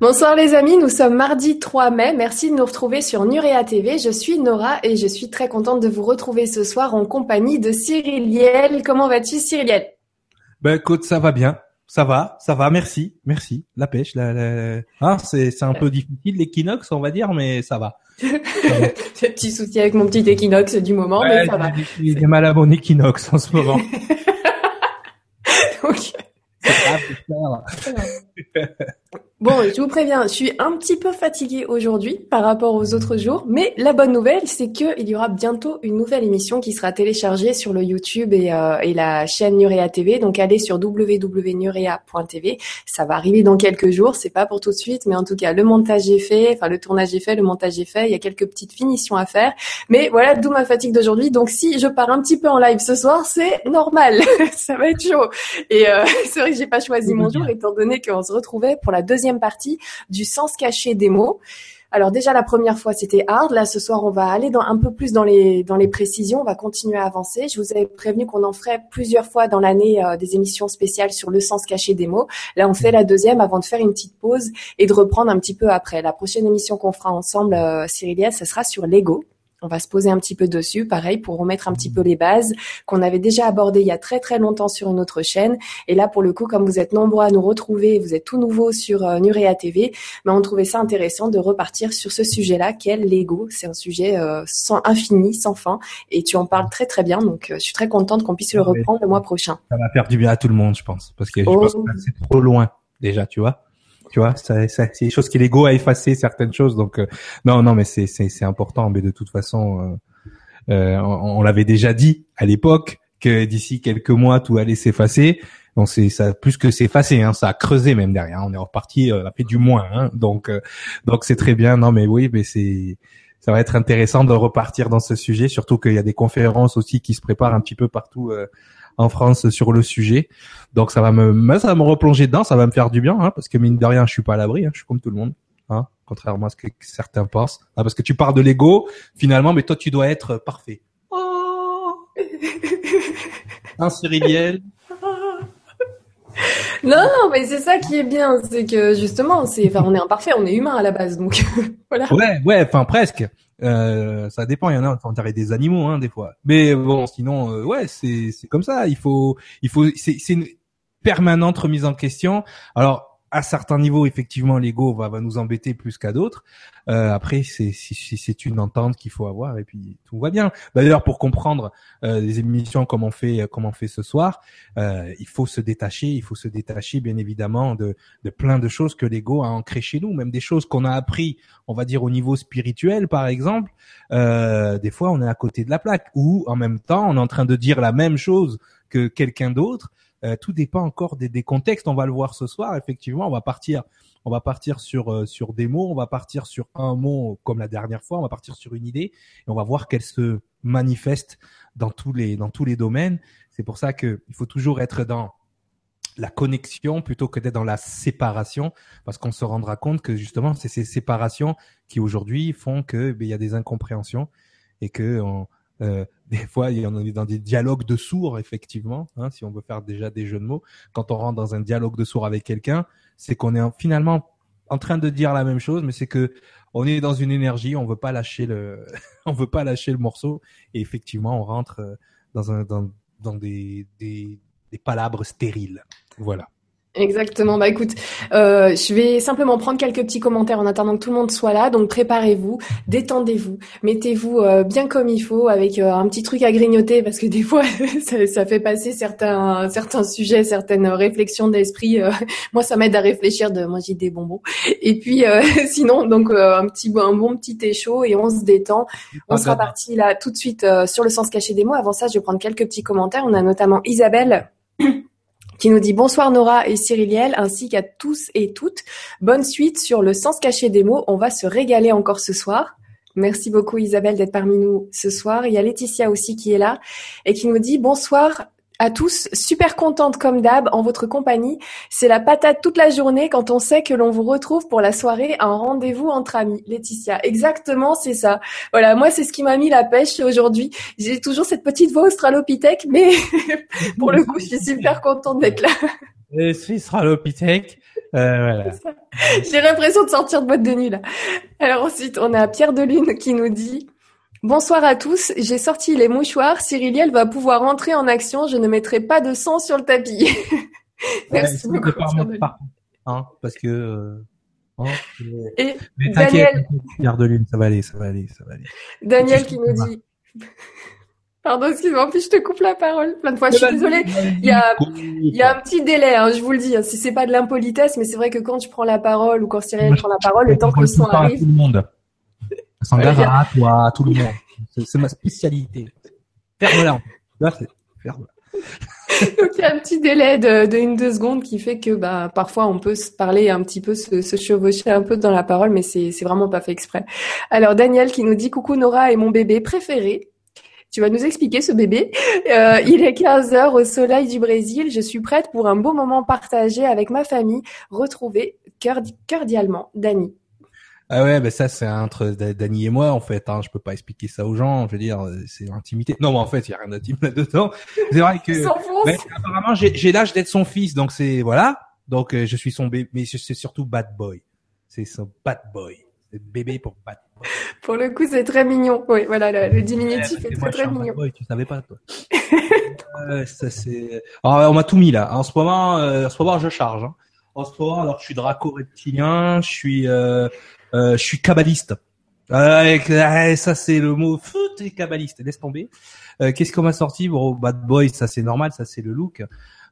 Bonsoir les amis, nous sommes mardi 3 mai. Merci de nous retrouver sur Nurea TV. Je suis Nora et je suis très contente de vous retrouver ce soir en compagnie de Cyriliel. Comment vas-tu Cyriliel Ben écoute, ça va bien. Ça va, ça va, merci, merci. La pêche, la, Hein, c'est c'est un peu difficile l'équinoxe, on va dire, mais ça va. J'ai petit souci avec mon petit équinoxe du moment, mais ça va. J'ai mal à mon équinoxe en ce moment. Donc... Bon, je vous préviens, je suis un petit peu fatiguée aujourd'hui par rapport aux autres jours, mais la bonne nouvelle, c'est qu'il y aura bientôt une nouvelle émission qui sera téléchargée sur le YouTube et, euh, et la chaîne Nurea TV. Donc allez sur www.nurea.tv. Ça va arriver dans quelques jours, c'est pas pour tout de suite, mais en tout cas le montage est fait, enfin le tournage est fait, le montage est fait. Il y a quelques petites finitions à faire, mais voilà, d'où ma fatigue d'aujourd'hui. Donc si je pars un petit peu en live ce soir, c'est normal, ça va être chaud. Et euh, c'est vrai que j'ai pas choisi mon jour étant donné qu'on se retrouvait pour la deuxième partie du sens caché des mots. Alors déjà la première fois c'était hard. Là ce soir on va aller un peu plus dans les dans les précisions. On va continuer à avancer. Je vous avais prévenu qu'on en ferait plusieurs fois dans l'année euh, des émissions spéciales sur le sens caché des mots. Là on fait la deuxième avant de faire une petite pause et de reprendre un petit peu après. La prochaine émission qu'on fera ensemble, euh, Cyrilia, ce sera sur l'ego. On va se poser un petit peu dessus, pareil, pour remettre un petit peu les bases qu'on avait déjà abordées il y a très très longtemps sur une autre chaîne. Et là, pour le coup, comme vous êtes nombreux à nous retrouver, vous êtes tout nouveau sur euh, Nurea TV, mais on trouvait ça intéressant de repartir sur ce sujet-là, qui est l'ego. C'est un sujet euh, sans infini, sans fin, et tu en parles très très bien. Donc, euh, je suis très contente qu'on puisse le reprendre le mois prochain. Ça va faire du bien à tout le monde, je pense, parce que je pense oh. que c'est trop loin déjà, tu vois tu vois ça, ça c'est des choses qui l'ego a effacé certaines choses donc euh, non non mais c'est c'est important mais de toute façon euh, euh on, on l'avait déjà dit à l'époque que d'ici quelques mois tout allait s'effacer. Donc c'est ça plus que s'effacer hein, ça a creusé même derrière on est reparti euh, fait du moins hein, donc euh, donc c'est très bien non mais oui mais c'est ça va être intéressant de repartir dans ce sujet surtout qu'il y a des conférences aussi qui se préparent un petit peu partout en France sur le sujet. Donc ça va me, ça va me replonger dedans, ça va me faire du bien, hein, parce que mine de rien, je suis pas à l'abri, hein, je suis comme tout le monde, hein, contrairement à ce que certains pensent. Ah, parce que tu parles de l'ego, finalement, mais toi tu dois être parfait. Oh un Cyriliel. Non, non, mais c'est ça qui est bien, c'est que justement, c'est, enfin, on est imparfait, on est humain à la base, donc voilà. Ouais, ouais, enfin presque. Euh, ça dépend, il y en a, on dirait des animaux, hein, des fois. Mais bon, sinon, euh, ouais, c'est c'est comme ça. Il faut, il faut, c'est c'est une permanente remise en question. Alors à certains niveaux, effectivement, l'ego va, va nous embêter plus qu'à d'autres. Euh, après, c'est une entente qu'il faut avoir et puis tout va bien. D'ailleurs, pour comprendre euh, les émissions comme on fait comme on fait ce soir, euh, il faut se détacher. Il faut se détacher, bien évidemment, de, de plein de choses que l'ego a ancrées chez nous, même des choses qu'on a appris, on va dire au niveau spirituel, par exemple. Euh, des fois, on est à côté de la plaque ou en même temps, on est en train de dire la même chose que quelqu'un d'autre euh, tout dépend encore des, des, contextes. On va le voir ce soir. Effectivement, on va partir, on va partir sur euh, sur des mots. On va partir sur un mot comme la dernière fois. On va partir sur une idée et on va voir qu'elle se manifeste dans tous les dans tous les domaines. C'est pour ça que il faut toujours être dans la connexion plutôt que d'être dans la séparation, parce qu'on se rendra compte que justement c'est ces séparations qui aujourd'hui font que ben, il y a des incompréhensions et que on, euh, des fois, il y en a dans des dialogues de sourds, effectivement, hein, si on veut faire déjà des jeux de mots. Quand on rentre dans un dialogue de sourds avec quelqu'un, c'est qu'on est finalement en train de dire la même chose, mais c'est que on est dans une énergie, on veut pas lâcher le, on veut pas lâcher le morceau, et effectivement, on rentre euh, dans un dans, dans des, des des palabres stériles. Voilà. Exactement. Bah écoute, euh, je vais simplement prendre quelques petits commentaires en attendant que tout le monde soit là. Donc préparez-vous, détendez-vous, mettez-vous euh, bien comme il faut avec euh, un petit truc à grignoter parce que des fois ça, ça, fait passer certains certains sujets, certaines réflexions d'esprit. Euh, moi, ça m'aide à réfléchir. De moi, j'ai des bonbons. Et puis sinon, donc un petit un bon petit thé chaud et on se détend. On sera parti là tout de suite sur le sens caché des mots. Avant ça, je vais prendre quelques petits commentaires. On a notamment Isabelle qui nous dit bonsoir Nora et Cyriliel, ainsi qu'à tous et toutes. Bonne suite sur le sens caché des mots. On va se régaler encore ce soir. Merci beaucoup Isabelle d'être parmi nous ce soir. Il y a Laetitia aussi qui est là et qui nous dit bonsoir à tous, super contente comme d'hab en votre compagnie. C'est la patate toute la journée quand on sait que l'on vous retrouve pour la soirée, un rendez-vous entre amis. Laetitia, exactement, c'est ça. Voilà, moi c'est ce qui m'a mis la pêche aujourd'hui. J'ai toujours cette petite voix australopithèque, mais pour le coup, je suis super contente d'être là. Je suis australopithèque. Euh, voilà. J'ai l'impression de sortir de boîte de nuit là. Alors ensuite, on a Pierre Delune qui nous dit Bonsoir à tous, j'ai sorti les mouchoirs, Cyriliel va pouvoir entrer en action, je ne mettrai pas de sang sur le tapis. Merci beaucoup. hein, parce que euh, hein, Et Daniel Pierre Delune, ça va aller, ça va aller, ça va aller. Daniel qui nous dit Pardon, excuse-moi, en plus je te coupe la parole plein de fois. Je suis désolée. Il y a, il y a un petit délai, hein, je vous le dis. Si c'est pas de l'impolitesse, mais c'est vrai que quand tu prends la parole ou quand Cyril prend la parole, le temps que le son arrive. Tout le monde. S'engage à toi, à tout le monde. C'est ma spécialité. Ferme-la. Ferme. Donc il y a un petit délai de, de une deux secondes qui fait que bah parfois on peut se parler un petit peu, se, se chevaucher un peu dans la parole, mais c'est c'est vraiment pas fait exprès. Alors Daniel qui nous dit coucou Nora et mon bébé préféré. Tu vas nous expliquer ce bébé. Euh, il est 15 heures au soleil du Brésil. Je suis prête pour un beau moment partagé avec ma famille. Retrouver cordialement Dani. Ah ouais, ben ça c'est entre Dani et moi en fait. Hein. Je peux pas expliquer ça aux gens. Je veux dire, c'est l'intimité. Non, mais en fait, il y a rien d'intime là-dedans. C'est vrai que ben, apparemment j'ai l'âge d'être son fils, donc c'est voilà. Donc euh, je suis son bébé, mais c'est surtout bad boy. C'est son bad boy. C'est bébé pour bad boy. Pour le coup, c'est très mignon. Oui, voilà, le, diminutif est très très mignon. Boy, tu savais pas toi. euh, ça c'est. Alors, on m'a tout mis là. En ce moment, euh, en ce moment, je charge. Hein. En ce moment, alors je suis draco reptilien, je suis euh, je suis kabbaliste. Euh, ça c'est le mot foot et kabbaliste. Laisse tomber. Euh, qu'est-ce qu'on m'a sorti? Bon, bad boy, ça c'est normal, ça c'est le look.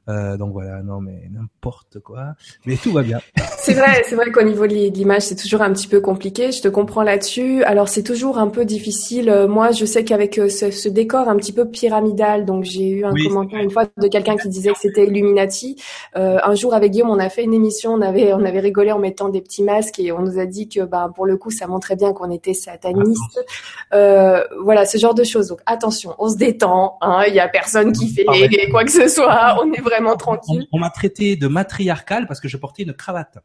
Euh, donc voilà, non mais n'importe quoi, mais tout va bien. c'est vrai, c'est vrai qu'au niveau de l'image, c'est toujours un petit peu compliqué. Je te comprends là-dessus. Alors c'est toujours un peu difficile. Euh, moi, je sais qu'avec euh, ce, ce, décor un petit peu pyramidal, donc j'ai eu un commentaire une fois de quelqu'un qui disait que c'était Illuminati. Euh, un jour avec Guillaume, on a fait une émission, on avait on avait rigolé en mettant des petits masques et on nous a dit que bah pour le coup, ça montrait bien qu'on était sataniste. Euh, voilà, ce genre de choses. Donc attention, on se détend. Hein, il y a personne qui fait quoi que ce soit. On est vraiment tranquille. On, m'a traité de matriarcal parce que je portais une cravate.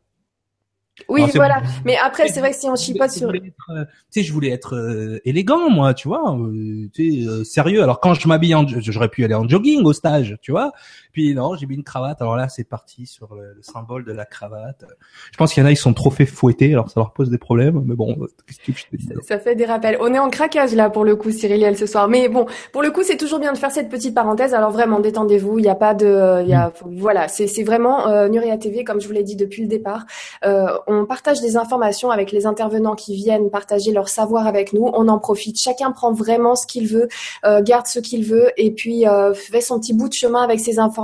Oui, voilà. Mais après, c'est vrai que si on chipote sur, euh, tu sais, je voulais être euh, élégant, moi, tu vois, euh, tu sais, sérieux. Alors quand je m'habille, en, j'aurais pu aller en jogging au stage, tu vois. Puis non, j'ai mis une cravate. Alors là, c'est parti sur le, symbole de la cravate. Je pense qu'il y en a, ils sont trop fait fouetter, alors ça leur pose des problèmes. Mais bon, qu'est-ce que je te dis Ça fait des rappels. On est en craquage là pour le coup, Cyriliel, ce soir. Mais bon, pour le coup, c'est toujours bien de faire cette petite parenthèse. Alors vraiment, détendez-vous. Il n'y a pas de, il y a, mm. voilà, c'est c'est vraiment euh, Nuria TV, comme je vous l'ai dit depuis le départ. Euh, on partage des informations avec les intervenants qui viennent partager leur savoir avec nous. On en profite. Chacun prend vraiment ce qu'il veut, euh, garde ce qu'il veut, et puis euh, fait son petit bout de chemin avec ces informations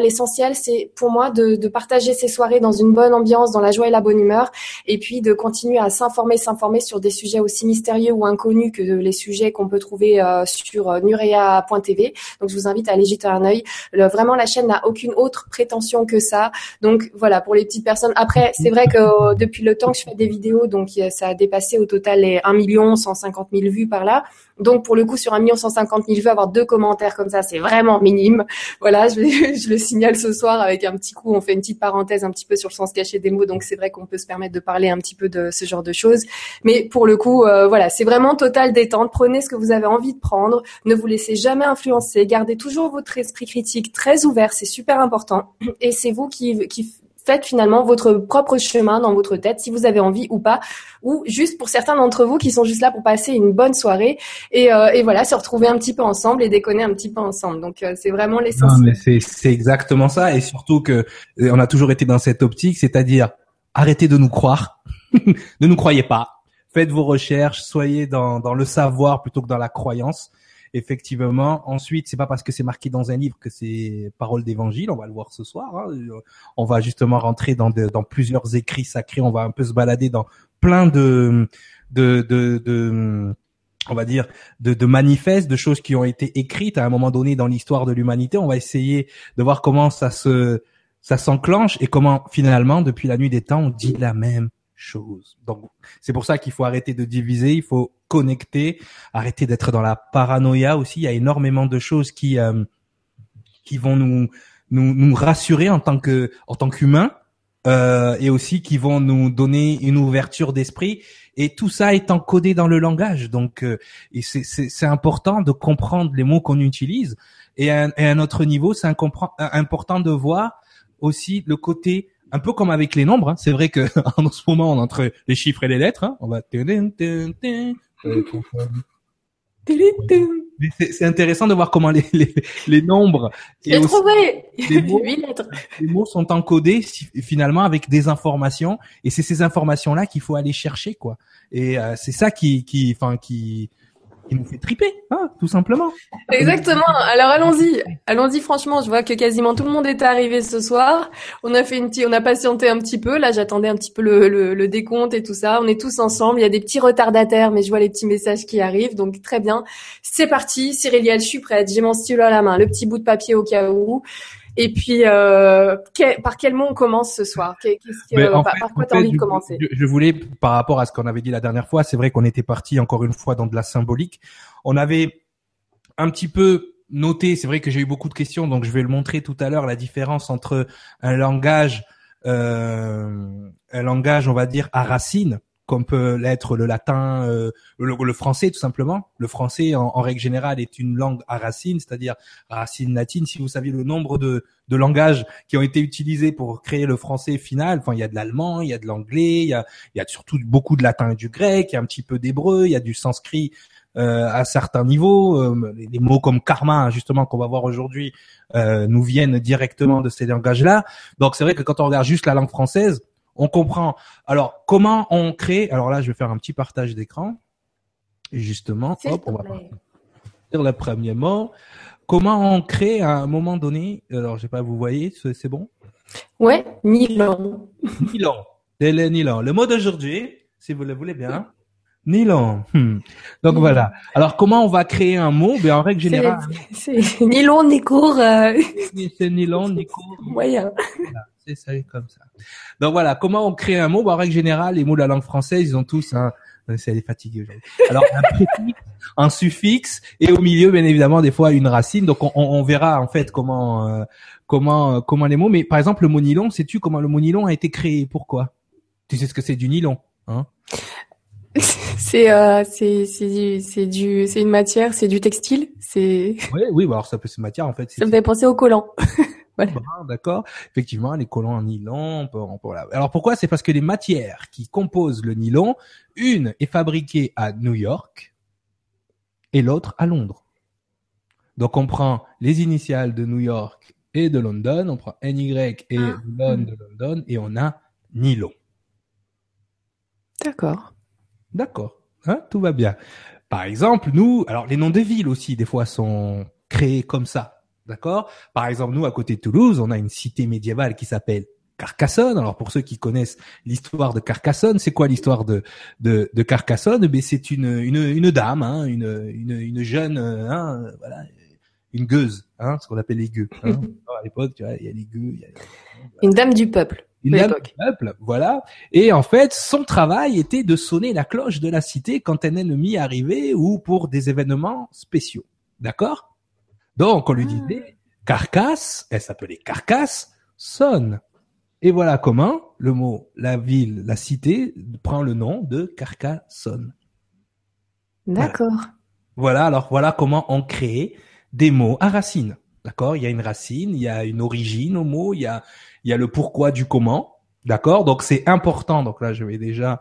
L'essentiel, c'est pour moi de, de, partager ces soirées dans une bonne ambiance, dans la joie et la bonne humeur, et puis de continuer à s'informer, s'informer sur des sujets aussi mystérieux ou inconnus que les sujets qu'on peut trouver euh, sur euh, nurea.tv. Donc, je vous invite à aller jeter un œil. vraiment, la chaîne n'a aucune autre prétention que ça. Donc, voilà, pour les petites personnes. Après, c'est vrai que euh, depuis le temps que je fais des vidéos, donc ça a dépassé au total les 1 million 150 000 vues par là. Donc pour le coup, sur un million cent cinquante mille vues, avoir deux commentaires comme ça, c'est vraiment minime. Voilà, je, je, le signale ce soir avec un petit coup. On fait une petite parenthèse un petit peu sur le sens caché des mots, donc c'est vrai qu'on peut se permettre de parler un petit peu de ce genre de choses. Mais pour le coup, euh, voilà, c'est vraiment total détente. Prenez ce que vous avez envie de prendre. Ne vous laissez jamais influencer. Gardez toujours votre esprit critique très ouvert. C'est super important. Et c'est vous qui, qui faites finalement votre propre chemin dans votre tête, si vous avez envie ou pas, ou juste pour certains d'entre vous qui sont juste là pour passer une bonne soirée et, euh, et voilà, se retrouver un petit peu ensemble et déconner un petit peu ensemble. Donc euh, c'est vraiment l'essentiel. C'est exactement ça, et surtout que euh, on a toujours été dans cette optique, c'est-à-dire arrêtez de nous croire, ne nous croyez pas, faites vos recherches, soyez dans, dans le savoir plutôt que dans la croyance effectivement. Ensuite, c'est pas parce que c'est marqué dans un livre que c'est parole d'évangile. On va le voir ce soir. Hein. On va justement rentrer dans, dans plusieurs écrits sacrés. On va un peu se balader dans plein de, de, de, de on va dire, de, de manifestes, de choses qui ont été écrites à un moment donné dans l'histoire de l'humanité. On va essayer de voir comment ça se, ça s'enclenche et comment finalement, depuis la nuit des temps, on dit la même chose. Donc, c'est pour ça qu'il faut arrêter de diviser, il faut connecter, arrêter d'être dans la paranoïa aussi. Il y a énormément de choses qui euh, qui vont nous, nous nous rassurer en tant que en tant qu'humain euh, et aussi qui vont nous donner une ouverture d'esprit. Et tout ça est encodé dans le langage. Donc, euh, et c'est important de comprendre les mots qu'on utilise. Et à, un, autre niveau, c'est important de voir aussi le côté un peu comme avec les nombres. Hein. C'est vrai que en ce moment, on entre les chiffres et les lettres, hein, on va. C'est intéressant de voir comment les, les, les nombres et aussi les, mots, les mots sont encodés finalement avec des informations et c'est ces informations là qu'il faut aller chercher quoi. Et euh, c'est ça qui qui enfin qui nous fait triper, hein, tout simplement. Exactement. Alors allons-y, allons-y. Franchement, je vois que quasiment tout le monde est arrivé ce soir. On a fait une petite, on a patienté un petit peu. Là, j'attendais un petit peu le, le, le, décompte et tout ça. On est tous ensemble. Il y a des petits retardataires, mais je vois les petits messages qui arrivent. Donc très bien. C'est parti. Cyrielle, je suis prête. J'ai mon stylo à la main, le petit bout de papier au cas où. Et puis, euh, par quel mot on commence ce soir? Que, par, quoi tu as envie de commencer? je, voulais, par rapport à ce qu'on avait dit la dernière fois, c'est vrai qu'on était parti encore une fois dans de la symbolique. On avait un petit peu noté, c'est vrai que j'ai eu beaucoup de questions, donc je vais le montrer tout à l'heure, la différence entre un langage, euh, un langage, on va dire, à racine, comme peut l'être le latin, euh, le, français tout simplement. Le français, en, règle générale, est une langue à racines, c'est-à-dire racine latine. Si vous saviez le nombre de, de langages qui ont été utilisés pour créer le français final, enfin, il y a de l'allemand, il y a de l'anglais, il y a, il y a surtout beaucoup de latin et du grec, il y a un petit peu d'hébreu, il y a du sanskrit euh, à certains niveaux. Euh, les mots comme karma, justement, qu'on va voir aujourd'hui, euh, nous viennent directement de ces langages-là. Donc, c'est vrai que quand on regarde juste la langue française, on comprend. Alors, comment on crée Alors là, je vais faire un petit partage d'écran. Justement, hop, on va faire le premier mot. Comment on crée à un moment donné Alors, je sais pas, vous voyez, c'est bon? Ouais, nylon. Nylon. Le nylon. Le mot d'aujourd'hui, si vous le voulez bien. Nylon. Hmm. Donc voilà. Alors comment on va créer un mot? Ben en règle générale. C'est nylon ni court. Euh... C'est nylon ni court. Moyen ça comme ça. Donc voilà, comment on crée un mot? En règle générale, les mots de la langue française, ils ont tous un... C'est est fatigué aujourd'hui. Alors un préfixe, un suffixe et au milieu, bien évidemment, des fois une racine. Donc on, on verra en fait comment euh, comment euh, comment les mots. Mais par exemple, le mot nylon, sais-tu comment le mot nylon a été créé? Pourquoi? Tu sais ce que c'est du nylon, hein? C'est euh, c'est c'est du c'est du c'est une matière, c'est du textile, c'est. Oui oui, bah alors ça peut c'est matière en fait. Ça me fait penser au collant. D'accord. Effectivement, les collants en nylon. Alors pourquoi? C'est parce que les matières qui composent le nylon, une est fabriquée à New York et l'autre à Londres. Donc on prend les initiales de New York et de London, on prend NY et ah. London de London et on a nylon. D'accord. D'accord. Hein, tout va bien. Par exemple, nous, alors les noms de villes aussi, des fois, sont créés comme ça. D'accord? Par exemple, nous, à côté de Toulouse, on a une cité médiévale qui s'appelle Carcassonne. Alors pour ceux qui connaissent l'histoire de Carcassonne, c'est quoi l'histoire de, de, de Carcassonne? Ben c'est une, une, une dame, hein, une, une, une jeune, hein, voilà, une gueuse, hein, ce qu'on appelle les gueux. Hein. à l'époque, tu vois, il y a les gueux. Y a, Une dame du peuple. Une dame du peuple, voilà. Et en fait, son travail était de sonner la cloche de la cité quand un ennemi arrivait ou pour des événements spéciaux. D'accord? Donc on lui ah. disait carcasse, elle s'appelait carcasse, sonne. Et voilà comment le mot la ville, la cité prend le nom de Carcassonne. D'accord. Voilà. alors voilà comment on crée des mots à racines. D'accord? Il y a une racine, il y a une origine au mot, il y a, il y a le pourquoi du comment. D'accord? Donc c'est important. Donc là, je vais déjà.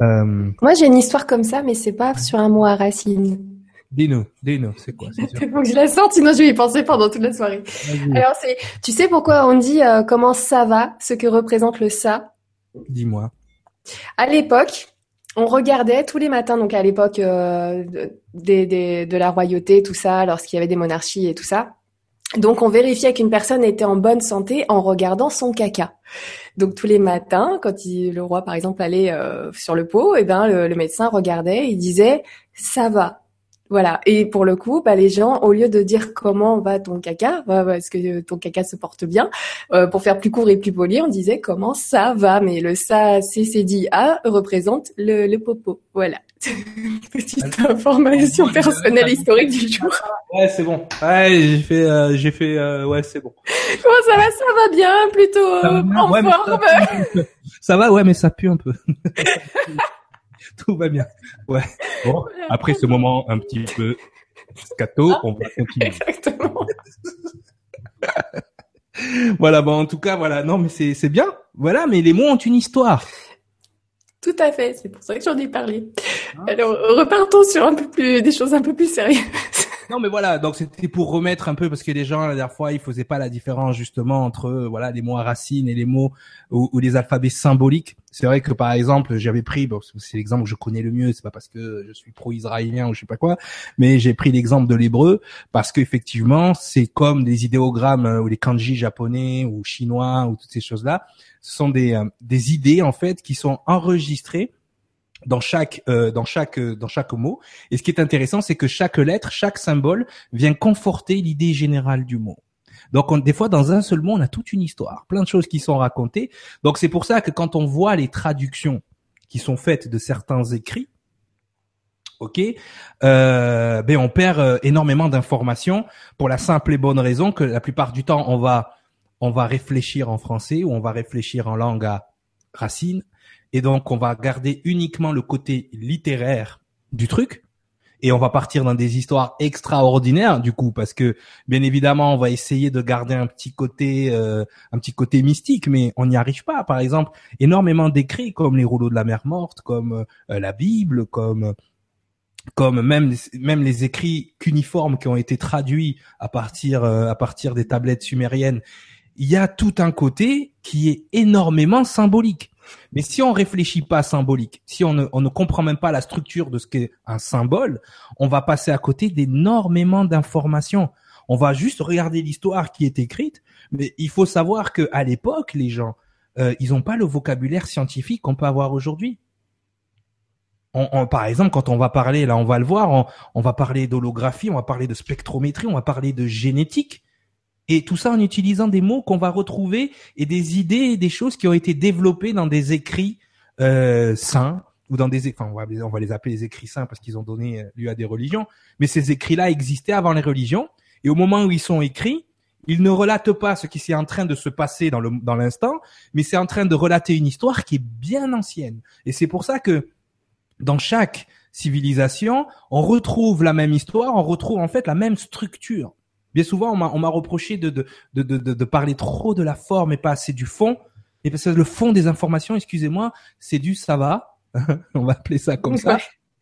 Euh... Moi, j'ai une histoire comme ça, mais c'est pas sur un mot à racine. Dis-nous, dis-nous, c'est quoi Il faut que je la sorte, sinon je vais y penser pendant toute la soirée. Alors c'est, tu sais pourquoi on dit euh, comment ça va, ce que représente le ça? Dis-moi. À l'époque, on regardait tous les matins, donc à l'époque euh, de la royauté, tout ça, lorsqu'il y avait des monarchies et tout ça. Donc on vérifiait qu'une personne était en bonne santé en regardant son caca. Donc tous les matins, quand le roi par exemple allait euh, sur le pot, et eh ben le, le médecin regardait, il disait ça va. Voilà. Et pour le coup, bah, les gens, au lieu de dire comment va ton caca, bah, est-ce que ton caca se porte bien, euh, pour faire plus court et plus poli, on disait comment ça va. Mais le ça, c'est dit A représente le, le popo. Voilà. Petite information personnelle historique du jour. Ouais, c'est bon. Ouais, j'ai fait, euh, j'ai fait, euh, ouais, c'est bon. Comment ça va? Ça va bien, plutôt en forme. ça va, ouais, mais ça pue un peu. tout va bien. Ouais. Bon, après ce moment un petit peu scato, on va continuer. Exactement. voilà, bon, en tout cas, voilà. Non, mais c'est c'est bien. Voilà, mais les mots ont une histoire. Tout à fait, c'est pour ça que j'en ai parlé. Ah. Alors, repartons sur un peu plus des choses un peu plus sérieuses. Non, mais voilà, donc c'était pour remettre un peu parce que les gens la dernière fois ils faisaient pas la différence justement entre voilà les mots à racines et les mots ou, les alphabets symboliques. C'est vrai que par exemple j'avais pris, bon, c'est l'exemple que je connais le mieux, c'est pas parce que je suis pro-israélien ou je sais pas quoi, mais j'ai pris l'exemple de l'hébreu parce qu'effectivement c'est comme des idéogrammes euh, ou les kanji japonais ou chinois ou toutes ces choses là. Ce sont des euh, des idées en fait qui sont enregistrées dans chaque euh, dans chaque euh, dans chaque mot. Et ce qui est intéressant, c'est que chaque lettre, chaque symbole vient conforter l'idée générale du mot. Donc des fois dans un seul mot, on a toute une histoire, plein de choses qui sont racontées. Donc c'est pour ça que quand on voit les traductions qui sont faites de certains écrits, ok, euh, ben on perd euh, énormément d'informations pour la simple et bonne raison que la plupart du temps on va on va réfléchir en français ou on va réfléchir en langue à racine et donc, on va garder uniquement le côté littéraire du truc. Et on va partir dans des histoires extraordinaires du coup parce que bien évidemment on va essayer de garder un petit côté euh, un petit côté mystique mais on n'y arrive pas par exemple énormément d'écrits comme les rouleaux de la mer morte comme euh, la Bible comme comme même même les écrits cuniformes qui ont été traduits à partir euh, à partir des tablettes sumériennes il y a tout un côté qui est énormément symbolique mais si on réfléchit pas symbolique, si on ne, ne comprend même pas la structure de ce qu'est un symbole, on va passer à côté d'énormément d'informations. On va juste regarder l'histoire qui est écrite, mais il faut savoir que à l'époque, les gens, euh, ils n'ont pas le vocabulaire scientifique qu'on peut avoir aujourd'hui. Par exemple, quand on va parler, là, on va le voir, on, on va parler d'holographie, on va parler de spectrométrie, on va parler de génétique. Et tout ça en utilisant des mots qu'on va retrouver et des idées et des choses qui ont été développées dans des écrits euh, saints ou dans des enfin on va, on va les appeler les écrits saints parce qu'ils ont donné euh, lieu à des religions. Mais ces écrits-là existaient avant les religions. Et au moment où ils sont écrits ils ne relatent pas ce qui s'est en train de se passer dans le dans l'instant mais c'est en train de relater une histoire qui est bien ancienne. Et c'est pour ça que dans chaque civilisation on retrouve la même histoire on retrouve en fait la même structure Bien souvent, on m'a reproché de de, de, de, de, parler trop de la forme et pas assez du fond. Et parce que le fond des informations, excusez-moi, c'est du ça va. on va appeler ça comme ça.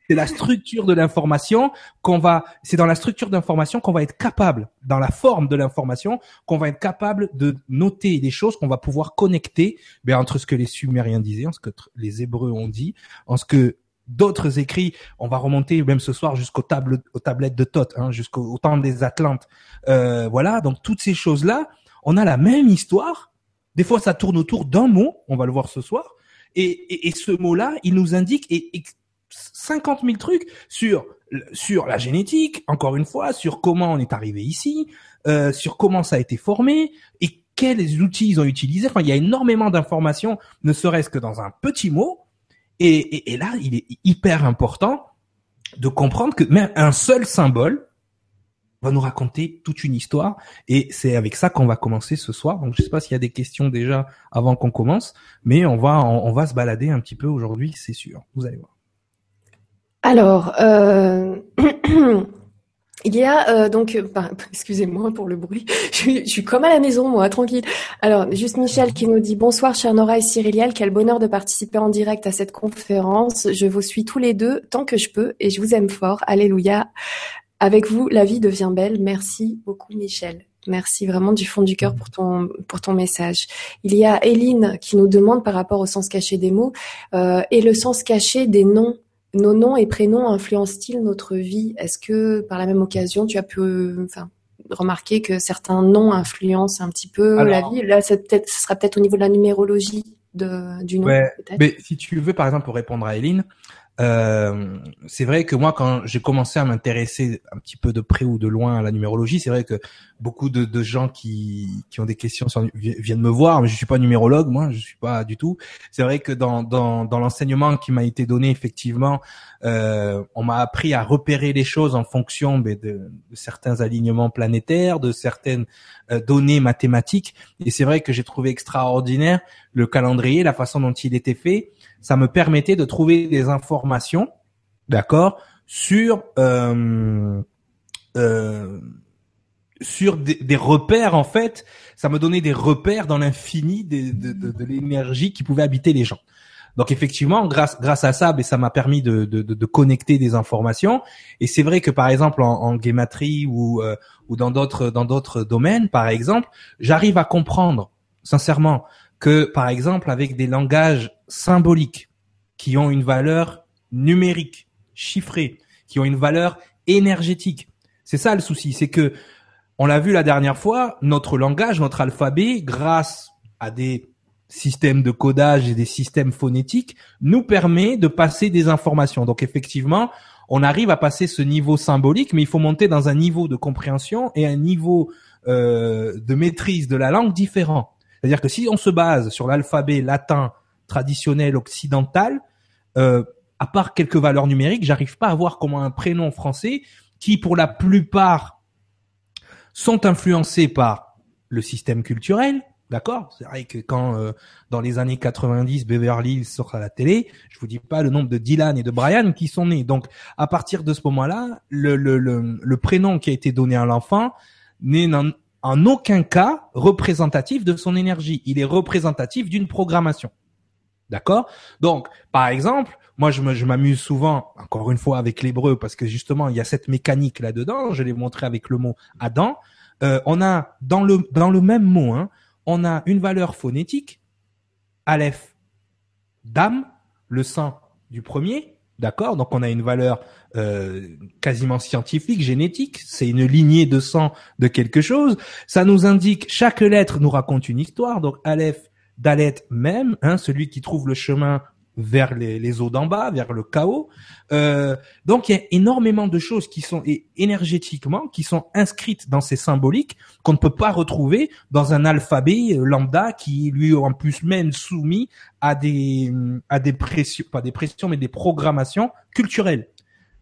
C'est la structure de l'information qu'on va, c'est dans la structure d'information qu'on va être capable, dans la forme de l'information, qu'on va être capable de noter des choses qu'on va pouvoir connecter, ben, entre ce que les Sumériens disaient, en ce que les Hébreux ont dit, en ce que d'autres écrits. On va remonter même ce soir jusqu'aux tables, aux tablettes de Thoth, hein, jusqu'au temps des Atlantes. Euh, voilà, donc toutes ces choses-là, on a la même histoire. Des fois, ça tourne autour d'un mot. On va le voir ce soir. Et, et, ce mot-là, il nous indique et, 50 000 trucs sur sur la génétique, encore une fois, sur comment on est arrivé ici, euh, sur comment ça a été formé et quels outils ils ont utilisés. Enfin, il y a énormément d'informations, ne serait-ce que dans un petit mot. Et, là, il est hyper important de comprendre que même un seul symbole va nous raconter toute une histoire. Et c'est avec ça qu'on va commencer ce soir. Donc je sais pas s'il y a des questions déjà avant qu'on commence, mais on va on, va se balader un petit peu aujourd'hui, c'est sûr. Vous allez voir. Alors, euh... Il y a euh, donc, euh, excusez-moi pour le bruit, je, suis comme à la maison, moi, tranquille. Alors, juste Michel qui nous dit bonsoir, chère Nora et Cyriliel, quel bonheur de participer en direct à cette conférence. Je vous suis tous les deux tant que je peux et je vous aime fort. Alléluia. Avec vous, la vie devient belle. Merci beaucoup, Michel. Merci vraiment du fond du cœur pour ton pour ton message. Il y a Eline qui nous demande par rapport au sens caché des mots euh, et le sens caché des noms nos noms et prénoms influencent-ils notre vie? Est-ce que par la même occasion, tu as pu enfin, remarquer que certains noms influencent un petit peu la vie? Là, ce sera peut-être au niveau de la numérologie de, du nom. Ouais, mais si tu veux, par exemple, pour répondre à Eline, euh, c'est vrai que moi, quand j'ai commencé à m'intéresser un petit peu de près ou de loin à la numérologie, c'est vrai que beaucoup de, gens qui, qui ont des questions viennent me voir, mais je suis pas numérologue, moi, je suis pas du tout. C'est vrai que dans, dans, l'enseignement qui m'a été donné, effectivement, euh, on m'a appris à repérer les choses en fonction de, de, certains alignements planétaires, de certaines euh, données mathématiques. Et c'est vrai que j'ai trouvé extraordinaire le calendrier, la façon dont il était fait ça me permettait de trouver des informations, d'accord, sur euh, euh, sur des, repères en fait. Ça me donnait des repères dans l'infini de l'énergie qui pouvait habiter les gens. Donc effectivement, grâce grâce à ça, ben, ça m'a permis de, de, de, connecter des informations. Et c'est vrai que par exemple en, en guématrie ou euh, ou dans d'autres dans d'autres domaines, par exemple, j'arrive à comprendre sincèrement que par exemple avec des langages symboliques qui ont une valeur numérique, chiffrée, qui ont une valeur énergétique. C'est ça le souci, c'est que on l'a vu la dernière fois, notre langage, notre alphabet, grâce à des systèmes de codage et des systèmes phonétiques, nous permet de passer des informations. Donc effectivement, on arrive à passer ce niveau symbolique, mais il faut monter dans un niveau de compréhension et un niveau euh, de maîtrise de la langue différent. C'est-à-dire que si on se base sur l'alphabet latin traditionnel occidental, euh, à part quelques valeurs numériques, j'arrive pas à voir comment un prénom français, qui pour la plupart sont influencés par le système culturel, d'accord? C'est vrai que quand euh, dans les années 90 Beverly Hills sort à la télé, je vous dis pas le nombre de Dylan et de Brian qui sont nés. Donc à partir de ce moment-là, le, le, le prénom qui a été donné à l'enfant n'est en aucun cas représentatif de son énergie. Il est représentatif d'une programmation. D'accord? Donc, par exemple, moi, je m'amuse souvent, encore une fois, avec l'hébreu, parce que justement, il y a cette mécanique là-dedans. Je l'ai montré avec le mot Adam. Euh, on a dans le dans le même mot, hein, on a une valeur phonétique, Aleph, Dam, le sang du premier, d'accord? Donc on a une valeur euh, quasiment scientifique, génétique. C'est une lignée de sang de quelque chose. Ça nous indique chaque lettre nous raconte une histoire. Donc Aleph, Dalet même, hein, celui qui trouve le chemin vers les, eaux d'en bas, vers le chaos. Euh, donc il y a énormément de choses qui sont énergétiquement qui sont inscrites dans ces symboliques qu'on ne peut pas retrouver dans un alphabet euh, lambda qui lui en plus même soumis à des à des pressions pas des pressions mais des programmations culturelles.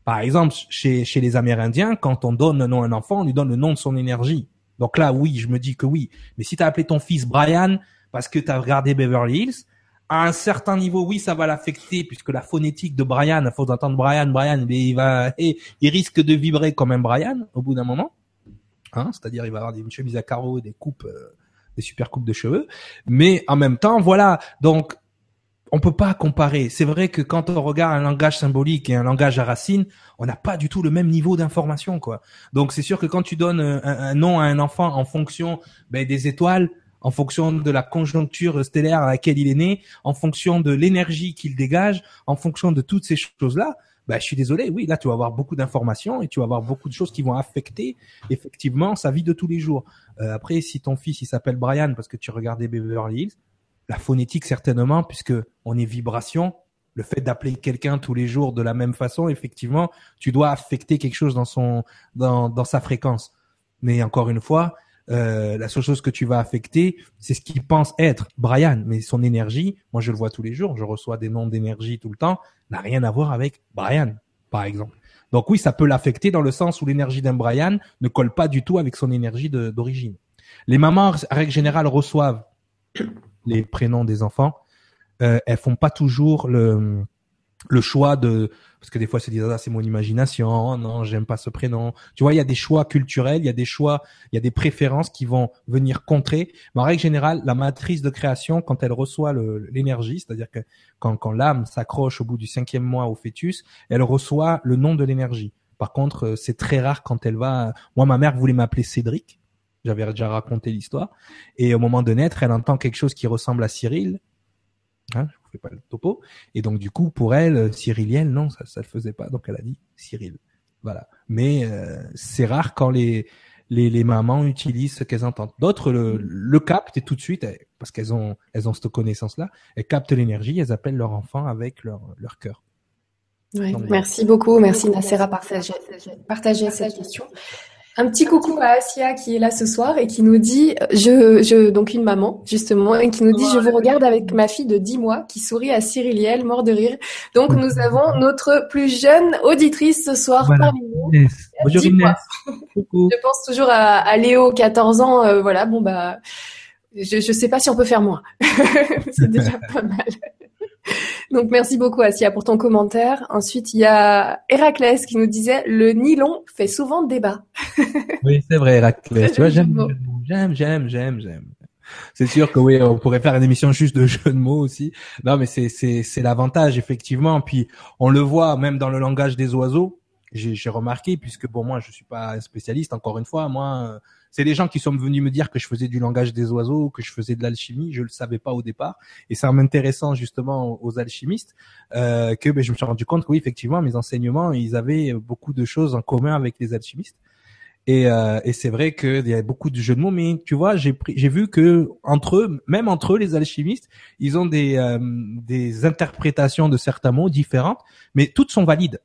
Par exemple, chez chez les Amérindiens, quand on donne un nom à un enfant, on lui donne le nom de son énergie. Donc là, oui, je me dis que oui. Mais si tu as appelé ton fils Brian parce que tu as regardé Beverly Hills, à un certain niveau, oui, ça va l'affecter puisque la phonétique de Brian, à force d'entendre Brian, Brian, mais il va, il risque de vibrer comme un Brian au bout d'un moment. Hein, c'est-à-dire, il va avoir des chemises à carreaux, des coupes, euh, des super coupes de cheveux. Mais en même temps, voilà. Donc, on peut pas comparer. C'est vrai que quand on regarde un langage symbolique et un langage à racines, on n'a pas du tout le même niveau d'information, quoi. Donc, c'est sûr que quand tu donnes un, un, nom à un enfant en fonction ben, des étoiles, en fonction de la conjoncture stellaire à laquelle il est né, en fonction de l'énergie qu'il dégage, en fonction de toutes ces choses-là, bah, je suis désolé, oui, là, tu vas avoir beaucoup d'informations et tu vas avoir beaucoup de choses qui vont affecter effectivement sa vie de tous les jours. Euh, après, si ton fils, il s'appelle Brian parce que tu regardais Beverly Hills, la phonétique, certainement, puisque on est vibration, le fait d'appeler quelqu'un tous les jours de la même façon, effectivement, tu dois affecter quelque chose dans son, dans, dans sa fréquence. Mais encore une fois, euh, la seule chose que tu vas affecter, c'est ce qu'il pense être Brian. Mais son énergie, moi je le vois tous les jours, je reçois des noms d'énergie tout le temps, n'a rien à voir avec Brian, par exemple. Donc oui, ça peut l'affecter dans le sens où l'énergie d'un Brian ne colle pas du tout avec son énergie d'origine. Les mamans, en règle générale, reçoivent les prénoms des enfants. Euh, elles font pas toujours le, le choix de parce que des fois c'est disent ah, c'est mon imagination non j'aime pas ce prénom. Tu vois il y a des choix culturels il y a des choix il y a des préférences qui vont venir contrer. Mais en règle générale la matrice de création quand elle reçoit l'énergie c'est-à-dire que quand, quand l'âme s'accroche au bout du cinquième mois au fœtus elle reçoit le nom de l'énergie. Par contre euh, c'est très rare quand elle va moi ma mère voulait m'appeler Cédric. J'avais déjà raconté l'histoire. Et au moment de naître elle entend quelque chose qui ressemble à Cyril. Hein, fais pas le topo. Et donc du coup, pour elle, euh, cyrilienne, non, ça, ça le faisait pas. Donc elle a dit Cyril. Voilà. Mais euh, c'est rare quand les, les, les mamans utilisent ce qu'elles entendent. D'autres le, le captent et tout de suite, parce qu'elles ont elles ont cette connaissance-là, elles captent l'énergie, elles appellent leur enfant avec leur leur cœur. Ouais, merci beaucoup, merci Nasser à partager, partager cette question. Un petit coucou à Asia qui est là ce soir et qui nous dit, je, je, donc une maman justement, et qui nous dit, je vous regarde avec ma fille de 10 mois qui sourit à Cyriliel, mort de rire. Donc nous avons notre plus jeune auditrice ce soir parmi nous. Bonjour Inès. je pense toujours à, à, Léo, 14 ans. Euh, voilà, bon bah, je, je sais pas si on peut faire moins. C'est déjà pas mal. Donc merci beaucoup Asia pour ton commentaire. Ensuite, il y a Héraclès qui nous disait le nylon fait souvent débat. oui, c'est vrai Héraclès. Tu vois, j'aime, j'aime, j'aime, j'aime, j'aime. C'est sûr que oui, on pourrait faire une émission juste de jeux de mots aussi. Non, mais c'est c'est c'est l'avantage effectivement. Puis on le voit même dans le langage des oiseaux. J'ai remarqué puisque bon moi je suis pas un spécialiste encore une fois. Moi c'est les gens qui sont venus me dire que je faisais du langage des oiseaux, que je faisais de l'alchimie. Je le savais pas au départ, et c'est en m'intéressant justement aux alchimistes euh, que ben, je me suis rendu compte que oui, effectivement, mes enseignements, ils avaient beaucoup de choses en commun avec les alchimistes. Et, euh, et c'est vrai qu'il y a beaucoup de jeux de mots, mais tu vois, j'ai vu que entre eux, même entre eux, les alchimistes, ils ont des euh, des interprétations de certains mots différentes, mais toutes sont valides.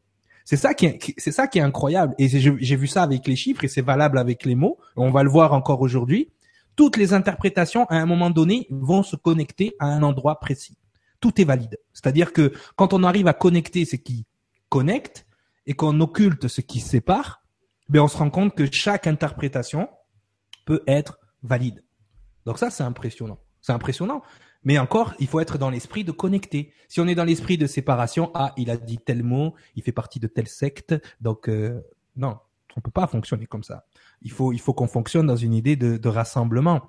C'est ça qui est, incroyable. Et j'ai vu ça avec les chiffres et c'est valable avec les mots. On va le voir encore aujourd'hui. Toutes les interprétations, à un moment donné, vont se connecter à un endroit précis. Tout est valide. C'est-à-dire que quand on arrive à connecter ce qui connecte et qu'on occulte ce qui sépare, ben on se rend compte que chaque interprétation peut être valide. Donc ça, c'est impressionnant. C'est impressionnant. Mais encore, il faut être dans l'esprit de connecter. Si on est dans l'esprit de séparation, ah, il a dit tel mot, il fait partie de telle secte, donc euh, non, on peut pas fonctionner comme ça. Il faut, il faut qu'on fonctionne dans une idée de, de rassemblement.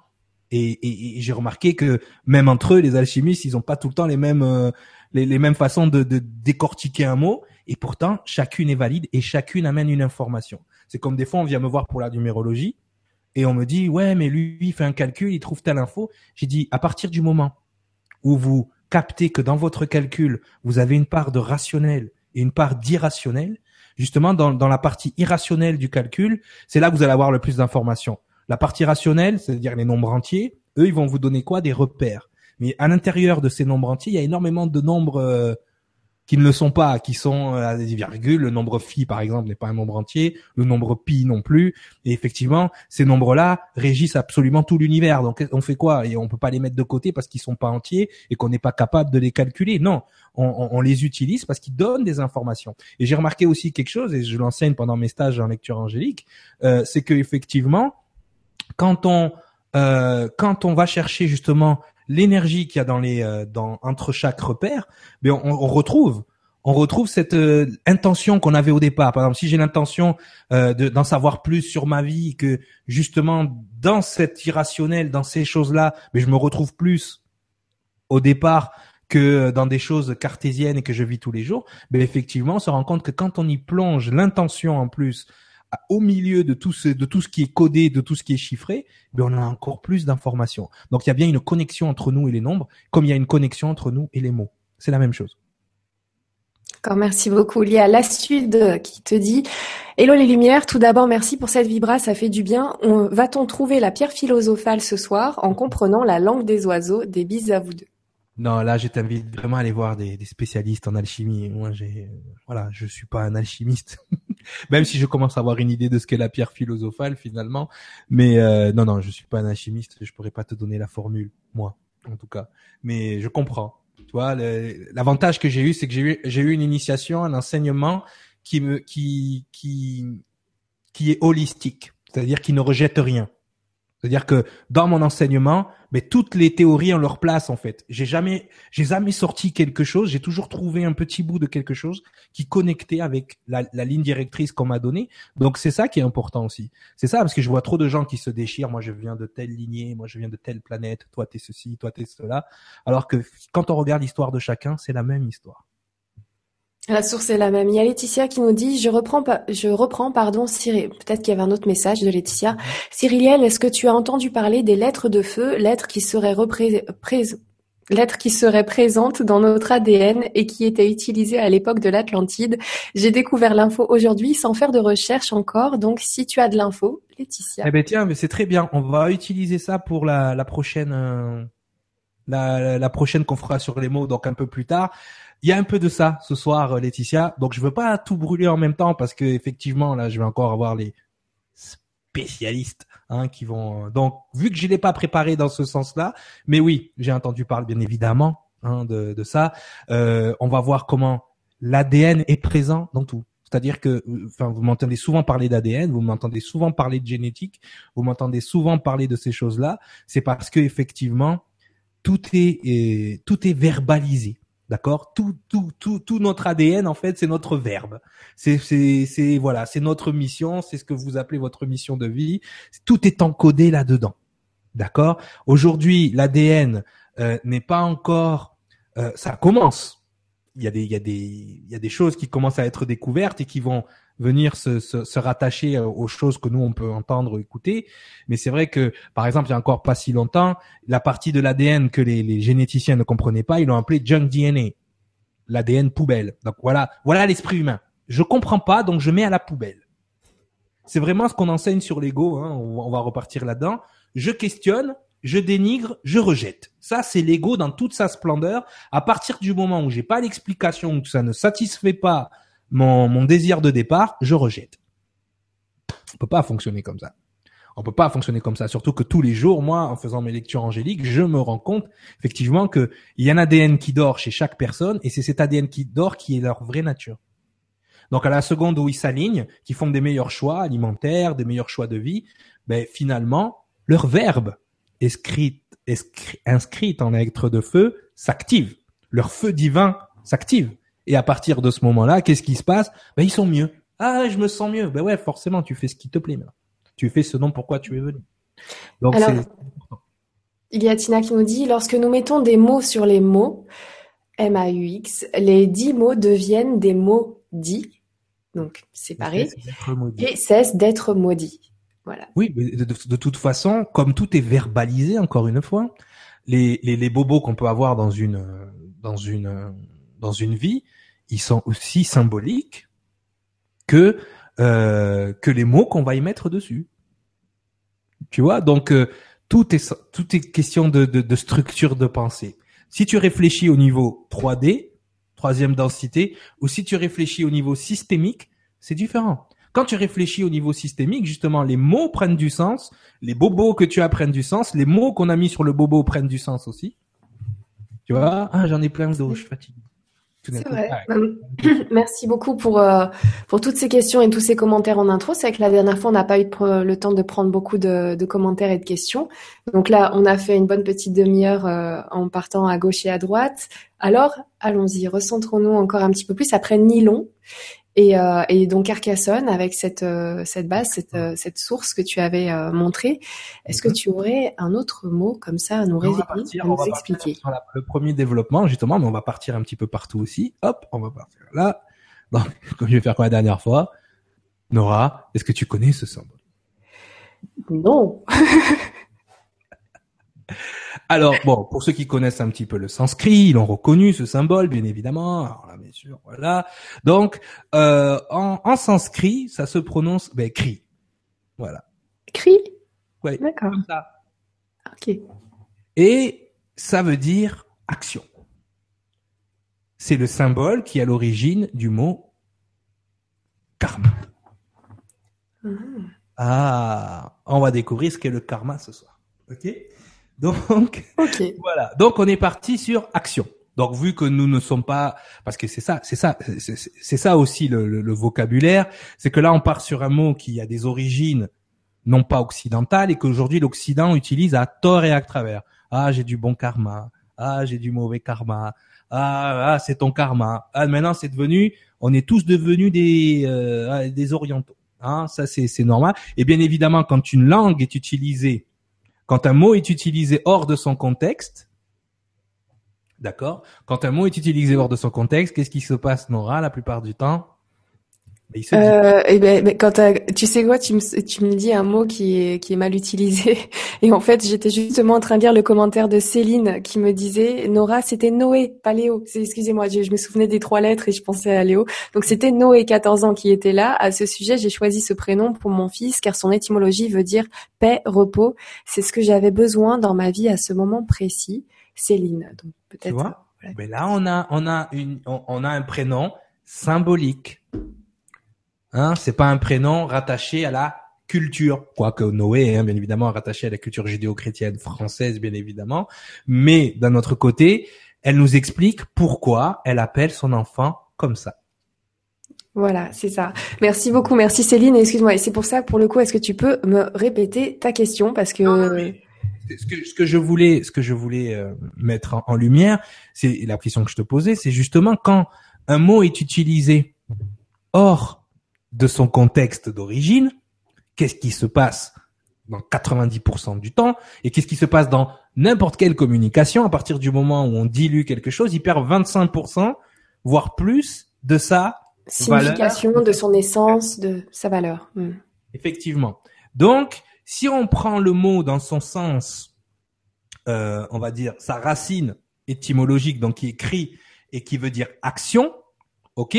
Et, et, j'ai remarqué que même entre eux, les alchimistes, ils ont pas tout le temps les mêmes, euh, les, les, mêmes façons de, de décortiquer un mot. Et pourtant, chacune est valide et chacune amène une information. C'est comme des fois, on vient me voir pour la numérologie et on me dit ouais, mais lui, il fait un calcul, il trouve telle info. J'ai dit à partir du moment où vous captez que dans votre calcul, vous avez une part de rationnel et une part d'irrationnel, justement dans, dans la partie irrationnelle du calcul, c'est là que vous allez avoir le plus d'informations. La partie rationnelle, c'est-à-dire les nombres entiers, eux, ils vont vous donner quoi? Des repères. Mais à l'intérieur de ces nombres entiers, il y a énormément de nombres euh, qui ne le sont pas, qui sont euh, à des virgules. Le nombre phi, par exemple, n'est pas un nombre entier. Le nombre pi non plus. Et effectivement, ces nombres-là régissent absolument tout l'univers. Donc, on fait quoi? Et on peut pas les mettre de côté parce qu'ils sont pas entiers et qu'on n'est pas capable de les calculer. Non, on, on, les utilise parce qu'ils donnent des informations. Et j'ai remarqué aussi quelque chose, et je l'enseigne pendant mes stages en lecture angélique, euh, c'est que effectivement, quand on euh, quand on va chercher justement l'énergie qu'il y a dans les euh, dans entre chaque repère, mais on, retrouve on retrouve cette euh, intention qu'on avait au départ. Par exemple, si j'ai l'intention euh, d'en savoir plus sur ma vie, que justement dans cet irrationnel, dans ces choses-là, mais je me retrouve plus au départ que dans des choses cartésiennes et que je vis tous les jours, mais effectivement, on se rend compte que quand on y plonge l'intention en plus au milieu de tout ce, de tout ce qui est codé, de tout ce qui est chiffré, ben on a encore plus d'informations. Donc il y a bien une connexion entre nous et les nombres, comme il y a une connexion entre nous et les mots. C'est la même chose. Encore merci beaucoup. Il y a la Sud qui te dit Hello les lumières, tout d'abord merci pour cette vibra, ça fait du bien. Va-t-on trouver la pierre philosophale ce soir en comprenant la langue des oiseaux Des bises à vous deux. Non, là, je t'invite vraiment à aller voir des, des spécialistes en alchimie. Moi, j'ai, voilà, je suis pas un alchimiste, même si je commence à avoir une idée de ce qu'est la pierre philosophale finalement. Mais euh, non, non, je suis pas un alchimiste. Je pourrais pas te donner la formule, moi, en tout cas. Mais je comprends. Tu l'avantage que j'ai eu, c'est que j'ai eu, j'ai eu une initiation, un enseignement qui me, qui, qui, qui est holistique, c'est-à-dire qui ne rejette rien. C'est-à-dire que dans mon enseignement, mais toutes les théories ont leur place en fait. J'ai jamais, j'ai jamais sorti quelque chose. J'ai toujours trouvé un petit bout de quelque chose qui connectait avec la, la ligne directrice qu'on m'a donnée. Donc c'est ça qui est important aussi. C'est ça parce que je vois trop de gens qui se déchirent. Moi je viens de telle lignée, moi je viens de telle planète. Toi t'es ceci, toi t'es cela. Alors que quand on regarde l'histoire de chacun, c'est la même histoire. La source est la même. Il y a Laetitia qui nous dit, je reprends, je reprends, pardon, Cyril. Peut-être qu'il y avait un autre message de Laetitia. Cyriliel, est-ce que tu as entendu parler des lettres de feu, lettres qui seraient qui seraient présentes dans notre ADN et qui étaient utilisées à l'époque de l'Atlantide? J'ai découvert l'info aujourd'hui sans faire de recherche encore. Donc, si tu as de l'info, Laetitia. Eh ben tiens, mais c'est très bien. On va utiliser ça pour la, la prochaine, euh, la, la prochaine qu'on fera sur les mots, donc un peu plus tard. Il y a un peu de ça ce soir, euh, Laetitia. Donc je veux pas tout brûler en même temps parce que effectivement là, je vais encore avoir les spécialistes hein, qui vont. Euh, donc vu que je l'ai pas préparé dans ce sens-là, mais oui, j'ai entendu parler bien évidemment hein, de, de, ça. Euh, on va voir comment l'ADN est présent dans tout. C'est-à-dire que, enfin, vous m'entendez souvent parler d'ADN, vous m'entendez souvent parler de génétique, vous m'entendez souvent parler de ces choses-là. C'est parce que effectivement, tout est, tout est verbalisé D'accord? Tout, tout, tout, tout notre ADN en fait, c'est notre verbe. C'est, c'est, c'est voilà, c'est notre mission. C'est ce que vous appelez votre mission de vie. Tout est encodé là-dedans. D'accord? Aujourd'hui, l'ADN euh, n'est pas encore. Euh, ça commence. Il y a des, il y a des, il y a des choses qui commencent à être découvertes et qui vont venir se, se, se, rattacher euh, aux choses que nous on peut entendre, écouter. Mais c'est vrai que, par exemple, il y a encore pas si longtemps, la partie de l'ADN que les, les, généticiens ne comprenaient pas, ils l'ont appelé junk DNA, l'ADN poubelle. Donc voilà, voilà l'esprit humain. Je comprends pas, donc je mets à la poubelle. C'est vraiment ce qu'on enseigne sur l'ego. Hein, on, va repartir là-dedans. Je questionne, je dénigre, je rejette. Ça, c'est l'ego dans toute sa splendeur. À partir du moment où j'ai pas l'explication, où ça ne satisfait pas mon, désir de départ, je rejette. On peut pas fonctionner comme ça. On peut pas fonctionner comme ça. Surtout que tous les jours, moi, en faisant mes lectures angéliques, je me rends compte effectivement que il y a un ADN qui dort chez chaque personne et c'est cet ADN qui dort qui est leur vraie nature. Donc à la seconde où ils s'alignent, qui font des meilleurs choix alimentaires, des meilleurs choix de vie, ben finalement leur verbe inscrit, inscrit en lettres de feu s'active. Leur feu divin s'active. Et à partir de ce moment-là, qu'est-ce qui se passe? Ben ils sont mieux. Ah, je me sens mieux. Ben ouais, forcément, tu fais ce qui te plaît. Tu fais ce dont pourquoi tu es venu. Donc il y a Tina qui nous dit lorsque nous mettons des mots sur les mots M-A-U-X, les dix mots deviennent des mots dits, donc séparés, et cessent d'être maudits. Voilà. Oui, mais de, toute façon, comme tout est verbalisé, encore une fois, les, les, les bobos qu'on peut avoir dans une dans une dans une vie, ils sont aussi symboliques que euh, que les mots qu'on va y mettre dessus. Tu vois, donc euh, tout est tout est question de, de, de, structure de pensée. Si tu réfléchis au niveau 3D, troisième densité, ou si tu réfléchis au niveau systémique, c'est différent. Quand tu réfléchis au niveau systémique, justement, les mots prennent du sens, les bobos que tu as prennent du sens, les mots qu'on a mis sur le bobo prennent du sens aussi. Tu vois, ah, j'en ai plein d'eau, je. C'est vrai. Merci beaucoup pour euh, pour toutes ces questions et tous ces commentaires en intro. C'est vrai que la dernière fois, on n'a pas eu le temps de prendre beaucoup de, de, commentaires et de questions. Donc là, on a fait une bonne petite demi-heure euh, en partant à gauche et à droite. Alors, allons-y, recentrons-nous encore un petit peu plus après Nylon. Et, euh, et, donc Carcassonne, avec cette, euh, cette base, cette, euh, cette source que tu avais montrée, est-ce que mhm. tu aurais un autre mot comme ça à nous révéler, à nous expliquer? sur Le premier développement, justement, mais on va partir un petit peu partout aussi. Hop, on va partir là. Donc, comme je vais faire comme la dernière fois? Nora, est-ce que tu connais ce symbole? Non. Alors bon, pour ceux qui connaissent un petit peu le sanskrit, ils ont reconnu ce symbole, bien évidemment. Alors là, bien sûr, voilà. Donc euh, en, en, sanskrit, ça se prononce ben, cri. Voilà. Cri. Oui. D'accord. Ok. Et ça veut dire action. C'est le symbole qui est à l'origine du mot karma. Ah. ah, on va découvrir ce qu'est le karma ce soir. Ok? Donc, voilà. Donc, on est parti sur action. Donc, vu que nous ne sommes pas, parce que c'est ça, c'est ça, c'est ça aussi le, le, vocabulaire, c'est que là, on part sur un mot qui a des origines non pas occidentales et qu'aujourd'hui l'Occident utilise à tort et à travers. Ah, j'ai du bon karma. Ah, j'ai du mauvais karma. Ah, ah c'est ton karma. Ah, maintenant, c'est devenu, on est tous devenus des euh, des orientaux. Hein, ça, c'est c'est normal. Et bien évidemment, quand une langue est utilisée quand un mot est utilisé hors de son contexte, d'accord Quand un mot est utilisé hors de son contexte, qu'est-ce qui se passe, Nora, la plupart du temps? Euh, et eh ben, quand tu sais quoi, tu me, tu me dis un mot qui est, qui est mal utilisé. Et en fait, j'étais justement en train de lire le commentaire de Céline qui me disait, Nora, c'était Noé, pas Léo. Excusez-moi, je, me souvenais des trois lettres et je pensais à Léo. Donc c'était Noé, 14 ans, qui était là. À ce sujet, j'ai choisi ce prénom pour mon fils car son étymologie veut dire paix, repos. C'est ce que j'avais besoin dans ma vie à ce moment précis. Céline. Donc peut-être. Tu vois? Mais là, on a, on a une, on a un prénom symbolique. Hein, c'est pas un prénom rattaché à la culture, quoique Noé hein, bien évidemment rattaché à la culture judéo-chrétienne française, bien évidemment. Mais d'un autre côté, elle nous explique pourquoi elle appelle son enfant comme ça. Voilà, c'est ça. Merci beaucoup, merci Céline. Excuse-moi, et c'est pour ça, pour le coup, est-ce que tu peux me répéter ta question? Parce que ce que, ce que je voulais, ce que je voulais euh, mettre en, en lumière, c'est la question que je te posais, c'est justement quand un mot est utilisé hors de son contexte d'origine, qu'est-ce qui se passe dans 90% du temps et qu'est-ce qui se passe dans n'importe quelle communication à partir du moment où on dilue quelque chose, il perd 25% voire plus de sa signification, valeur. de son essence, de sa valeur. Hmm. Effectivement. Donc, si on prend le mot dans son sens, euh, on va dire sa racine étymologique, donc qui écrit et qui veut dire action, ok,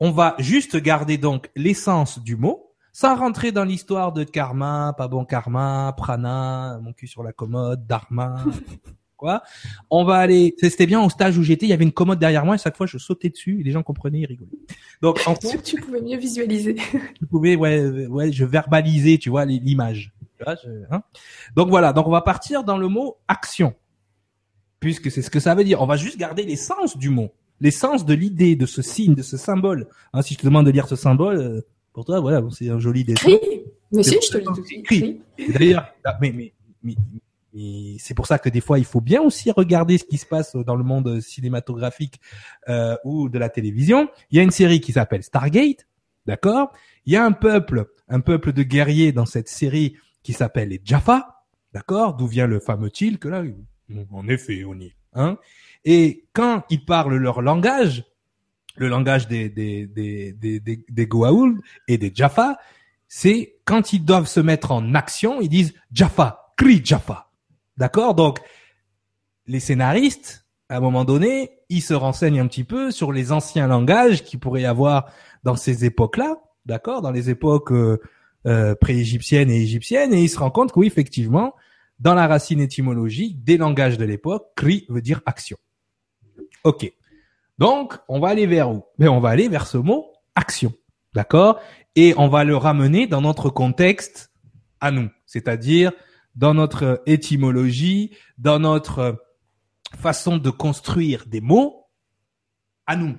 on va juste garder donc l'essence du mot, sans rentrer dans l'histoire de karma, pas bon karma, prana, mon cul sur la commode, dharma, quoi. On va aller, c'était bien au stage où j'étais, il y avait une commode derrière moi et chaque fois je sautais dessus et les gens comprenaient, ils rigolaient. Donc en fait, Tu pouvais mieux visualiser. tu pouvais, ouais, ouais, je verbalisais, tu vois, l'image. Hein. Donc voilà, donc on va partir dans le mot action, puisque c'est ce que ça veut dire. On va juste garder l'essence du mot, l'essence de l'idée, de ce signe, de ce symbole. Hein, si je te demande de lire ce symbole, euh, pour toi, voilà, bon, c'est un joli dessin. Cri. Mais si, je te le dis D'ailleurs, ah, mais, mais, mais, mais c'est pour ça que des fois, il faut bien aussi regarder ce qui se passe dans le monde cinématographique euh, ou de la télévision. Il y a une série qui s'appelle Stargate, d'accord? Il y a un peuple, un peuple de guerriers dans cette série qui s'appelle les Jaffa, d'accord? D'où vient le fameux tilk là En effet, on y est. Hein. Et quand ils parlent leur langage, le langage des des des des des, Goa'uld et des Jaffa, c'est quand ils doivent se mettre en action, ils disent Jaffa, crie Jaffa. D'accord? Donc, les scénaristes, à un moment donné, ils se renseignent un petit peu sur les anciens langages qu'il pourrait y avoir dans ces époques-là, d'accord? Dans les époques euh, euh, pré-égyptiennes et égyptiennes, et ils se rendent compte que oui, effectivement, dans la racine étymologique des langages de l'époque, cri veut dire action. Ok. Donc, on va aller vers où? Ben, on va aller vers ce mot action, d'accord? Et on va le ramener dans notre contexte à nous, c'est-à-dire dans notre étymologie, dans notre façon de construire des mots à nous.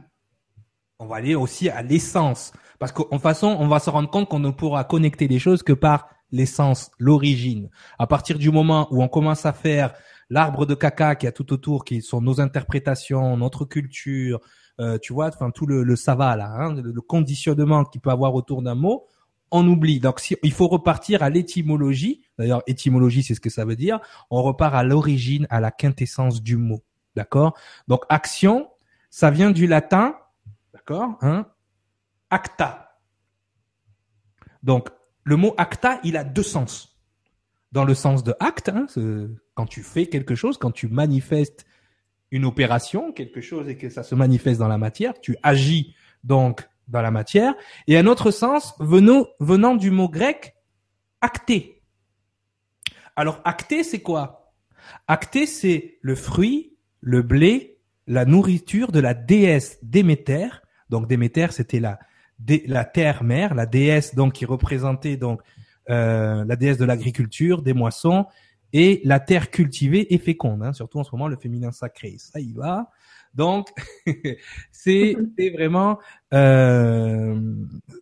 On va aller aussi à l'essence, parce qu'en façon, on va se rendre compte qu'on ne pourra connecter les choses que par l'essence, l'origine. À partir du moment où on commence à faire l'arbre de caca qui a tout autour, qui sont nos interprétations, notre culture, euh, tu vois, enfin tout le, le là, hein, le, le conditionnement qu'il peut avoir autour d'un mot, on oublie. Donc si, il faut repartir à l'étymologie. D'ailleurs, étymologie, c'est ce que ça veut dire. On repart à l'origine, à la quintessence du mot. D'accord? Donc action, ça vient du latin, d'accord hein, Acta. Donc le mot acta, il a deux sens. Dans le sens de acte, hein, quand tu fais quelque chose, quand tu manifestes une opération, quelque chose et que ça se manifeste dans la matière, tu agis donc dans la matière. Et un autre sens venant, du mot grec acté. Alors acté, c'est quoi? Acté, c'est le fruit, le blé, la nourriture de la déesse Déméter. Donc Déméter, c'était la, la terre-mère, la déesse donc qui représentait donc euh, la déesse de l'agriculture, des moissons et la terre cultivée et féconde. Hein, surtout en ce moment, le féminin sacré, ça y va. Donc c'est vraiment euh,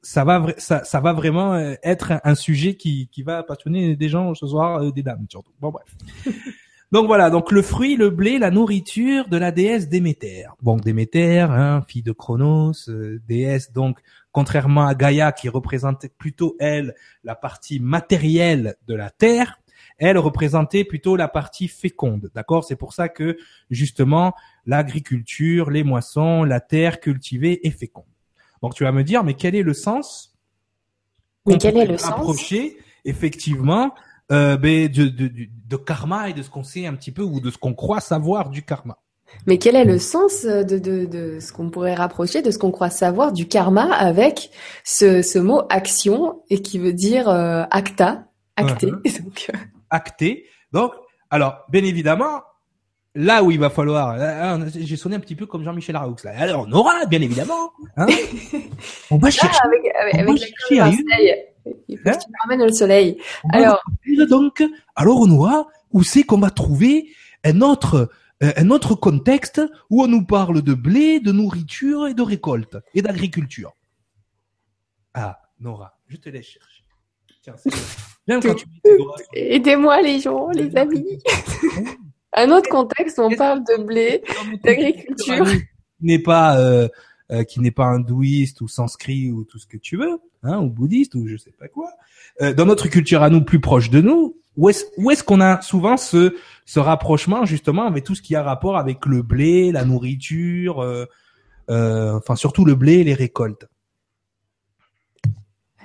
ça va ça, ça va vraiment euh, être un, un sujet qui qui va passionner des gens ce soir, euh, des dames surtout. Bon bref. Donc voilà, donc le fruit, le blé, la nourriture de la déesse Déméter. Bon, Déméter, hein, fille de Chronos, euh, déesse donc, contrairement à Gaïa qui représentait plutôt elle la partie matérielle de la terre, elle représentait plutôt la partie féconde. D'accord? C'est pour ça que justement l'agriculture, les moissons, la terre cultivée est féconde. Donc tu vas me dire, mais quel est le sens? Mais quel est le sens? effectivement euh, ben, de, de, de, de karma et de ce qu'on sait un petit peu ou de ce qu'on croit savoir du karma. Mais quel est le sens euh, de, de, de ce qu'on pourrait rapprocher, de ce qu'on croit savoir du karma avec ce, ce mot action et qui veut dire euh, acta, acté. Uh-huh. Donc, euh, acté. Donc, alors, bien évidemment, là où il va falloir, j'ai sonné un petit peu comme Jean-Michel Araux là. Alors, on aura, bien évidemment, hein, on va chercher, avec, avec, On avec va chercher il faut Hein que tu ramènes le soleil. on Alors, donc, alors aura, où c'est qu'on va trouver un autre, euh, un autre contexte où on nous parle de blé, de nourriture et de récolte et d'agriculture. Ah, Nora, je te laisse chercher. Tiens, Bien quand tu Aidez-moi les gens, les amis. Un autre contexte où on parle de blé, d'agriculture. N'est pas euh, euh, qui n'est pas hindouiste ou sanskrit ou tout ce que tu veux, hein, ou bouddhiste ou je sais pas quoi. Euh, dans notre culture à nous, plus proche de nous, où est-ce où est-ce qu'on a souvent ce ce rapprochement justement avec tout ce qui a rapport avec le blé, la nourriture, euh, euh, enfin surtout le blé et les récoltes?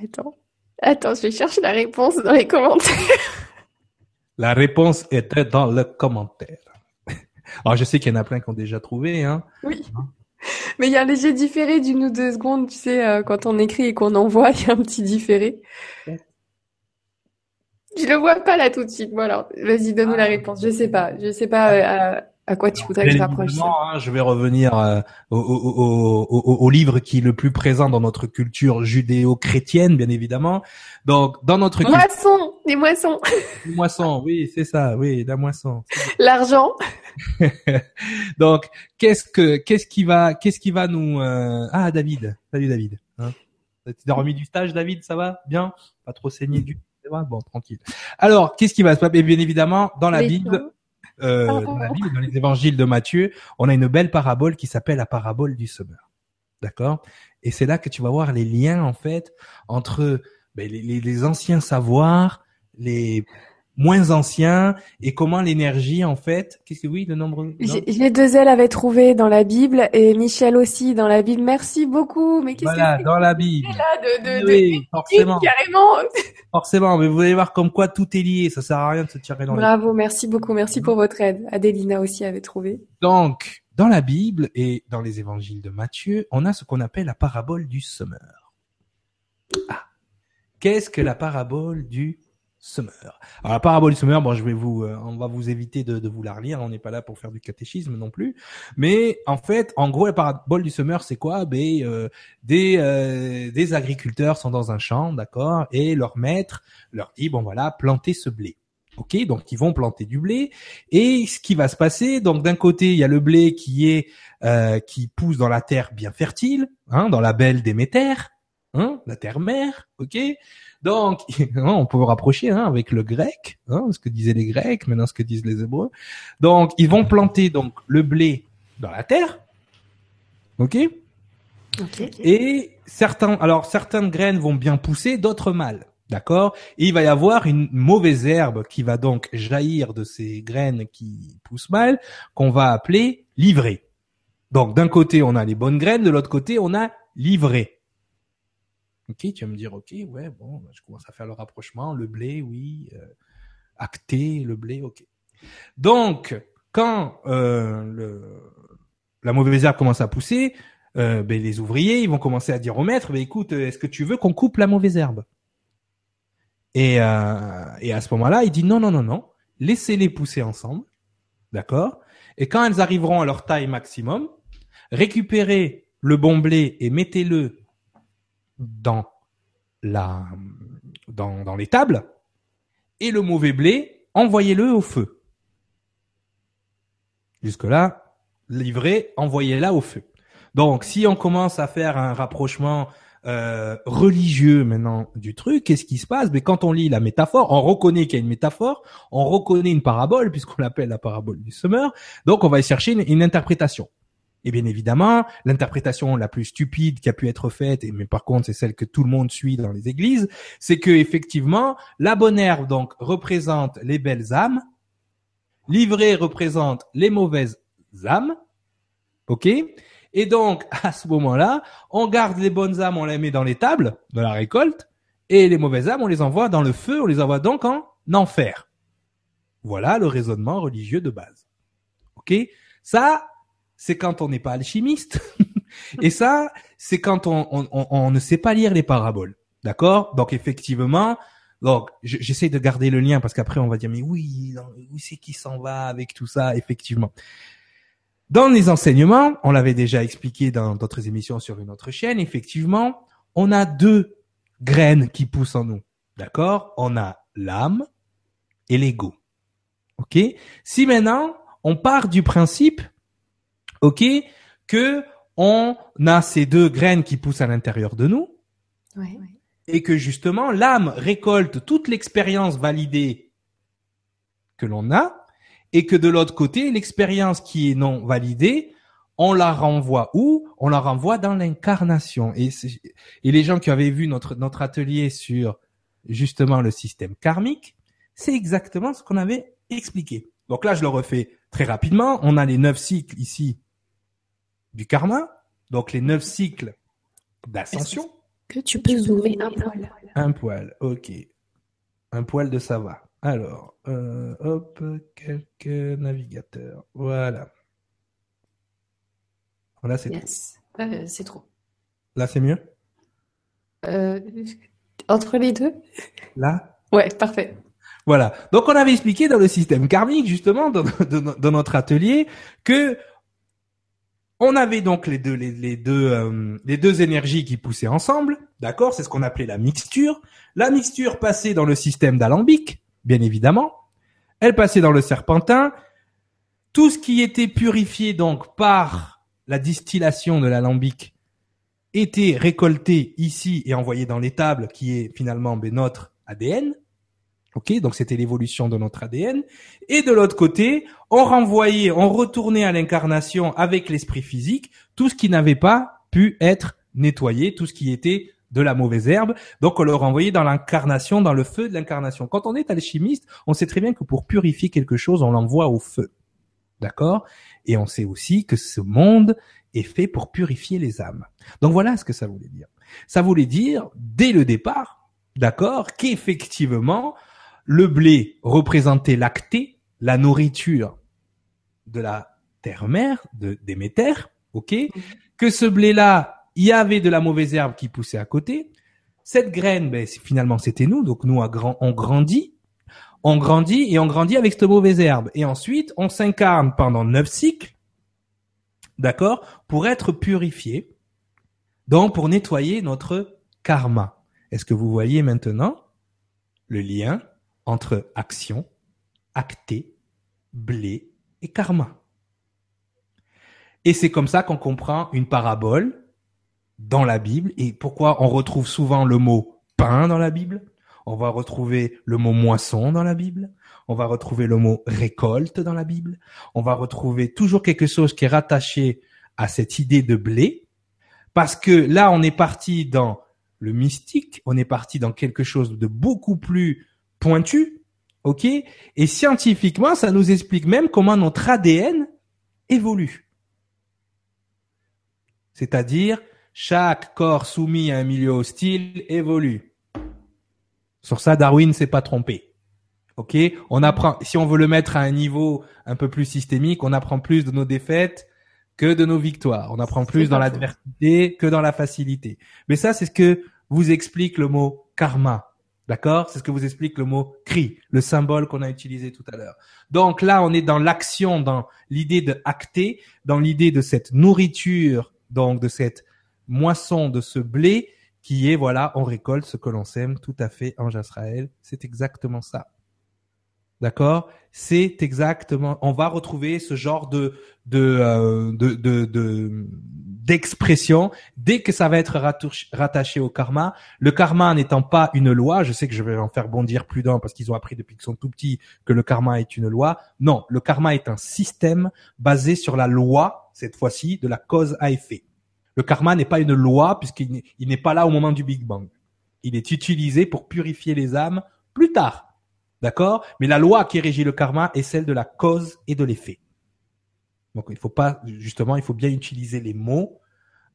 Attends, attends, je cherche la réponse dans les commentaires. La réponse était dans le commentaire. Alors je sais qu'il y en a plein qui ont déjà trouvé, hein. Oui. Mais il y a un léger différé d'une ou deux secondes, tu sais, euh, quand on écrit et qu'on envoie, il y a un petit différé. Je le vois pas là tout de suite. Bon alors, vas-y, donne-nous la ah. réponse. Je sais pas. Je sais pas euh, à, quoi tu voudrais que je rapproche hein, je vais revenir euh, au, au, au, au, livre qui est le plus présent dans notre culture judéo-chrétienne, bien évidemment. Donc, dans notre culture... Moisson, des moissons. Les moissons, oui, c'est ça, oui, la moisson. L'argent. Donc, qu'est-ce que, qu'est-ce qui va, qu'est-ce qui va nous, euh... ah, David. Salut, David. Hein T'es remis du stage, David, ça va? Bien? Pas trop saigné du Bon, tranquille. Alors, qu'est-ce qui va se passer? Bien évidemment, dans la Bible, euh, dans la Bible, dans les évangiles de Matthieu, on a une belle parabole qui s'appelle la parabole du semeur. D'accord? Et c'est là que tu vas voir les liens, en fait, entre ben, les, les anciens savoirs, les moins anciens et comment l'énergie en fait qu'est-ce que oui le nombre les deux ailes avaient trouvé dans la Bible et Michel aussi dans la Bible. Merci beaucoup. Mais qu'est-ce voilà, que dans la Bible. Là de, de, oui, forcément. carrément. Forcément mais vous allez voir comme quoi tout est lié. Ça sert à rien de se tirer dans bravo merci beaucoup. Merci pour votre aide. Adélina aussi avait trouvé. Donc dans la Bible et dans les évangiles de Matthieu on a ce qu'on appelle la parabole du semeur. Ah. Qu'est-ce que la parabole du Summer. Alors la parabole du Summer, bon, je vais vous, euh, on va vous éviter de, de vous la relire. On n'est pas là pour faire du catéchisme non plus. Mais en fait, en gros, la parabole du Summer, c'est quoi? Ben euh, des euh, des agriculteurs sont dans un champ, d'accord, et leur maître leur dit bon voilà, plantez ce blé. Ok, donc ils vont planter du blé. Et ce qui va se passer, donc d'un côté il y a le blé qui est qui pousse dans la terre bien fertile, hein, dans la belle Déméter, hein, la terre mère, ok? Donc, on peut rapprocher hein, avec le grec, hein, ce que disaient les Grecs, maintenant ce que disent les Hébreux. Donc, ils vont planter donc le blé dans la terre, ok? Et certains, alors certaines graines vont bien pousser, d'autres mal. D'accord? Et il va y avoir une mauvaise herbe qui va donc jaillir de ces graines qui poussent mal, qu'on va appeler livrée. Donc d'un côté on a les bonnes graines, de l'autre côté on a livré. Ok, tu vas me dire, ok, ouais, bon, bah, je commence à faire le rapprochement, le blé, oui, euh, acté, le blé, ok. Donc, quand euh, le, la mauvaise herbe commence à pousser, euh, ben, les ouvriers, ils vont commencer à dire au maître, ben, écoute, est-ce que tu veux qu'on coupe la mauvaise herbe? Et, euh, et à ce moment-là, il dit non, non, non, non, laissez-les pousser ensemble, d'accord? Et quand elles arriveront à leur taille maximum, récupérez le bon blé et mettez-le dans la dans, dans les tables et le mauvais blé, envoyez-le au feu. Jusque là, livré, envoyez-la au feu. Donc, si on commence à faire un rapprochement euh, religieux maintenant du truc, qu'est-ce qui se passe? Mais quand on lit la métaphore, on reconnaît qu'il y a une métaphore, on reconnaît une parabole puisqu'on l'appelle la parabole du semeur. Donc, on va chercher une interprétation. Et bien évidemment, l'interprétation la plus stupide qui a pu être faite, et mais par contre c'est celle que tout le monde suit dans les églises, c'est que effectivement la bonne herbe donc représente les belles âmes, l'ivrée représente les mauvaises âmes, ok? Et donc à ce moment-là, on garde les bonnes âmes, on les met dans les tables de la récolte, et les mauvaises âmes on les envoie dans le feu, on les envoie donc en enfer. Voilà le raisonnement religieux de base. Ok? Ça, c'est quand on n'est pas alchimiste. et ça, c'est quand on, on, on, ne sait pas lire les paraboles. D'accord? Donc effectivement, donc j'essaie de garder le lien parce qu'après on va dire mais oui, où c'est qui s'en va avec tout ça? Effectivement. Dans les enseignements, on l'avait déjà expliqué dans d'autres émissions sur une autre chaîne, effectivement, on a deux graines qui poussent en nous. D'accord? On a l'âme et l'ego. OK? Si maintenant on part du principe ok, que on a ces deux graines qui poussent à l'intérieur de nous. et que justement l'âme récolte toute l'expérience validée que l'on a et que de l'autre côté, l'expérience qui est non validée, on la renvoie où? On la renvoie dans l'incarnation. Et, et les gens qui avaient vu notre, notre atelier sur justement le système karmique, c'est exactement ce qu'on avait expliqué. Donc là, je le refais très rapidement. On a les neuf cycles ici du karma, donc les neuf cycles d'ascension. Que tu peux zoomer un poil? Un poil, ok. Un poil de ça va. Alors, euh, hop, quelques navigateurs. Voilà. Là, c'est trop. Euh, c'est trop. Là, c'est mieux? Euh, Entre les deux? Là? Ouais, parfait. Voilà. Donc, on avait expliqué dans le système karmique, justement, dans, dans notre atelier, que on avait donc les deux, les, deux, euh, les deux énergies qui poussaient ensemble, d'accord? C'est ce qu'on appelait la mixture. La mixture passait dans le système d'alambic, bien évidemment. Elle passait dans le serpentin. Tout ce qui était purifié donc par la distillation de l'alambic était récolté ici et envoyé dans l'étable qui est finalement ben, notre ADN. Ok, donc c'était l'évolution de notre ADN. Et de l'autre côté, on renvoyait, on retournait à l'incarnation avec l'esprit physique tout ce qui n'avait pas pu être nettoyé, tout ce qui était de la mauvaise herbe. Donc on le renvoyait dans l'incarnation, dans le feu de l'incarnation. Quand on est alchimiste, on sait très bien que pour purifier quelque chose, on l'envoie au feu. D'accord? Et on sait aussi que ce monde est fait pour purifier les âmes. Donc voilà ce que ça voulait dire. Ça voulait dire, dès le départ, d'accord, qu'effectivement, le blé représentait l'acté, la nourriture de la terre-mère, de Déméter, ok? Mhm. Que ce blé-là, il y avait de la mauvaise herbe qui poussait à côté. Cette graine, ben, finalement, c'était nous. Donc nous, on grandit, on grandit et on grandit avec cette mauvaise herbe. Et ensuite, on s'incarne pendant neuf cycles, d'accord, pour être purifié. Donc pour nettoyer notre karma. Est-ce que vous voyez maintenant le lien? Entre action, acté, blé et karma. Et c'est comme ça qu'on comprend une parabole dans la Bible et pourquoi on retrouve souvent le mot pain dans la Bible? On va retrouver le mot moisson dans la Bible. On va retrouver le mot récolte dans la Bible. On va retrouver toujours quelque chose qui est rattaché à cette idée de blé. Parce que là, on est parti dans le mystique, on est parti dans quelque chose de beaucoup plus pointu, ok? Et scientifiquement, ça nous explique même comment notre ADN évolue. C'est-à-dire, chaque corps soumis à un milieu hostile évolue. Sur ça, Darwin s'est pas trompé. Ok, on apprend. Si on veut le mettre à un niveau un peu plus systémique, on apprend plus de nos défaites que de nos victoires. On apprend plus dans l'adversité que dans la facilité. Mais ça, c'est ce que vous explique le mot karma. D'accord? C'est ce que vous explique le mot cri, le symbole qu'on a utilisé tout à l'heure. Donc là, on est dans l'action, dans l'idée de acter, dans l'idée de cette nourriture, donc de cette moisson, de ce blé qui est, voilà, on récolte ce que l'on sème tout à fait en Israël. C'est exactement ça. D'accord? C'est exactement. On va retrouver ce genre de de euh, de, de d'expression dès que ça va être rattaché au karma. Le karma n'étant pas une loi, je sais que je vais en faire bondir plus d'un parce qu'ils ont appris depuis qu'ils sont tout petits que le karma est une loi. Non, le karma est un système basé sur la loi, cette fois-ci, de la cause à effet. Le karma n'est pas une loi puisqu'il n'est pas là au moment du Big Bang. Il est utilisé pour purifier les âmes plus tard. D'accord? Mais la loi qui régit le karma est celle de la cause et de l'effet. Donc il faut pas justement, il faut bien utiliser les mots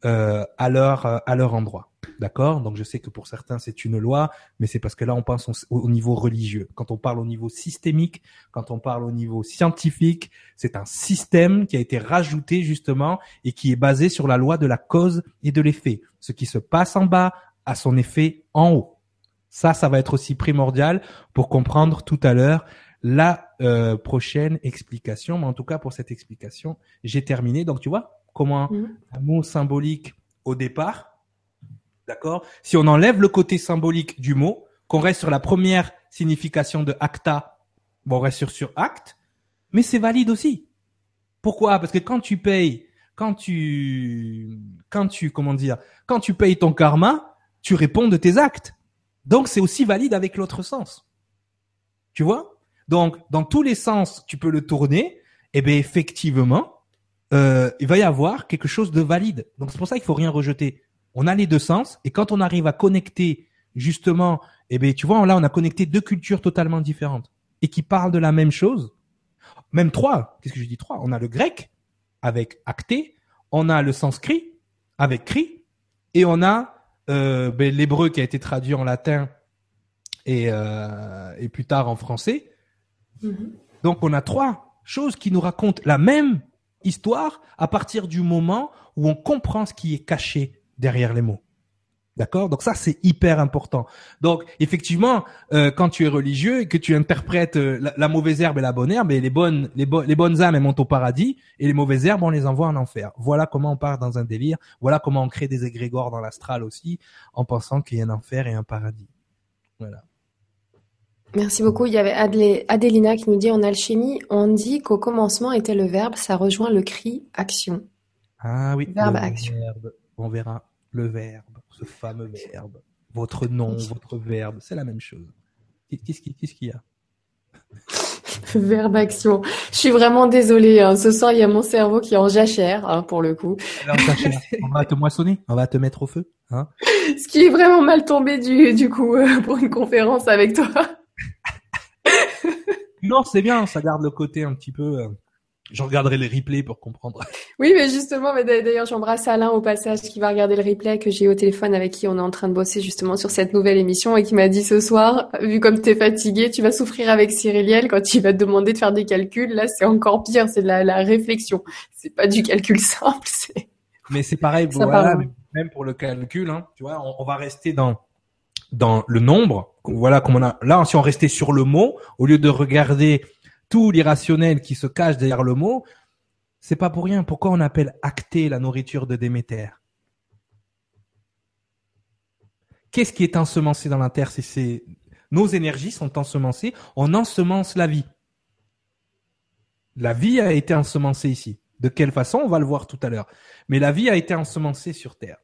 euh, à leur à leur endroit. D'accord? Donc je sais que pour certains c'est une loi, mais c'est parce que là on pense au, niveau religieux. Quand on parle au niveau systémique, quand on parle au niveau scientifique, c'est un système qui a été rajouté justement et qui est basé sur la loi de la cause et de l'effet. Ce qui se passe en bas a son effet en haut. Ça, ça va être aussi primordial pour comprendre tout à l'heure la euh, prochaine explication. Mais en tout cas, pour cette explication, j'ai terminé. Donc, tu vois comment mhm. un mot symbolique au départ, d'accord? Si on enlève le côté symbolique du mot, qu'on reste sur la première signification de acta, bon, on reste sur, sur acte, mais c'est valide aussi. Pourquoi? Parce que quand tu payes, quand tu, quand tu, comment dire, quand tu payes ton karma, tu réponds de tes actes. Donc c'est aussi valide avec l'autre sens. Tu vois? Donc dans tous les sens, tu peux le tourner. Et eh bien effectivement, euh, il va y avoir quelque chose de valide. Donc c'est pour ça qu'il faut rien rejeter. On a les deux sens et quand on arrive à connecter justement, eh bien tu vois là on a connecté deux cultures totalement différentes et qui parlent de la même chose. Même trois. Qu'est-ce que je dis trois? On a le grec avec acté, on a le sanskrit avec cri et on a euh, ben, l'hébreu qui a été traduit en latin et, euh, et plus tard en français. Mm-hmm. Donc on a trois choses qui nous racontent la même histoire à partir du moment où on comprend ce qui est caché derrière les mots. D'accord? Donc ça, c'est hyper important. Donc effectivement, euh, quand tu es religieux et que tu interprètes euh, la, mauvaise herbe et la bonne herbe, et les bonnes, les, les bonnes âmes elles montent au paradis et les mauvaises herbes on les envoie en enfer. Voilà comment on part dans un délire. Voilà comment on crée des égrégores dans l'astral aussi, en pensant qu'il y a un enfer et un paradis. Voilà. Merci beaucoup. Il y avait Adélina qui nous dit en alchimie, on dit qu'au commencement était le verbe, ça rejoint le cri action. Ah oui. Verbe action. on verra le verbe, ce fameux verbe. Votre nom, votre verbe, c'est la même chose. Qu'est-ce qu'il y a? Verbe action. Je suis vraiment désolée. Hein. Ce soir, il y a mon cerveau qui est en jachère, hein, pour le coup. on va te moissonner, on va te mettre au feu. Hein. Ce qui est vraiment mal tombé du, du coup euh, pour une conférence avec toi. Non, c'est bien, ça garde le côté un petit peu. Euh, je regarderai les replays pour comprendre. Oui, mais justement, mais d'ailleurs, j'embrasse Alain au passage qui va regarder le replay que j'ai au téléphone avec qui on est en train de bosser justement sur cette nouvelle émission et qui m'a dit ce soir, vu comme tu es fatigué, tu vas souffrir avec Cyriliel quand il va te demander de faire des calculs. Là, c'est encore pire, c'est de la, réflexion. C'est pas du calcul simple. Mais c'est pareil, voilà, même pour le calcul, hein, tu vois, on va rester dans dans le nombre. Voilà, comme on a là, si on restait sur le mot, au lieu de regarder tout l'irrationnel qui se cache derrière le mot, c'est pas pour rien. Pourquoi on appelle acté la nourriture de Déméter? Qu'est-ce qui est ensemencé dans la terre? C'est nos énergies sont ensemencées. On ensemence la vie. La vie a été ensemencée ici. De quelle façon? On va le voir tout à l'heure. Mais la vie a été ensemencée sur terre.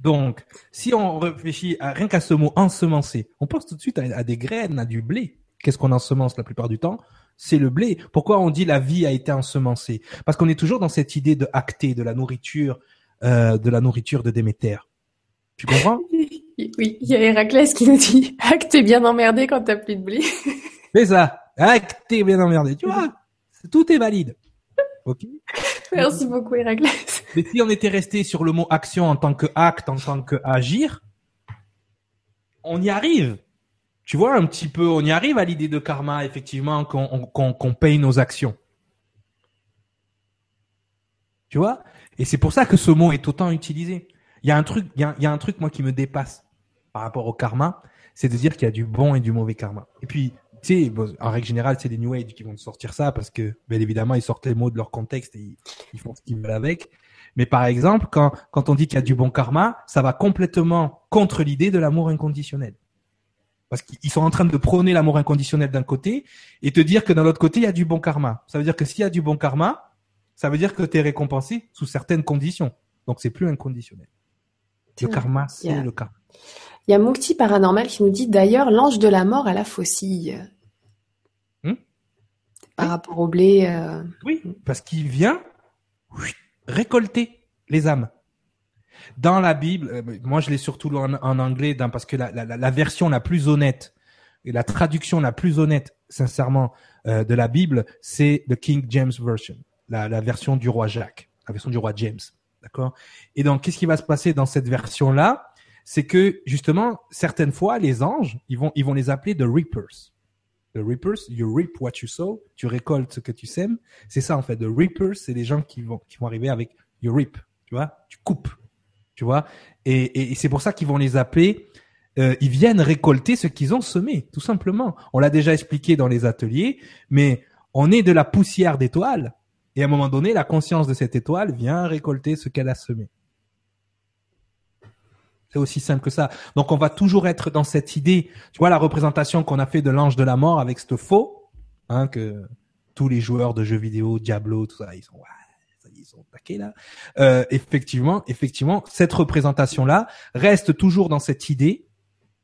Donc, si on réfléchit à, rien qu'à ce mot ensemencer, on pense tout de suite à, des graines, à du blé. Qu'est-ce qu'on ensemence la plupart du temps? C'est le blé. Pourquoi on dit la vie a été ensemencée? Parce qu'on est toujours dans cette idée de acter, de la nourriture, euh, de la nourriture de Déméter. Tu comprends? Oui, il y a Héraclès qui nous dit Acte bien emmerdé quand t'as plus de blé. C'est ça. Acte bien emmerdé. Tu vois, tout est valide. Ok. Merci beaucoup, Héraclès. Mais si on était resté sur le mot action en tant que acte, en tant que agir, on y arrive. Tu vois, un petit peu, on y arrive à l'idée de karma, effectivement, qu'on paye nos actions. Tu vois? Et c'est pour ça que ce mot est autant utilisé. Il y a un truc, il y a, un truc moi qui me dépasse par rapport au karma, c'est de dire qu'il y a du bon et du mauvais karma. Et puis tu sais, en règle générale, c'est les New Age qui vont sortir ça parce que, bien évidemment, ils sortent les mots de leur contexte et ils, font ce qu'ils veulent avec. Mais par exemple, quand, quand on dit qu'il y a du bon karma, ça va complètement contre l'idée de l'amour inconditionnel. Parce qu'ils sont en train de prôner l'amour inconditionnel d'un côté et te dire que dans l'autre côté, il y a du bon karma. Ça veut dire que s'il y a du bon karma, ça veut dire que tu es récompensé sous certaines conditions. Donc c'est plus inconditionnel. Le karma, c'est le karma. Il y a Mukti Paranormal qui nous dit d'ailleurs l'ange de la mort à la faucille. Hmm Par rapport au blé. Euh, oui, parce qu'il vient récolter les âmes. Dans la Bible, euh, moi je l'ai surtout en, anglais parce que la, version la plus honnête et la traduction la plus honnête, sincèrement, euh, de la Bible, c'est the King James Version, la, la version du roi Jacques, la version du roi James. D'accord? Et donc, qu'est-ce qui va se passer dans cette version-là? C'est que justement certaines fois les anges, ils vont ils vont les appeler the reapers. The reapers, you reap what you sow, tu récoltes ce que tu sèmes. C'est ça en fait. The reapers, c'est les gens qui vont qui vont arriver avec you reap, tu vois, tu coupes, tu vois. Et, et, c'est pour ça qu'ils vont les appeler. Euh, ils viennent récolter ce qu'ils ont semé, tout simplement. On l'a déjà expliqué dans les ateliers, mais on est de la poussière d'étoiles, et à un moment donné, la conscience de cette étoile vient récolter ce qu'elle a semé. C'est aussi simple que ça. Donc on va toujours être dans cette idée. Tu vois la représentation qu'on a fait de l'ange de la mort avec ce faux, hein, que tous les joueurs de jeux vidéo, Diablo, tout ça, ils sont, ouais, ils sont là. Euh, effectivement, effectivement, cette représentation là reste toujours dans cette idée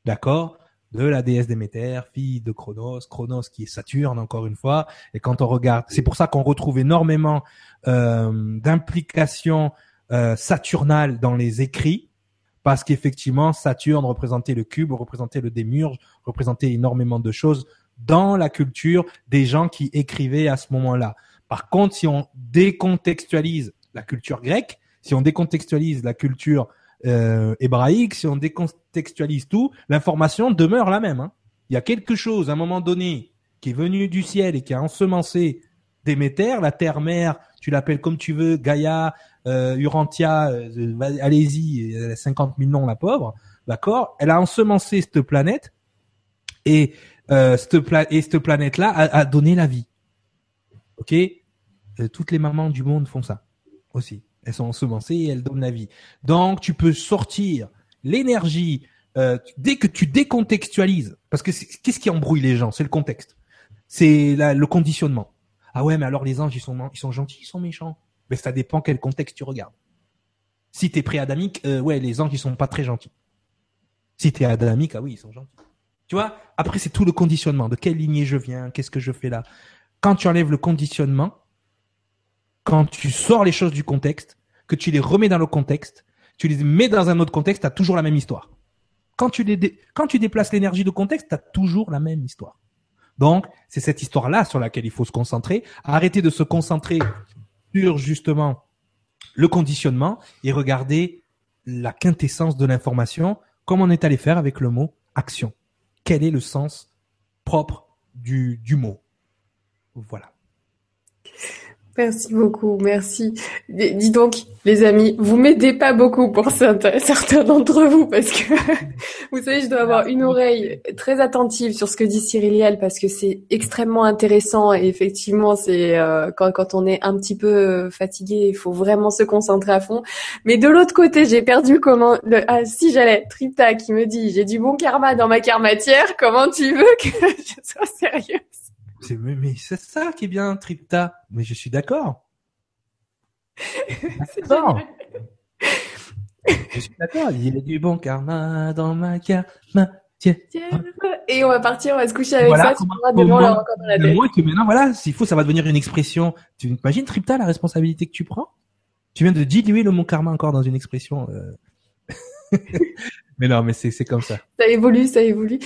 d'accord de la déesse Déméter, fille de Chronos, Chronos qui est Saturne encore une fois. Et quand on regarde, c'est pour ça qu'on retrouve énormément euh, d'implications euh, saturnales dans les écrits, parce qu'effectivement Saturne représentait le cube, représentait le démurge, représentait énormément de choses dans la culture des gens qui écrivaient à ce moment-là. Par contre, si on décontextualise la culture grecque, si on décontextualise la culture euh, hébraïque, si on décontextualise tout, l'information demeure la même. Hein. Il y a quelque chose, à un moment donné, qui est venu du ciel et qui a ensemencé Déméter, la terre-mère, tu l'appelles comme tu veux, Gaïa, euh, Urantia, euh, allez-y, elle a 50 000 noms, la pauvre, d'accord? Elle a ensemencé cette planète et euh, cette, et cette planète-là a, donné la vie. Ok? Euh, Toutes les mamans du monde font ça aussi. Elles sont ensemencées et elles donnent la vie. Donc, tu peux sortir l'énergie euh, dès que tu décontextualises. Parce que qu'est-ce qui embrouille les gens? C'est le contexte. C'est le conditionnement. Ah ouais, mais alors les anges, ils sont, ils sont gentils, ils sont méchants. Mais ça dépend quel contexte tu regardes. Si t'es pré-adamique, euh, ouais, les anges, ils sont pas très gentils. Si t'es adamique, ah oui, ils sont gentils. Tu vois Après, c'est tout le conditionnement. De quelle lignée je viens Qu'est-ce que je fais là? Quand tu enlèves le conditionnement, quand tu sors les choses du contexte, que tu les remets dans le contexte, tu les mets dans un autre contexte, tu as toujours la même histoire. Quand tu, les quand tu déplaces l'énergie de contexte, tu as toujours la même histoire. Donc, c'est cette histoire-là sur laquelle il faut se concentrer. Arrêter de se concentrer sur justement le conditionnement et regarder la quintessence de l'information, comme on est allé faire avec le mot action. Quel est le sens propre du, du mot? Voilà. Merci beaucoup, merci. Dis donc, les amis, vous m'aidez pas beaucoup pour certains, d'entre vous parce que vous savez, je dois avoir une oreille très attentive sur ce que dit Cyriliel parce que c'est extrêmement intéressant et effectivement, c'est euh, quand, quand on est un petit peu fatigué, il faut vraiment se concentrer à fond. Mais de l'autre côté, j'ai perdu comment le, ah si j'allais Tripta qui me dit j'ai du bon karma dans ma karmatière, comment tu veux que je sois sérieuse? Mais c'est ça qui est bien, Tripta. Mais je suis d'accord. je suis d'accord. Il y a du bon karma dans ma karma. Et on va partir, on va se coucher avec ça. Tu pourras demain encore dans la tête. que maintenant, voilà, s'il faut, ça va devenir une expression. Tu imagines, Tripta, la responsabilité que tu prends? Tu viens de diluer le mot karma encore dans une expression. Euh. mais non, mais c'est comme ça. Ça évolue, ça évolue.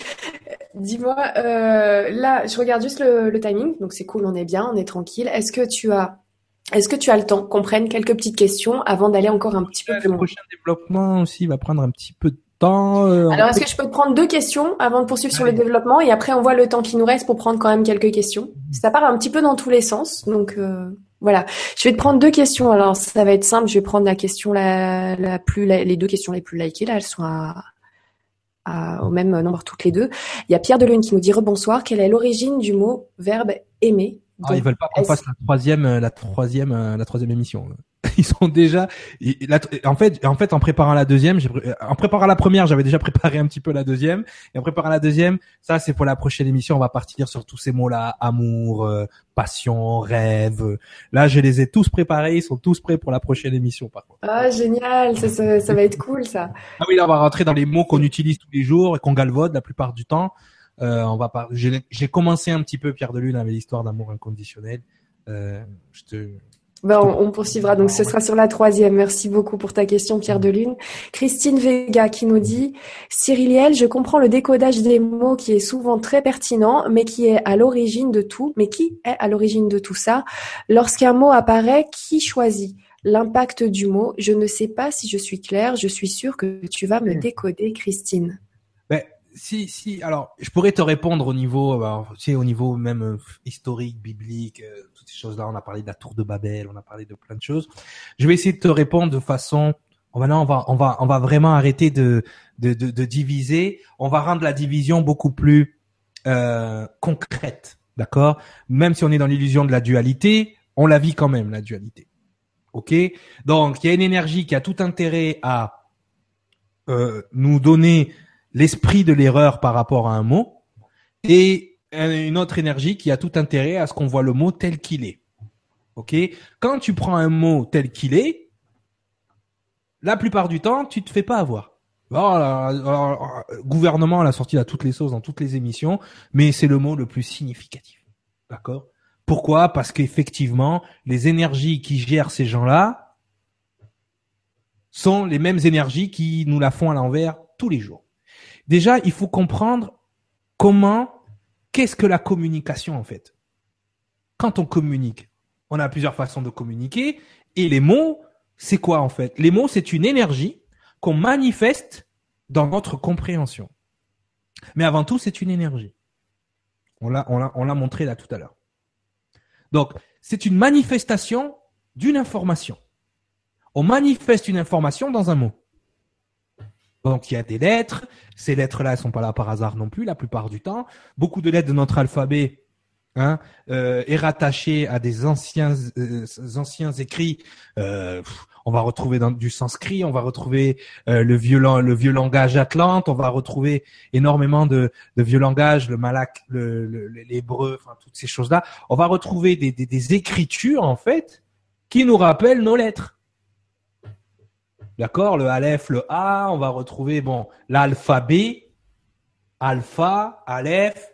Dis-moi, euh, là, je regarde juste le, timing, donc c'est cool, on est bien, on est tranquille. Est-ce que tu as, est-ce que tu as le temps qu'on prenne quelques petites questions avant d'aller encore un petit peu plus loin? Le prochain développement aussi va prendre un petit peu de temps. Euh, Alors, est-ce que je peux te prendre deux questions avant de poursuivre sur le développement et après on voit le temps qui nous reste pour prendre quand même quelques questions? Mhm. Ça part un petit peu dans tous les sens, donc euh, voilà. Je vais te prendre deux questions. Alors, ça va être simple. Je vais prendre la question la, la plus, les deux questions les plus likées là. Elles sont à au même nombre toutes les deux. Il y a Pierre Delune qui nous dit rebonsoir. Quelle est l'origine du mot verbe aimer? Ah, Ils veulent pas qu'on fasse la troisième, euh, la troisième, euh, la troisième émission. ils sont déjà. En fait, en fait, en préparant la deuxième, en préparant la première, j'avais déjà préparé un petit peu la deuxième, et en préparant la deuxième, ça c'est pour la prochaine émission. On va partir sur tous ces mots-là amour, euh, passion, rêve. Là, je les ai tous préparés. Ils sont tous prêts pour la prochaine émission, par contre. Ah génial, ça, ça, ça va être cool ça. Ah oui, là, on va rentrer dans les mots qu'on utilise tous les jours et qu'on galvaude la plupart du temps. Euh, on va pas. J'ai commencé un petit peu Pierre de Lune avec l'histoire d'amour inconditionnel. Euh, je te ben, on, poursuivra. Donc, ce sera sur la troisième. Merci beaucoup pour ta question, Pierre Delune. Christine Vega qui nous dit Cyriliel, je comprends le décodage des mots qui est souvent très pertinent, mais qui est à l'origine de tout. Mais qui est à l'origine de tout ça Lorsqu'un mot apparaît, qui choisit l'impact du mot? Je ne sais pas si je suis claire. Je suis sûre que tu vas me décoder, Christine. Ben, si, si. Alors, je pourrais te répondre au niveau, alors, tu sais, au niveau même euh, historique, biblique. Euh, ces choses-là. On a parlé de la tour de Babel, on a parlé de plein de choses. Je vais essayer de te répondre de façon on va, on va, on va, on va vraiment arrêter de, de, de, diviser. On va rendre la division beaucoup plus euh, concrète, d'accord? Même si on est dans l'illusion de la dualité, on la vit quand même la dualité. Ok? Donc il y a une énergie qui a tout intérêt à euh, nous donner l'esprit de l'erreur par rapport à un mot, et une autre énergie qui a tout intérêt à ce qu'on voit le mot tel qu'il est. Ok? Quand tu prends un mot tel qu'il est, la plupart du temps, tu te fais pas avoir. Voilà, gouvernement l'a sorti à toutes les sauces dans toutes les émissions, mais c'est le mot le plus significatif. D'accord? Pourquoi? Parce qu'effectivement, les énergies qui gèrent ces gens-là sont les mêmes énergies qui nous la font à l'envers tous les jours. Déjà, il faut comprendre comment, qu'est-ce que la communication en fait? Quand on communique, on a plusieurs façons de communiquer, et les mots, c'est quoi en fait? Les mots, c'est une énergie qu'on manifeste dans notre compréhension. Mais avant tout, c'est une énergie. On l'a, on l'a, on l'a montré là tout à l'heure. Donc, c'est une manifestation d'une information. On manifeste une information dans un mot. Donc, il y a des lettres. Ces lettres-là, elles sont pas là par hasard non plus, la plupart du temps. Beaucoup de lettres de notre alphabet hein, euh, est rattaché à des anciens euh, anciens écrits. Euh, on va retrouver dans du sanskrit, on va retrouver euh, le vieux le vieux langage atlante, on va retrouver énormément de, vieux langages, le malak, le, l'hébreu, enfin toutes ces choses-là. On va retrouver des, des, des écritures en fait qui nous rappellent nos lettres. D'accord, le aleph, le a, on va retrouver bon l'alphabet, alpha, aleph.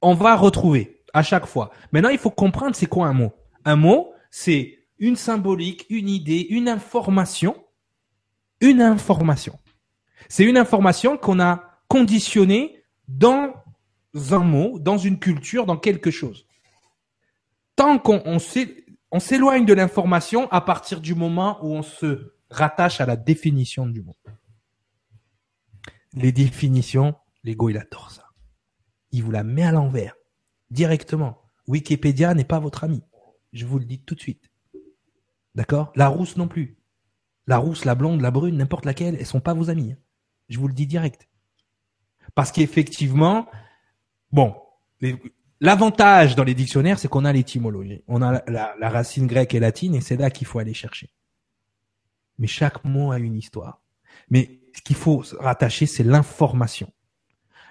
On va retrouver à chaque fois. Maintenant, il faut comprendre c'est quoi un mot. Un mot, c'est une symbolique, une idée, une information, une information. C'est une information qu'on a conditionnée dans un mot, dans une culture, dans quelque chose. Tant qu'on s'éloigne de l'information à partir du moment où on se rattache à la définition du mot. Les définitions, l'ego il adore ça. Il vous la met à l'envers, directement. Wikipédia n'est pas votre ami. Je vous le dis tout de suite. D'accord? La rousse non plus. La rousse, la blonde, la brune, n'importe laquelle, elles sont pas vos. Hein. Je vous le dis direct. Parce qu'effectivement, bon, l'avantage dans les dictionnaires, c'est qu'on a l'étymologie. On a la, racine grecque et latine, et c'est là qu'il faut aller chercher. Mais chaque mot a une histoire. Mais ce qu'il faut rattacher, c'est l'information.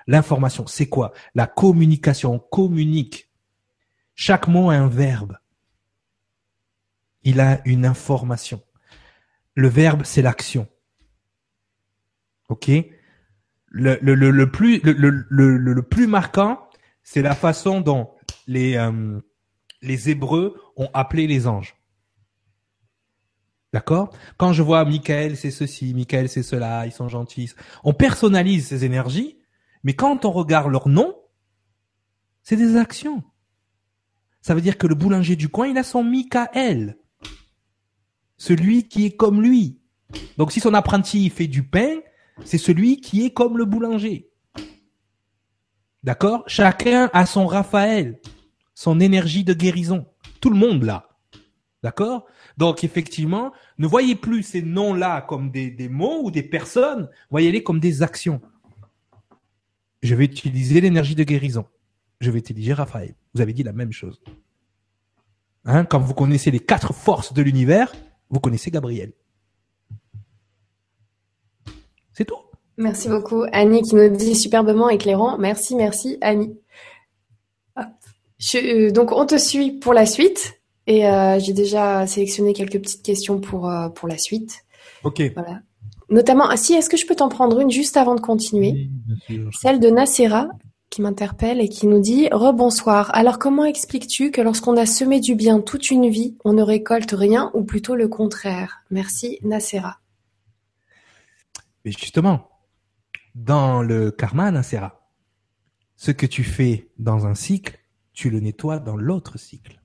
L'information, c'est quoi? La communication. On communique. Chaque mot a un verbe il a une information. Le verbe, c'est l'action. Ok? Le, le, plus, le, plus marquant, c'est la façon dont les, euh, les Hébreux ont appelé les anges. D'accord? Quand je vois Michael, c'est ceci, Michael, c'est cela, ils sont gentils. On personnalise ces énergies, mais quand on regarde leur nom, c'est des actions. Ça veut dire que le boulanger du coin, il a son Michael celui qui est comme lui. Donc si son apprenti fait du pain, c'est celui qui est comme le boulanger. D'accord? Chacun a son Raphaël, son énergie de guérison. Tout le monde là. D'accord? Donc effectivement, ne voyez plus ces noms-là comme des, des mots ou des personnes, voyez-les comme des actions. Je vais utiliser l'énergie de guérison. Je vais utiliser Raphaël. Vous avez dit la même chose. Hein, quand vous connaissez les quatre forces de l'univers, vous connaissez Gabriel. C'est tout. Merci beaucoup. Annie qui nous dit superbement éclairant. Merci, merci Annie. Euh, donc on te suit pour la suite et euh, j'ai déjà sélectionné quelques petites questions pour, euh, pour la suite. Ok. Voilà. Notamment, ah, si, est-ce que je peux t'en prendre une juste avant de continuer? Celle de Nacera qui m'interpelle et qui nous dit Rebonsoir. Alors comment expliques-tu que lorsqu'on a semé du bien toute une vie, on ne récolte rien ou plutôt le contraire? Merci Nacera. Mais justement, dans le karma, Nacera, ce que tu fais dans un cycle, tu le nettoies dans l'autre cycle.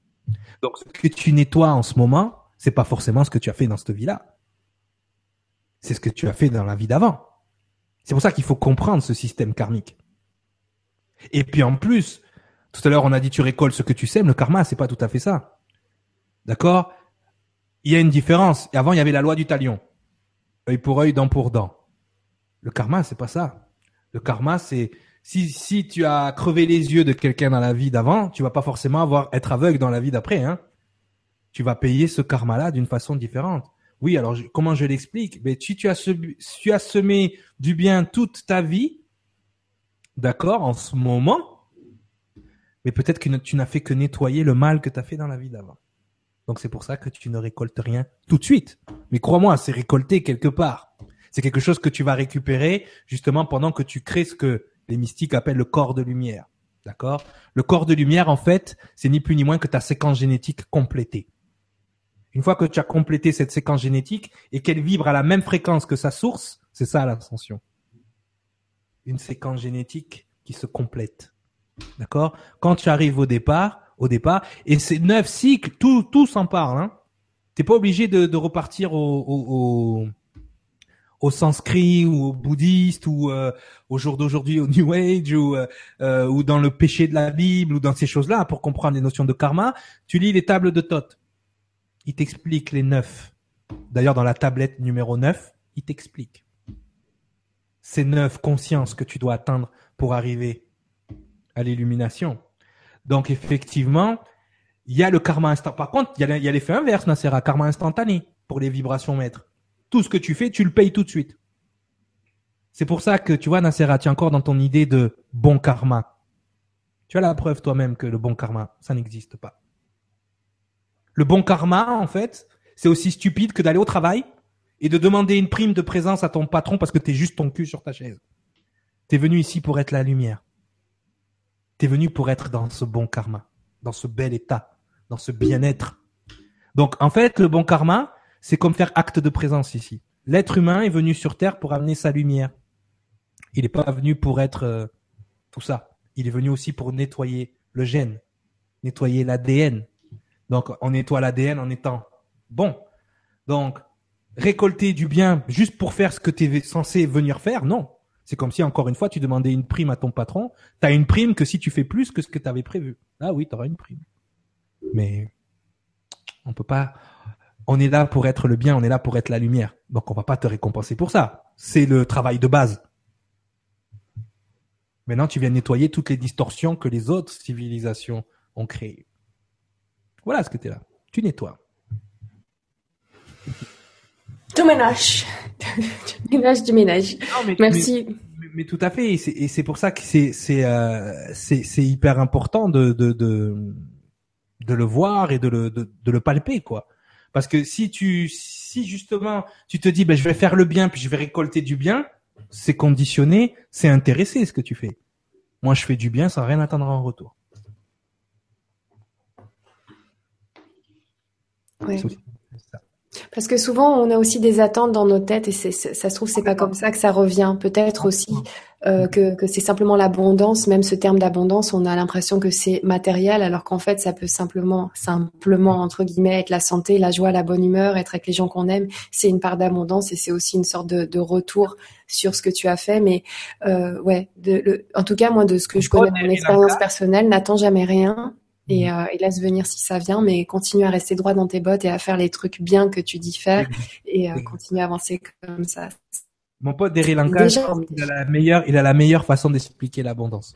Donc ce que tu nettoies en ce moment, c'est pas forcément ce que tu as fait dans cette vie-là. C'est ce que tu as fait dans la vie d'avant. C'est pour ça qu'il faut comprendre ce système karmique. Et puis en plus, tout à l'heure on a dit tu récoltes ce que tu sèmes, le karma c'est pas tout à fait ça. D'accord? Il y a une différence. Et avant il y avait la loi du talion. Œil pour œil, dent pour dent. Le karma c'est pas ça. Le karma c'est si si tu as crevé les yeux de quelqu'un dans la vie d'avant, tu vas pas forcément avoir être aveugle dans la vie d'après hein. Tu vas payer ce karma là d'une façon différente. Oui, alors comment je l'explique? Mais si tu as, si tu as semé du bien toute ta vie, d'accord, en ce moment, mais peut-être que tu n'as fait que nettoyer le mal que tu as fait dans la vie d'avant. Donc c'est pour ça que tu ne récoltes rien tout de suite. Mais crois-moi, c'est récolté quelque part. C'est quelque chose que tu vas récupérer justement pendant que tu crées ce que les mystiques appellent le corps de lumière. D'accord? Le corps de lumière, en fait, c'est ni plus ni moins que ta séquence génétique complétée. Une fois que tu as complété cette séquence génétique et qu'elle vibre à la même fréquence que sa source, c'est ça l'ascension. Une séquence génétique qui se complète. D'accord? Quand tu arrives au départ, au départ, et ces neuf cycles, tout, tout s'en parle. Hein T'es pas obligé de, repartir au, au, sanskrit ou au bouddhiste ou euh, au jour d'aujourd'hui au New Age ou, euh, euh, ou dans le péché de la Bible ou dans ces choses-là pour comprendre les notions de karma. Tu lis les tables de Thoth. Il t'explique les neuf. D'ailleurs, dans la tablette numéro 9, il t'explique ces neuf consciences que tu dois atteindre pour arriver à l'illumination. Donc effectivement, il y a le karma instantané. Par contre, il y a l'effet inverse, karma instantané pour les vibrations maîtres. Tout ce que tu fais, tu le payes tout de suite. C'est pour ça que tu vois, Nasera, tu es encore dans ton idée de bon karma. Tu as la preuve toi-même que le bon karma, ça n'existe pas. Le bon karma, en fait, c'est aussi stupide que d'aller au travail et de demander une prime de présence à ton patron parce que tu es juste ton cul sur ta chaise. Tu es venu ici pour être la lumière. Tu es venu pour être dans ce bon karma, dans ce bel état, dans ce bien-être. Donc en fait, le bon karma, c'est comme faire acte de présence ici. L'être humain est venu sur Terre pour amener sa lumière. Il n'est pas venu pour être euh, tout ça. Il est venu aussi pour nettoyer le gène, nettoyer l'ADN. Donc on nettoie l'ADN en étant bon. Donc récolter du bien juste pour faire ce que tu es censé venir faire, non. C'est comme si, encore une fois, tu demandais une prime à ton patron. Tu as une prime que si tu fais plus que ce que tu avais prévu. Ah oui, tu auras une prime. Mais on peut pas. On est là pour être le bien, on est là pour être la lumière. Donc on va pas te récompenser pour ça. C'est le travail de base. Maintenant, tu viens nettoyer toutes les distorsions que les autres civilisations ont créées. Voilà ce que tu es là. Tu nettoies. Tout ménage. ménage du ménage. Merci. Mais, tout à fait. Et c'est pour ça que c'est c'est euh, c'est hyper important de, de de de le voir et de le de, de, le palper quoi. Parce que si tu si justement tu te dis ben je vais faire le bien puis je vais récolter du bien, c'est conditionné, c'est intéressé ce que tu fais. Moi je fais du bien sans rien attendre en retour. Ouais. Parce que souvent, on a aussi des attentes dans nos têtes et c'est, ça se trouve, c'est pas comme ça que ça revient. Peut-être aussi euh, que, que c'est simplement l'abondance. Même ce terme d'abondance, on a l'impression que c'est matériel, alors qu'en fait, ça peut simplement, simplement entre guillemets, être la santé, la joie, la bonne humeur, être avec les gens qu'on aime. C'est une part d'abondance et c'est aussi une sorte de, de, retour sur ce que tu as fait. Mais euh, ouais, de, le, en tout cas, moi, de ce que je connais, mon expérience personnelle, n'attends jamais rien et, mhm. euh, et, laisse venir si ça vient, mais continue à rester droit dans tes bottes et à faire les trucs bien que tu dis faire et euh, continue à avancer comme ça. Mon pote Derry Lanka, il a la meilleure, il a la meilleure façon d'expliquer l'abondance.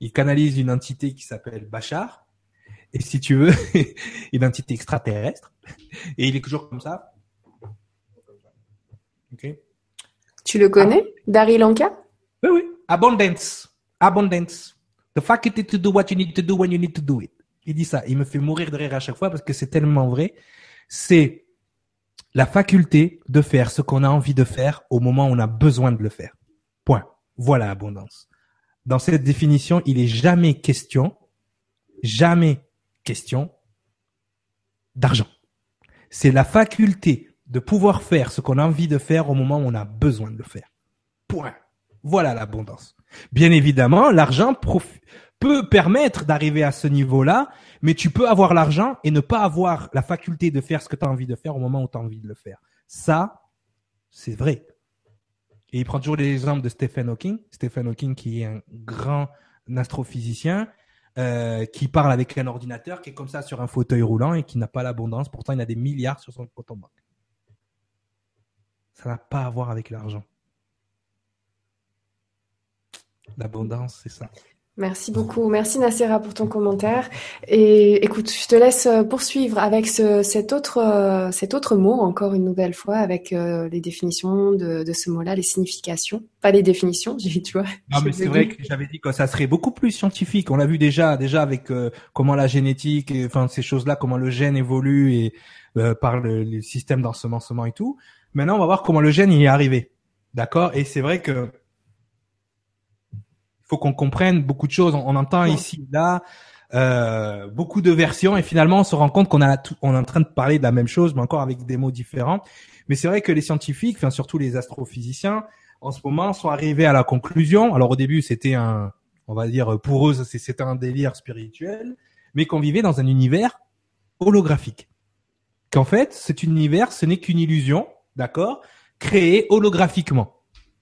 Il canalise une entité qui s'appelle Bachar, et si tu veux, une entité extraterrestre, et il est toujours comme ça. Okay. Tu le connais, ah. Dari Lanka? Oui, oui. Abundance. Abundance. The faculty to do what you need to do when you need to do it. Il dit ça. Il me fait mourir de rire à chaque fois parce que c'est tellement vrai. C'est la faculté de faire ce qu'on a envie de faire au moment où on a besoin de le faire. Point. Voilà l'abondance. Dans cette définition, il est jamais question, jamais question d'argent. C'est la faculté de pouvoir faire ce qu'on a envie de faire au moment où on a besoin de le faire. Point. Voilà l'abondance. Bien évidemment, l'argent peut permettre d'arriver à ce niveau-là, mais tu peux avoir l'argent et ne pas avoir la faculté de faire ce que tu as envie de faire au moment où tu as envie de le faire. Ça, c'est vrai. Et il prend toujours l'exemple de Stephen Hawking. Stephen Hawking qui est un grand astrophysicien, euh, qui parle avec un ordinateur, qui est comme ça sur un fauteuil roulant et qui n'a pas l'abondance. Pourtant, il a des milliards sur son compte en banque. Ça n'a pas à voir avec l'argent. L'abondance, c'est ça. Merci beaucoup. Merci Nassera pour ton commentaire. Et écoute, je te laisse euh, poursuivre avec ce, cet autre euh, cet autre mot encore une nouvelle fois avec euh, les définitions de, de ce mot-là, les significations. Pas les définitions, j'ai tu vois. Non mais c'est vrai que j'avais dit que ça serait beaucoup plus scientifique. On l'a vu déjà déjà avec comment la génétique, et, enfin ces choses-là, comment le gène évolue et par le, le système d'ensemencement et tout. Maintenant, on va voir comment le gène y est arrivé. D'accord? Et c'est vrai que faut qu'on comprenne beaucoup de choses. On, entend ici, là, euh, beaucoup de versions et finalement on se rend compte qu'on a on est en train de parler de la même chose, mais encore avec des mots différents. Mais c'est vrai que les scientifiques, enfin surtout les astrophysiciens, en ce moment sont arrivés à la conclusion. Alors au début c'était un, on va dire pour eux c'était un délire spirituel, mais qu'on vivait dans un univers holographique. Qu'en fait cet univers ce n'est qu'une illusion, d'accord, créée holographiquement.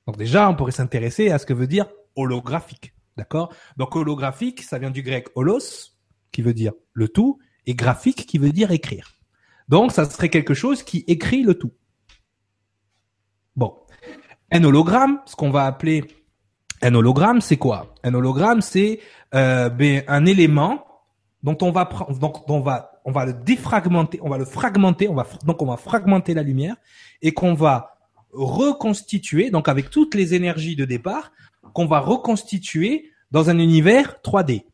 Donc déjà on pourrait s'intéresser à ce que veut dire holographique. D'accord? Donc holographique, ça vient du grec holos, qui veut dire le tout, et graphique, qui veut dire écrire. Donc ça serait quelque chose qui écrit le tout. Bon. Un hologramme, ce qu'on va appeler un hologramme, c'est quoi? Un hologramme, c'est euh, ben, un élément dont on va donc on va on va le défragmenter, on va le fragmenter, on va donc on va fragmenter la lumière et qu'on va reconstituer donc avec toutes les énergies de départ qu'on va reconstituer dans un univers 3D.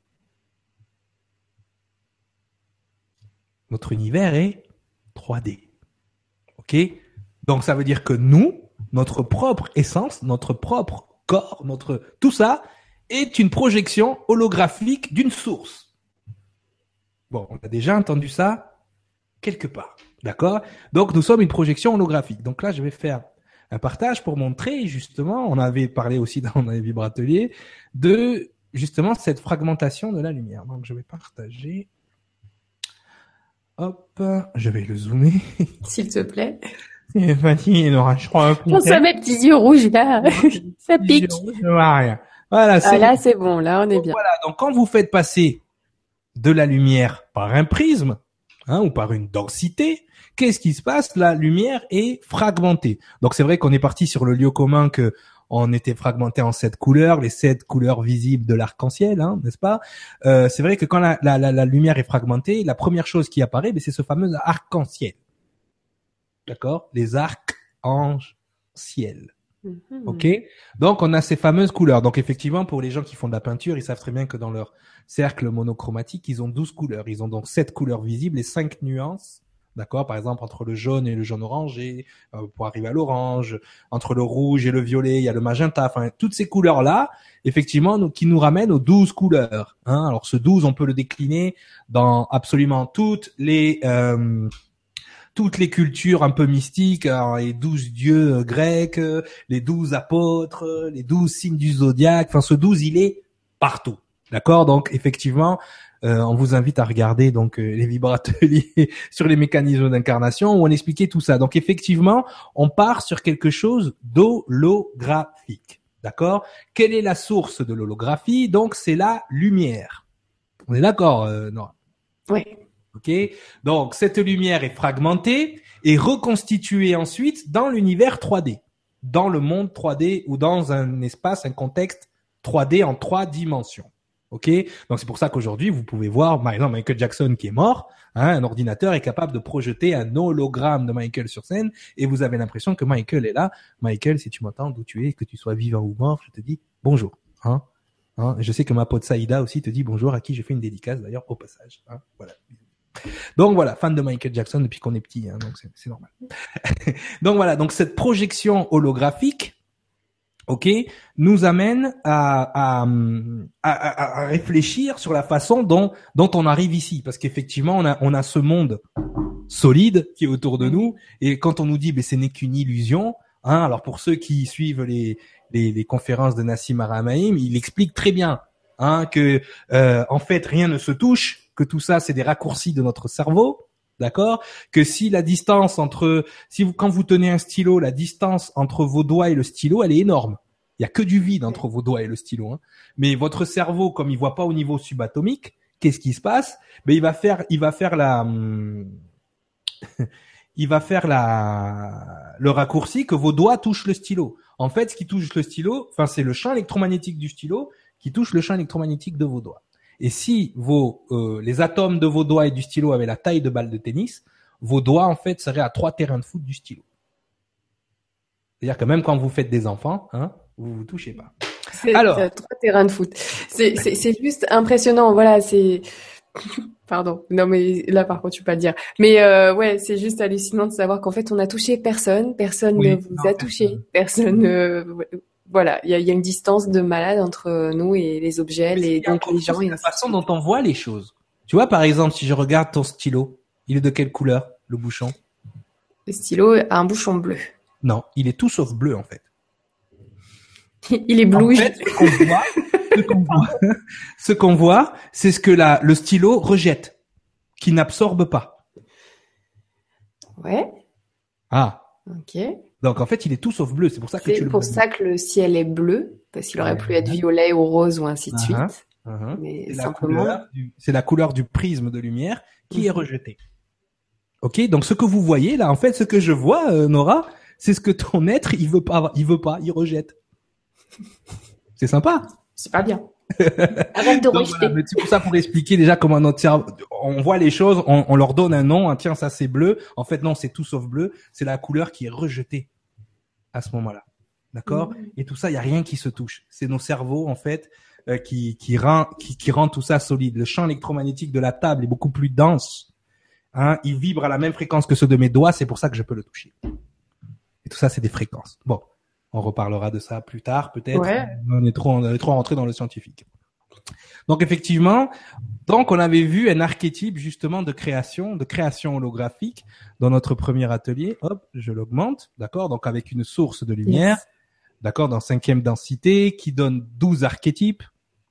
Notre univers est 3D. OK? Donc ça veut dire que nous, notre propre essence, notre propre corps, notre tout ça est une projection holographique d'une source. Bon, on a déjà entendu ça quelque part. D'accord? Donc nous sommes une projection holographique. Donc là, je vais faire un partage pour montrer justement, on avait parlé aussi dans les vibrateliers, de justement cette fragmentation de la lumière. Donc je vais partager. Hop, je vais le zoomer. S'il te plaît. Fanny, il aura, je crois, un Pense à mes petits yeux rouges là. Ça pique. Je vois rien. Voilà, ah, là c'est bon, là on est bien. Voilà, donc quand vous faites passer de la lumière par un prisme, hein, ou par une densité, qu'est-ce qui se passe? La lumière est fragmentée. Donc c'est vrai qu'on est parti sur le lieu commun que on était fragmenté en sept couleurs, les sept couleurs visibles de l'arc-en-ciel, hein, n'est-ce pas? Euh, C'est vrai que quand la, la, la, lumière est fragmentée, la première chose qui apparaît, ben, c'est ce fameux arc-en-ciel. D'accord? Les arcs-en-ciel. Mm-hmm. Ok? Donc on a ces fameuses couleurs. Donc effectivement, pour les gens qui font de la peinture, ils savent très bien que dans leur cercle monochromatique, ils ont 12 couleurs. Ils ont donc sept couleurs visibles et cinq nuances D'accord? Par exemple, entre le jaune et le jaune orangé, euh, pour arriver à l'orange, entre le rouge et le violet, il y a le magenta, enfin, toutes ces couleurs-là, effectivement, qui nous ramènent aux douze couleurs. Hein. Alors, ce 12, on peut le décliner dans absolument toutes les... Euh, toutes les cultures un peu mystiques, les douze dieux grecs, les douze apôtres, les douze signes du zodiaque, enfin ce douze il est partout. D'accord? Donc effectivement, euh, on vous invite à regarder donc euh, les vibrateliers sur les mécanismes d'incarnation où on expliquait tout ça. Donc effectivement, on part sur quelque chose d'holographique. D'accord? Quelle est la source de l'holographie? Donc c'est la lumière. On est d'accord, euh, Nora? Oui. Ok? Donc cette lumière est fragmentée et reconstituée ensuite dans l'univers 3D, dans le monde 3D ou dans un espace, un contexte 3D en trois dimensions. Ok, donc c'est pour ça qu'aujourd'hui vous pouvez voir, par exemple Michael Jackson qui est mort, hein, un ordinateur est capable de projeter un hologramme de Michael sur scène et vous avez l'impression que Michael est là. Michael, si tu m'entends, d'où tu es, que tu sois vivant ou mort, je te dis bonjour. Hein, hein, je sais que ma pote Saïda aussi te dit bonjour, à qui j'ai fait une dédicace d'ailleurs au passage. Hein, voilà. Donc voilà, fan de Michael Jackson depuis qu'on est petit, hein, donc c'est normal. donc voilà, donc cette projection holographique ok, nous amène à, à, réfléchir sur la façon dont, dont on arrive ici. Parce qu'effectivement, on a, on a ce monde solide qui est autour de nous. Et quand on nous dit, mais ce n'est qu'une illusion, hein, alors pour ceux qui suivent les, les, conférences de Nassim Aramaim, il explique très bien hein, que euh, en fait rien ne se touche, que tout ça c'est des raccourcis de notre cerveau, d'accord? Que si la distance entre, si vous, quand vous tenez un stylo, la distance entre vos doigts et le stylo, elle est énorme. Il y a que du vide entre vos doigts et le stylo. Hein. Mais votre cerveau, comme il voit pas au niveau subatomique, qu'est-ce qui se passe? Ben il va faire, il va faire la, il va faire la, le raccourci que vos doigts touchent le stylo. En fait, ce qui touche le stylo, enfin c'est le champ électromagnétique du stylo qui touche le champ électromagnétique de vos doigts. Et si vos, euh, les atomes de vos doigts et du stylo avaient la taille de balle de tennis, vos doigts, en fait, seraient à trois terrains de foot du stylo. C'est-à-dire que même quand vous faites des enfants, hein, vous vous touchez pas. Alors, trois terrains de foot. C'est juste impressionnant. Voilà, c'est Pardon. Non, mais là, par contre, tu peux pas le dire. Mais euh, ouais, c'est juste hallucinant de savoir qu'en fait, on a touché personne, personne ne vous a touché, personne. Euh, voilà, il y a, y a, une distance de malade entre nous et les objets, les donc les gens. Et la façon dont on voit les choses. Tu vois, par exemple, si je regarde ton stylo, il est de quelle couleur, le bouchon? Le stylo a un bouchon bleu. Non, il est tout sauf bleu en fait. il est bleu. En fait, ce qu'on voit, c'est ce que la, le stylo rejette, qui n'absorbe pas. Ouais. Ah. Ok. Donc en fait, il est tout sauf bleu. C'est pour ça que tu le. C'est pour ça que le ciel est bleu, parce qu'il aurait pu être violet ou rose ou ainsi de uh-huh. suite. Uh-huh. Mais simplement. C'est la couleur du prisme de lumière qui est mhm. rejeté. Ok, donc ce que vous voyez là, en fait, ce que je vois, euh, Nora, c'est ce que ton être, il veut pas, il veut pas, il rejette. C'est sympa. C'est pas bien. Arrête de rejeter. c'est pour ça pour expliquer déjà comment notre cerveau, on voit les choses, on, on leur donne un nom, hein, tiens ça c'est bleu. En fait non, c'est tout sauf bleu. C'est la couleur qui est rejetée à ce moment-là. D'accord mhm. Et tout ça, il y a rien qui se touche. C'est nos cerveaux en fait euh, qui qui rend qui, qui rend tout ça solide. Le champ électromagnétique de la table est beaucoup plus dense. Hein, il vibre à la même fréquence que ceux de mes doigts, c'est pour ça que je peux le toucher. Et tout ça, c'est des fréquences. Bon, on reparlera de ça plus tard, peut-être. On est trop, on est trop rentré dans le scientifique. Donc effectivement, donc on avait vu un archétype justement de création, de création holographique dans notre premier atelier. Hop, je l'augmente, d'accord? Donc avec une source de lumière, d'accord, dans cinquième densité, qui donne 12 archétypes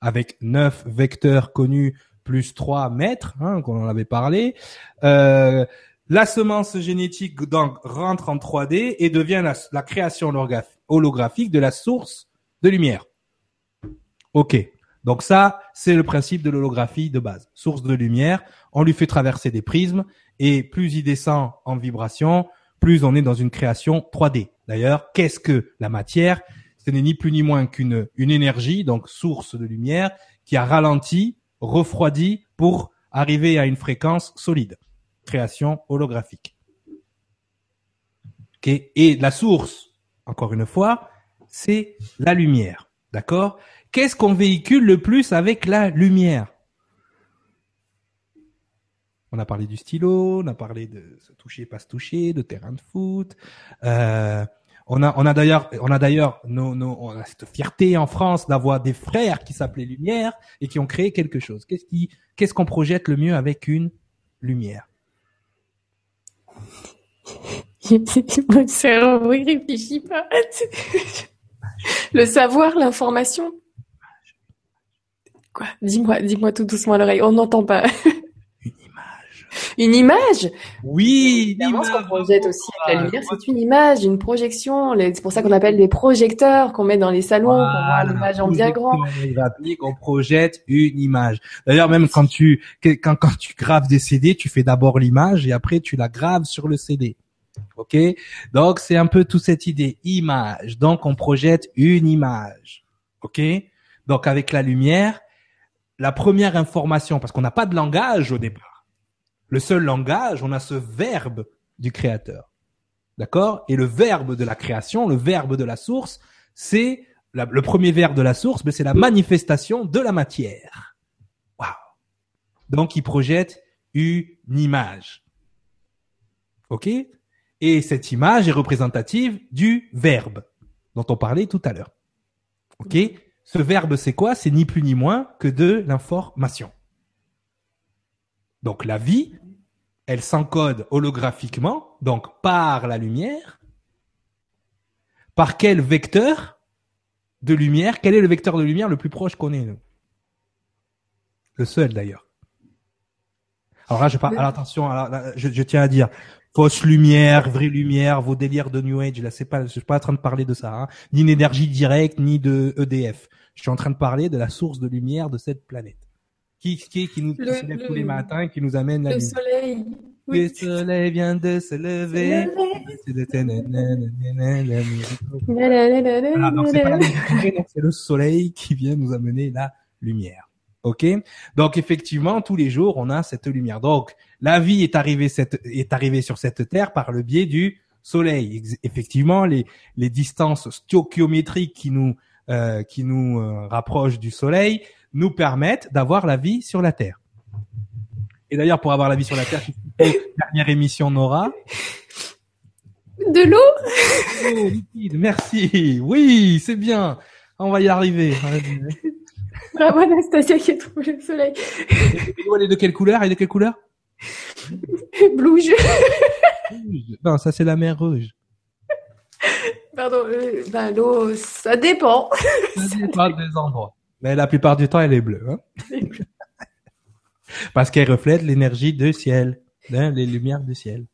avec neuf vecteurs connus plus 3 mètres, hein, qu'on en avait parlé. Euh, la semence génétique donc rentre en 3D et devient la, la création holographique de la source de lumière. Ok. Donc ça, c'est le principe de l'holographie de base. Source de lumière, on lui fait traverser des prismes et plus il descend en vibration, plus on est dans une création 3D. D'ailleurs, qu'est-ce que la matière? Ce n'est ni plus ni moins qu'une une énergie, donc source de lumière, qui a ralenti, refroidi pour arriver à une fréquence solide. Création holographique. Okay. Et la source, encore une fois, c'est la lumière. D'accord? Qu'est-ce qu'on véhicule le plus avec la lumière? On a parlé du stylo, on a parlé de se toucher, pas se toucher, de terrain de foot. Euh, on a, on a d'ailleurs, on a d'ailleurs, on a cette fierté en France d'avoir des frères qui s'appelaient Lumière et qui ont créé quelque chose. Qu'est-ce qui, qu'est-ce qu'on projette le mieux avec une lumière? Mon cerveau il réfléchit pas. Le savoir, l'information. Quoi? Dis-moi, dis-moi tout doucement à l'oreille. On n'entend pas. Une image. Une image? Oui, Évidemment, ce qu'on projette aussi avec la lumière, c'est une image, une projection. C'est pour ça qu'on appelle des projecteurs qu'on met dans les salons, voilà, qu'on voit l'image en bien grand. On projette une image. D'ailleurs, même quand tu quand quand tu graves des CD, tu fais d'abord l'image et après tu la graves sur le CD. Ok Donc c'est un peu toute cette idée image. Donc on projette une image. Ok Donc avec la lumière, la première information, parce qu'on n'a pas de langage au départ. Le seul langage, on a ce verbe du créateur. D'accord? Et le verbe de la création, le verbe de la source, c'est le premier verbe de la source, mais c'est la manifestation de la matière. Waouh Donc il projette une image. OK? Et cette image est représentative du verbe dont on parlait tout à l'heure. OK? Ce verbe, c'est quoi? C'est ni plus ni moins que de l'information. Donc la vie, elle s'encode holographiquement, donc par la lumière. Par quel vecteur de lumière? Quel est le vecteur de lumière le plus proche qu'on ait nous? Le seul d'ailleurs. Alors là, je parle. Alors attention, je, tiens à dire, fausse lumière, vraie lumière, vos délires de New Age, là, c'est pas, je suis pas en train de parler de ça, hein. ni d'énergie directe, ni de EDF. Je suis en train de parler de la source de lumière de cette planète. Qui, qui, qui nous le, lève tous les matins, qui nous amène la le soleil. Le soleil vient de se lever. c'est le soleil qui vient nous amener la lumière. Ok? Donc effectivement, tous les jours, on a cette lumière. Donc la vie est arrivée, cette, est arrivée sur cette terre par le biais du soleil. Effectivement, les, les distances stoichiométriques qui nous euh, qui nous euh, rapprochent du Soleil nous permettent d'avoir la vie sur la Terre. Et d'ailleurs, pour avoir la vie sur la Terre, dernière émission Nora. De l'eau? Oh, merci. Oui, c'est bien. On va y arriver. Bravo Anastasia qui a trouvé le soleil. Elle est de quelle couleur? Et de quelle couleur? Blouge. Non, ça c'est la mer rouge. Pardon, euh, ben, l'eau, ça dépend. Ça dépend des endroits. Mais la plupart du temps, elle est bleue. Hein Parce qu'elle reflète l'énergie du ciel, hein, les lumières du ciel.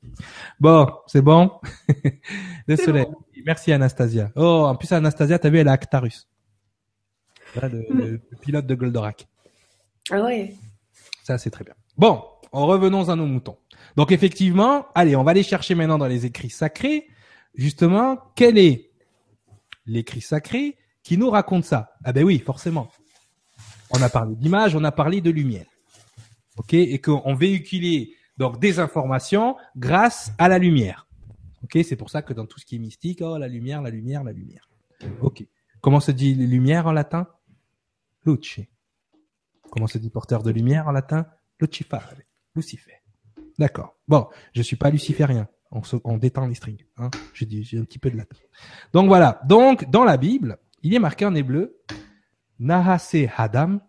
Bon, c'est bon? le soleil. Merci Anastasia. Oh, en plus Anastasia, t'as vu, elle a Actarus. Le, le, pilote de Goldorak. Ah ouais. Ça, c'est très bien. Bon, revenons à nos moutons. Donc effectivement, allez, on va aller chercher maintenant dans les écrits sacrés, justement, quel est l'écrit sacré qui nous raconte ça? Ah ben oui, forcément. On a parlé d'image, on a parlé de lumière. OK? Et qu'on véhiculait donc des informations grâce à la lumière. OK? C'est pour ça que dans tout ce qui est mystique, oh la lumière, la lumière, la lumière. OK. Comment se dit lumière en latin? Luce. Comment se dit porteur de lumière en latin? Lucifare. Lucifer. D'accord. Bon, je suis pas luciférien. On, on détend les strings. Hein. J'ai un petit peu de latin. Donc voilà. Donc dans la Bible, il est marqué en hébreu Nahase Hadam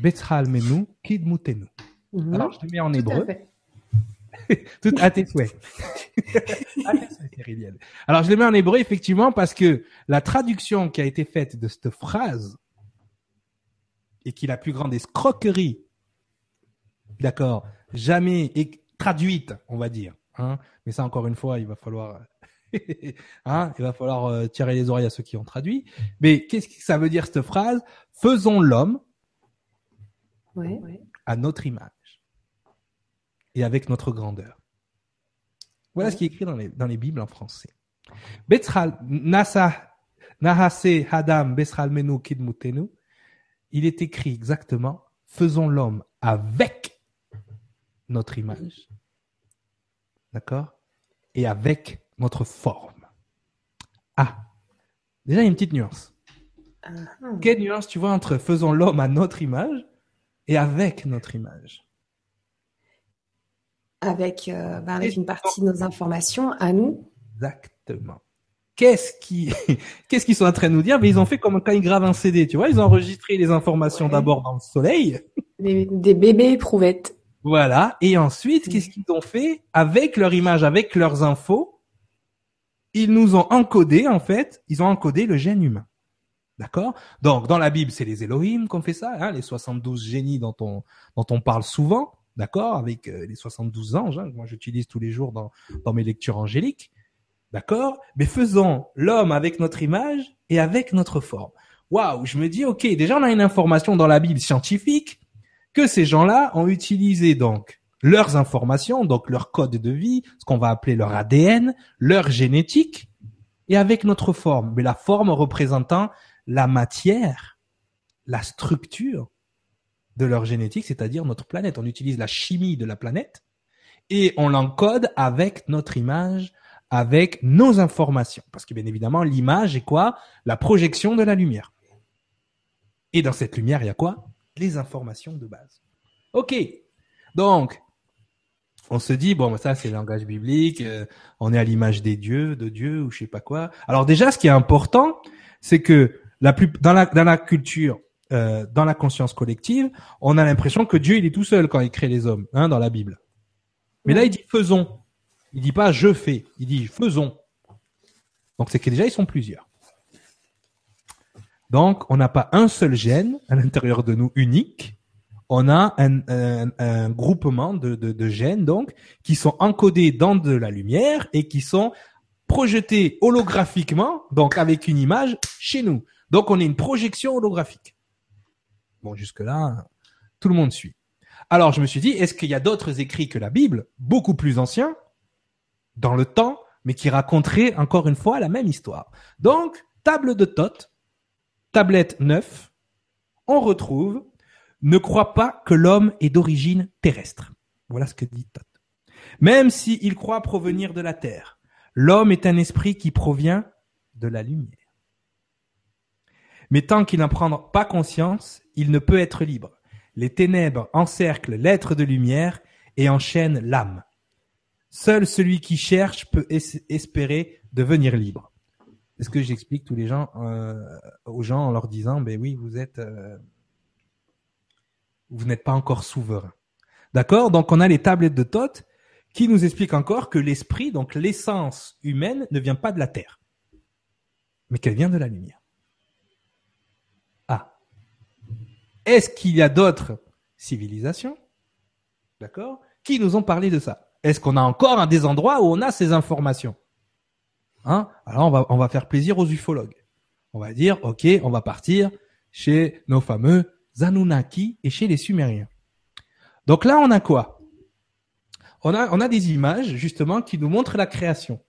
Betzral Menu Kid Mutenu. Mhm. Alors je te mets en hébreu. Tout à tes souhaits. Alors je le mets en hébreu effectivement parce que la traduction qui a été faite de cette phrase et qui est la plus grande escroquerie d'accord, jamais traduite, on va dire. Hein. Mais ça, encore une fois, il va falloir, hein, il va falloir euh, tirer les oreilles à ceux qui ont traduit. Mais qu'est-ce que ça veut dire cette phrase? Faisons l'homme à notre image et avec notre grandeur. Voilà ce qui est écrit dans les, dans les Bibles en français. nasa, nahase hadam menu kidmutenu. Il est écrit exactement, faisons l'homme avec notre image. D'accord? Et avec notre forme. Ah, déjà il y a une petite nuance. Uh-huh. Quelle nuance tu vois entre faisons l'homme à notre image et avec notre image? Avec, euh, ben, avec une partie de nos informations à nous. Exactement. Qu'est-ce qui, qu'est-ce qu'ils sont en train de nous dire? Mais ils ont fait comme quand ils gravent un CD, tu vois? Ils ont enregistré les informations d'abord dans le soleil. Des, des bébés éprouvettes. Voilà. Et ensuite, qu'est-ce qu'ils ont fait? Avec leur image, avec leurs infos Ils nous ont encodé, en fait, ils ont encodé le gène humain. D'accord? Donc, dans la Bible, c'est les Elohim qui ont fait ça, hein, les 72 génies dont on, dont on parle souvent, d'accord? Avec euh, les 72 anges, hein, que moi j'utilise tous les jours dans, dans mes lectures angéliques. D'accord? Mais faisons l'homme avec notre image et avec notre forme. Waouh, je me dis, ok, déjà on a une information dans la Bible scientifique, que ces gens-là ont utilisé donc leurs informations, donc leur code de vie, ce qu'on va appeler leur ADN, leur génétique, et avec notre forme, mais la forme représentant la matière, la structure de leur génétique, c'est-à-dire notre planète. On utilise la chimie de la planète et on l'encode avec notre image, avec nos informations. Parce que bien évidemment, l'image est quoi? La projection de la lumière. Et dans cette lumière, il y a quoi? Les informations de base. Ok, donc on se dit bon ça c'est le langage biblique, euh, on est à l'image des dieux, de Dieu ou je sais pas quoi. Alors déjà ce qui est important, c'est que la plus dans la dans la culture euh, dans la conscience collective, on a l'impression que Dieu il est tout seul quand il crée les hommes, hein, dans la Bible. Mais là il dit faisons. Il dit pas je fais, il dit faisons. Donc c'est que déjà ils sont plusieurs. Donc, on n'a pas un seul gène à l'intérieur de nous unique. On a un, groupement de, gènes donc qui sont encodés dans de la lumière et qui sont projetés holographiquement, donc avec une image chez nous. Donc, on est une projection holographique. Bon, jusque là, tout le monde suit. Alors, je me suis dit, est-ce qu'il y a d'autres écrits que la Bible, beaucoup plus anciens, dans le temps, mais qui raconteraient encore une fois la même histoire. Donc, table de Thoth, tablette 9, on retrouve ne crois pas que l'homme est d'origine terrestre. Voilà ce que dit Thoth. Même s'il croit provenir de la terre, l'homme est un esprit qui provient de la lumière. Mais tant qu'il n'en prend pas conscience, il ne peut être libre. Les ténèbres encerclent l'être de lumière et enchaînent l'âme. Seul celui qui cherche peut espérer devenir libre. C'est ce que j'explique tous les gens euh, aux gens en leur disant, ben oui, vous êtes, euh, vous n'êtes pas encore souverain. D'accord? Donc on a les tablettes de Thoth qui nous expliquent encore que l'esprit, donc l'essence humaine, ne vient pas de la terre, mais qu'elle vient de la lumière. Ah. Est-ce qu'il y a d'autres civilisations, d'accord, qui nous ont parlé de ça? Est-ce qu'on a encore un des endroits où on a ces informations? Hein? Alors on va on va faire plaisir aux ufologues. On va dire OK, on va partir chez nos fameux Anunnaki et chez les Sumériens. Donc là, on a quoi? On a, on a des images justement qui nous montrent la création.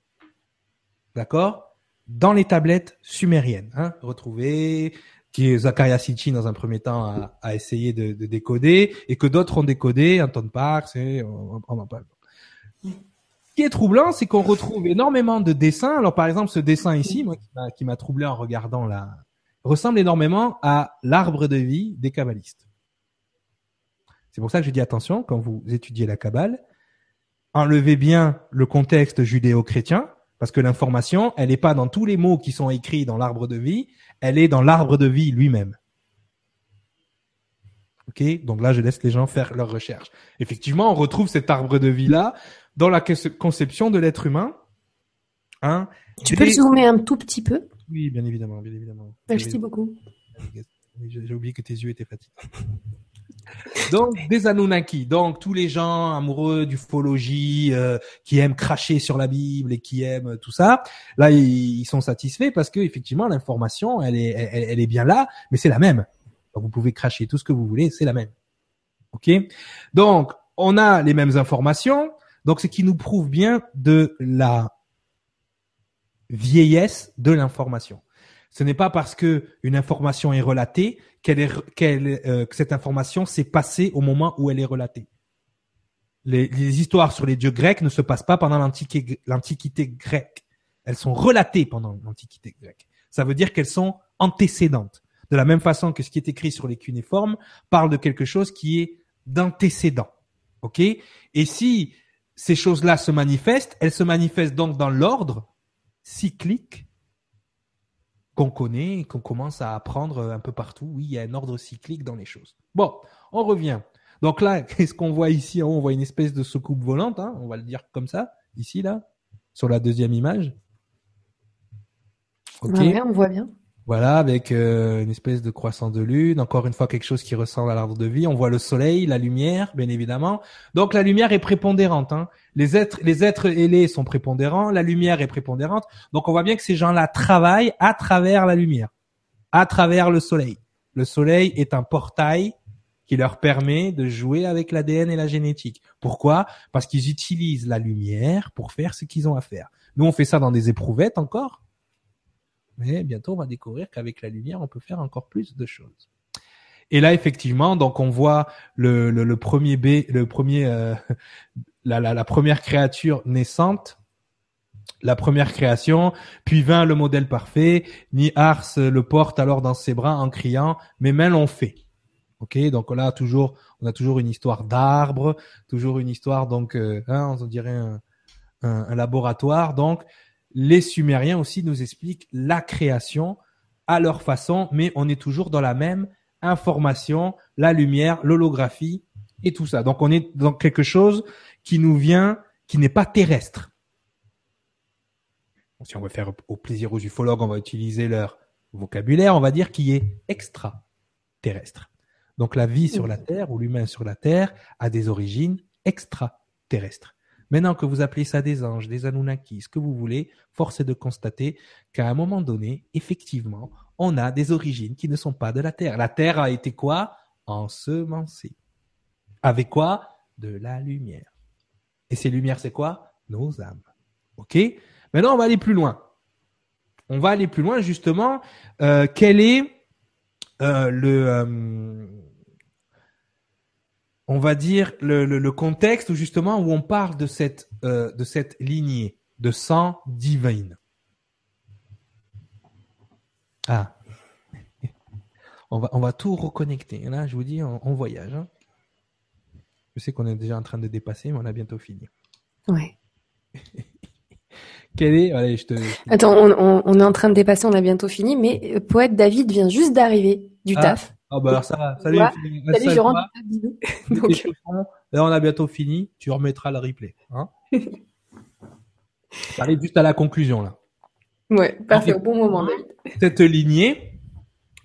D'accord? Dans les tablettes sumériennes. Hein, retrouvées, qui Zakaria Sitchin dans un premier temps a, essayé de, de, décoder et que d'autres ont décodé, Anton Parks, et on, on en parle. Ce qui est troublant, c'est qu'on retrouve énormément de dessins. Alors par exemple, ce dessin ici, moi, qui m'a troublé en regardant la, ressemble énormément à l'arbre de vie des kabbalistes. C'est pour ça que je dis attention quand vous étudiez la Kabbale, enlevez bien le contexte judéo-chrétien, parce que l'information, elle n'est pas dans tous les mots qui sont écrits dans l'arbre de vie, elle est dans l'arbre de vie lui-même. Ok, donc là, je laisse les gens faire leurs recherches. Effectivement, on retrouve cet arbre de vie là dans la conception de l'être humain. Hein, tu peux le zoomer un tout petit peu? Oui, bien évidemment, bien évidemment. Merci beaucoup. J'ai oublié que tes yeux étaient fatigués. Donc des Anunnaki, donc tous les gens amoureux d'ufologie, euh, qui aiment cracher sur la Bible et qui aiment tout ça, là ils, sont satisfaits parce que effectivement l'information elle est elle, est bien là, mais c'est la même. Donc vous pouvez cracher tout ce que vous voulez, c'est la même. Ok? Donc on a les mêmes informations, donc ce qui nous prouve bien de la vieillesse de l'information. Ce n'est pas parce que une information est relatée qu'elle est, qu'elle, euh, que cette information s'est passée au moment où elle est relatée. Les, les histoires sur les dieux grecs ne se passent pas pendant l'antiquité, l'antiquité grecque. Elles sont relatées pendant l'antiquité grecque. Ça veut dire qu'elles sont antécédentes. De la même façon que ce qui est écrit sur les cunéiformes parle de quelque chose qui est d'antécédent. OK? Et si ces choses-là se manifestent, elles se manifestent donc dans l'ordre cyclique qu'on connaît qu'on commence à apprendre un peu partout. Oui, il y a un ordre cyclique dans les choses. Bon, on revient. Donc là, qu'est-ce qu'on voit ici On voit une espèce de soucoupe volante, hein, on va le dire comme ça, ici, là, sur la deuxième image. On voit bien. Voilà, avec euh, une espèce de croissant de lune, encore une fois quelque chose qui ressemble à l'arbre de vie. On voit le soleil, la lumière, bien évidemment. Donc la lumière est prépondérante. Hein. Les êtres, les êtres ailés sont prépondérants, la lumière est prépondérante. Donc on voit bien que ces gens-là travaillent à travers la lumière, à travers le soleil. Le soleil est un portail qui leur permet de jouer avec l'ADN et la génétique. Pourquoi? Parce qu'ils utilisent la lumière pour faire ce qu'ils ont à faire. Nous, on fait ça dans des éprouvettes encore mais bientôt, on va découvrir qu'avec la lumière, on peut faire encore plus de choses. Et là, effectivement, donc on voit le, le, premier B, le premier, euh, la, la, la, première créature naissante, la première création, puis vint le modèle parfait. Ni Ars le porte alors dans ses bras en criant, mes mains l'ont fait. Ok, donc là toujours, on a toujours une histoire d'arbre, toujours une histoire donc, euh, hein, on dirait un, un, un laboratoire. Donc les Sumériens aussi nous expliquent la création à leur façon, mais on est toujours dans la même information, la lumière, l'holographie et tout ça. Donc on est dans quelque chose qui nous vient, qui n'est pas terrestre. Si on veut faire au plaisir aux ufologues, on va utiliser leur vocabulaire, on va dire qui est extraterrestre. Donc la vie sur la Terre ou l'humain sur la Terre a des origines extraterrestres. Maintenant que vous appelez ça des anges, des Anunnaki, ce que vous voulez, force est de constater qu'à un moment donné, effectivement, on a des origines qui ne sont pas de la Terre. La Terre a été quoi? Ensemencée. Avec quoi? De la lumière. Et ces lumières, c'est quoi? Nos âmes. Ok? Maintenant, on va aller plus loin. On va aller plus loin, justement. Euh, quel est euh, le... Euh, on va dire le, le, contexte où justement où on parle de cette euh, de cette lignée de sang divin. Ah, On va, on va tout reconnecter. Là, je vous dis, on, on voyage. hein. Je sais qu'on est déjà en train de dépasser, mais on a bientôt fini. Ouais. Quel est Allez, je te. Attends, on, on, on est en train de dépasser, on a bientôt fini, mais euh, poète David vient juste d'arriver du Ah, taf. Ah bah alors ça, salut. Ouais. Salut, Salut, je rentre. Donc, chaussons. Là, on a bientôt fini. Tu remettras le replay. Hein T'arrives juste à la conclusion là. ouais, parfait, au bon moment, David. Cette lignée,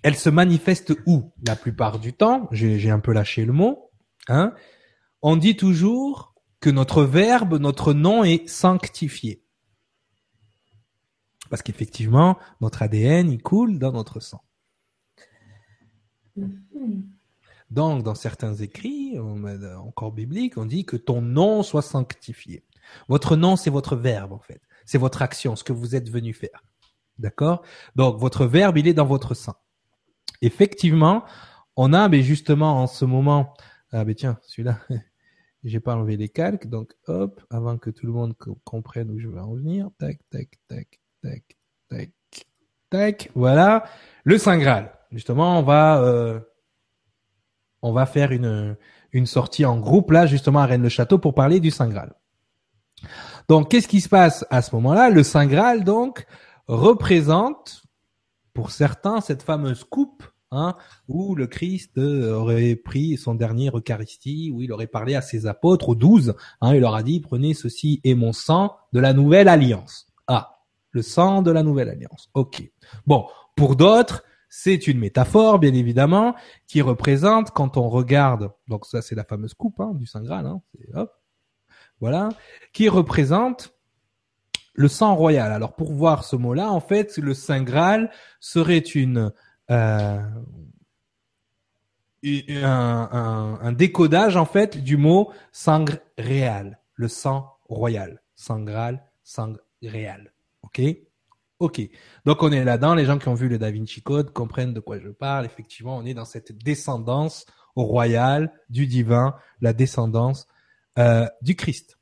elle se manifeste où? La plupart du temps, j'ai j'ai un peu lâché le mot. Hein on dit toujours que notre verbe, notre nom est sanctifié. Parce qu'effectivement, notre ADN, il coule dans notre sang. Donc, dans certains écrits, encore bibliques, on dit que ton nom soit sanctifié. Votre nom, c'est votre verbe, en fait. C'est votre action, ce que vous êtes venu faire. D'accord? Donc, votre verbe, il est dans votre sang. Effectivement, on a, mais justement, en ce moment, ah, ben tiens, celui-là, j'ai pas enlevé les calques, donc hop, avant que tout le monde co- comprenne où je veux en venir, tac, tac, tac, tac, tac, tac, voilà, le Saint Graal. Justement, on va, euh, on va faire une, une sortie en groupe, là, justement, à Rennes-le-Château pour parler du Saint Graal. Donc, qu'est-ce qui se passe à ce moment-là? Le Saint Graal, donc, représente, pour certains, cette fameuse coupe, hein, où le Christ aurait pris son dernier Eucharistie, où il aurait parlé à ses apôtres, aux douze, hein, il leur a dit, prenez ceci et mon sang de la nouvelle alliance. Ah, le sang de la nouvelle alliance. Ok. Bon, pour d'autres, c'est une métaphore, bien évidemment, qui représente, quand on regarde, donc ça c'est la fameuse coupe hein, du Saint Graal, hein, hop, voilà, qui représente le sang royal. Alors pour voir ce mot-là, en fait, le Saint Graal serait une euh, un, décodage en fait du mot sang réal, le sang royal, sang Graal, sang ok. Donc on est là-dedans. Les gens qui ont vu le Da Vinci Code comprennent de quoi je parle. Effectivement, on est dans cette descendance royale du divin, la descendance euh, du Christ.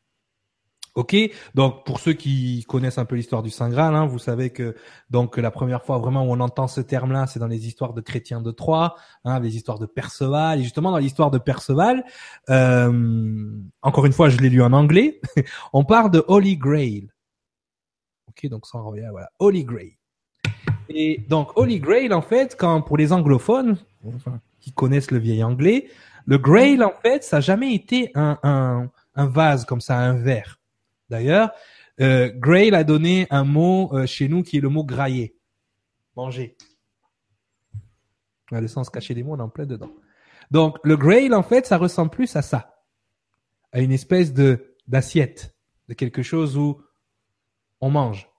Ok, donc pour ceux qui connaissent un peu l'histoire du Saint Graal, hein, vous savez que donc la première fois vraiment où on entend ce terme-là, c'est dans les histoires de chrétiens de Troie, hein, les histoires de Perceval. Et justement dans l'histoire de Perceval, euh, encore une fois, je l'ai lu en anglais. on parle de Holy Grail. Ok, donc sans royal, voilà, Holy Grail. Et donc Holy Grail, en fait, quand pour les anglophones, enfin, qui connaissent le vieil anglais, le Grail, en fait, ça n'a jamais été un, un, un vase comme ça, un verre. D'ailleurs, euh, Grail a donné un mot euh, chez nous qui est le mot grailler. Manger. Le sens caché des mots, on est en plein dedans. Donc, le Grail, en fait, ça ressemble plus à ça. À une espèce de d'assiette, de quelque chose où on mange.